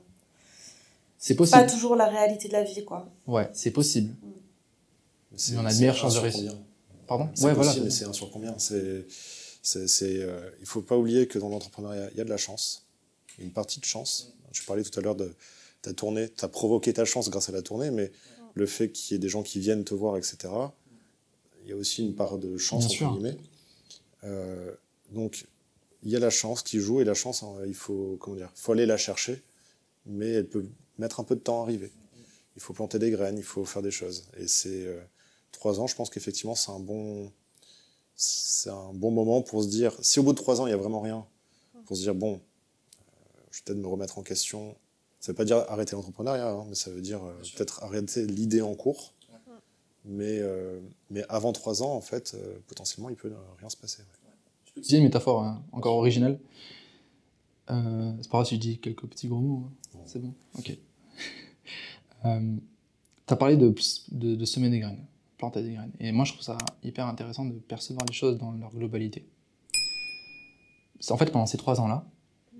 C'est pas possible. toujours la réalité de la vie, quoi. Ouais, c'est possible. Mais c'est- Mais on a de meilleures chances de réussir. Pardon? C'est Ouais, possible, voilà. mais c'est un sur combien? C'est, c'est, c'est, euh, il faut pas oublier que dans l'entrepreneuriat, il y a de la chance, une partie de chance. Tu parlais tout à l'heure de ta tournée, tu as provoqué ta chance grâce à la tournée, mais le fait qu'il y ait des gens qui viennent te voir, etc., il y a aussi une part de chance, Bien entre sûr. guillemets. Euh, donc, il y a la chance qui joue, et la chance, hein, il faut, comment dire, faut aller la chercher, mais elle peut mettre un peu de temps à arriver. Il faut planter des graines, il faut faire des choses. Et c'est euh, trois ans, je pense qu'effectivement, c'est un bon, c'est un bon moment pour se dire, si au bout de trois ans, il n'y a vraiment rien, pour se dire, bon, euh, je vais peut-être me remettre en question. Ça ne veut pas dire arrêter l'entrepreneuriat, hein, mais ça veut dire euh, peut-être arrêter l'idée en cours. Mais, mais avant trois ans, en fait, potentiellement, il peut rien se passer. ouais. Je peux utiliser une métaphore hein, encore originale. C'est pas grave si je dis quelques petits gros mots. hein. C'est bon Ok. Euh, T'as parlé de, de, de semer des graines, planter des graines. Et moi, je trouve ça hyper intéressant de percevoir les choses dans leur globalité. En fait pendant ces trois ans-là,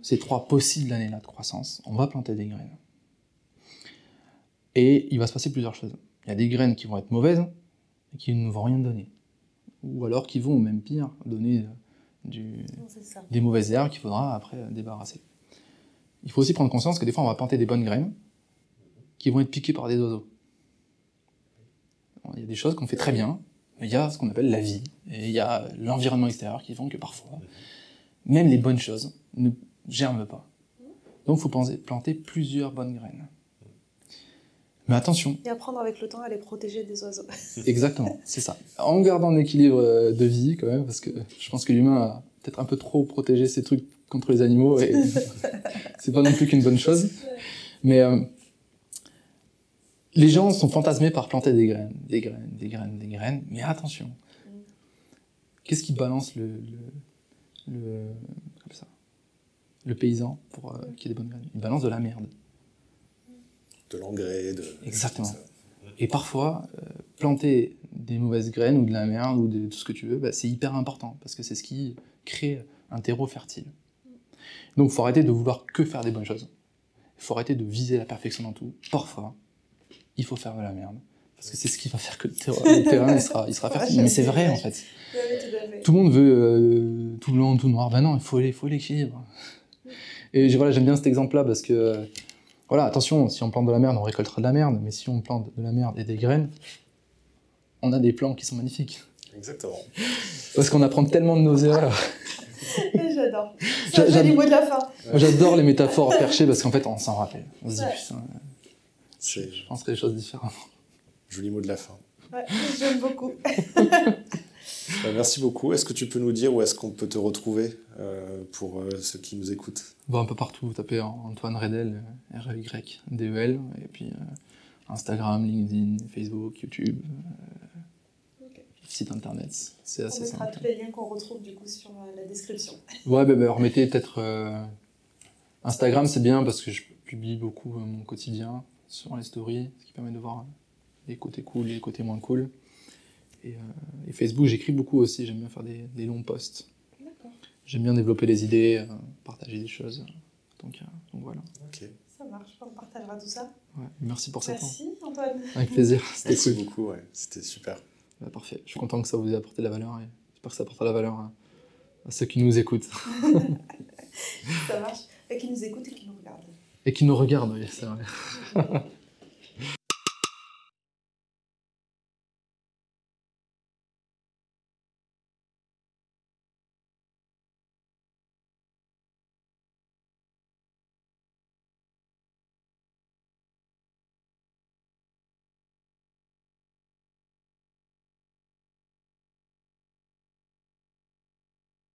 ces trois possibles années-là de croissance, on va planter des graines. Et il va se passer plusieurs choses. Il y a des graines qui vont être mauvaises et qui ne vont rien donner. Ou alors qui vont, même pire, donner du, des mauvaises herbes qu'il faudra après débarrasser. Il faut aussi prendre conscience que des fois on va planter des bonnes graines qui vont être piquées par des oiseaux. Il y a des choses qu'on fait très bien, mais il y a ce qu'on appelle la vie, et il y a l'environnement extérieur qui font que parfois, même les bonnes choses ne germent pas. Donc il faut penser- planter plusieurs bonnes graines. Mais attention, Et apprendre avec le temps à les protéger des oiseaux. Exactement, c'est ça. En gardant l'équilibre euh, de vie quand même, parce que je pense que l'humain a peut-être un peu trop protégé ses trucs contre les animaux et c'est pas non plus qu'une bonne chose. Mais euh, les gens sont fantasmés par planter des graines, des graines, des graines, des graines. Mais attention, qu'est-ce qui balance le, le, le, comme ça, le paysan pour euh, qu'il y ait des bonnes graines? Il balance de la merde. de l'engrais, de. Exactement. Et parfois, euh, planter des mauvaises graines ou de la merde ou de tout ce que tu veux, bah, c'est hyper important parce que c'est ce qui crée un terreau fertile. Donc, il faut arrêter de vouloir que faire des bonnes choses. Il faut arrêter de viser la perfection dans tout. Parfois, il faut faire de la merde parce que c'est ce qui va faire que le terrain, le terrain, il sera, il sera fertile. Mais c'est vrai en fait. Tout le monde veut euh, tout blanc, tout noir. Ben non, il faut, il faut l'équilibre. Et voilà, j'aime bien cet exemple-là parce que, euh, voilà, attention, si on plante de la merde, on récoltera de la merde. Mais si on plante de la merde et des graines, on a des plants qui sont magnifiques. Exactement. Parce qu'on apprend tellement de nos erreurs. J'adore. J'a- C'est un joli j'aime- mot de la fin. J'adore les métaphores perchées parce qu'en fait, on s'en rappelle. On se dit, Ouais. putain, je penserais les choses différemment. joli mot de la fin. Ouais, J'aime beaucoup. Bah, merci beaucoup. Est-ce que tu peux nous dire où est-ce qu'on peut te retrouver euh, pour euh, ceux qui nous écoutent? Bon, un peu partout, tapez Antoine Redel, R-E-Y-D-E-L, et puis euh, Instagram, LinkedIn, Facebook, YouTube, euh, site internet. C'est On assez mettra simple. tous les liens qu'on retrouve du coup sur euh, la description. Ouais, bah, bah, remettez peut-être. euh, Instagram, c'est bien parce que je publie beaucoup euh, mon quotidien sur les stories, ce qui permet de voir les côtés cool et les côtés moins cool. Et, euh, et Facebook, j'écris beaucoup aussi, j'aime bien faire des, des longs posts. D'accord. J'aime bien développer les idées, euh, partager des choses. Donc, euh, donc voilà. Ok. Ça marche, on partagera tout ça. Ouais, merci pour temps. Merci Antoine. Avec plaisir, c'était Merci cool. beaucoup. Ouais. C'était super. Bah, parfait. Je suis content que ça vous ait apporté de la valeur et j'espère que ça apportera de la valeur à, à ceux qui nous écoutent. Ça marche. Et qui nous écoute et qui nous regarde. Et qui nous regardent, oui.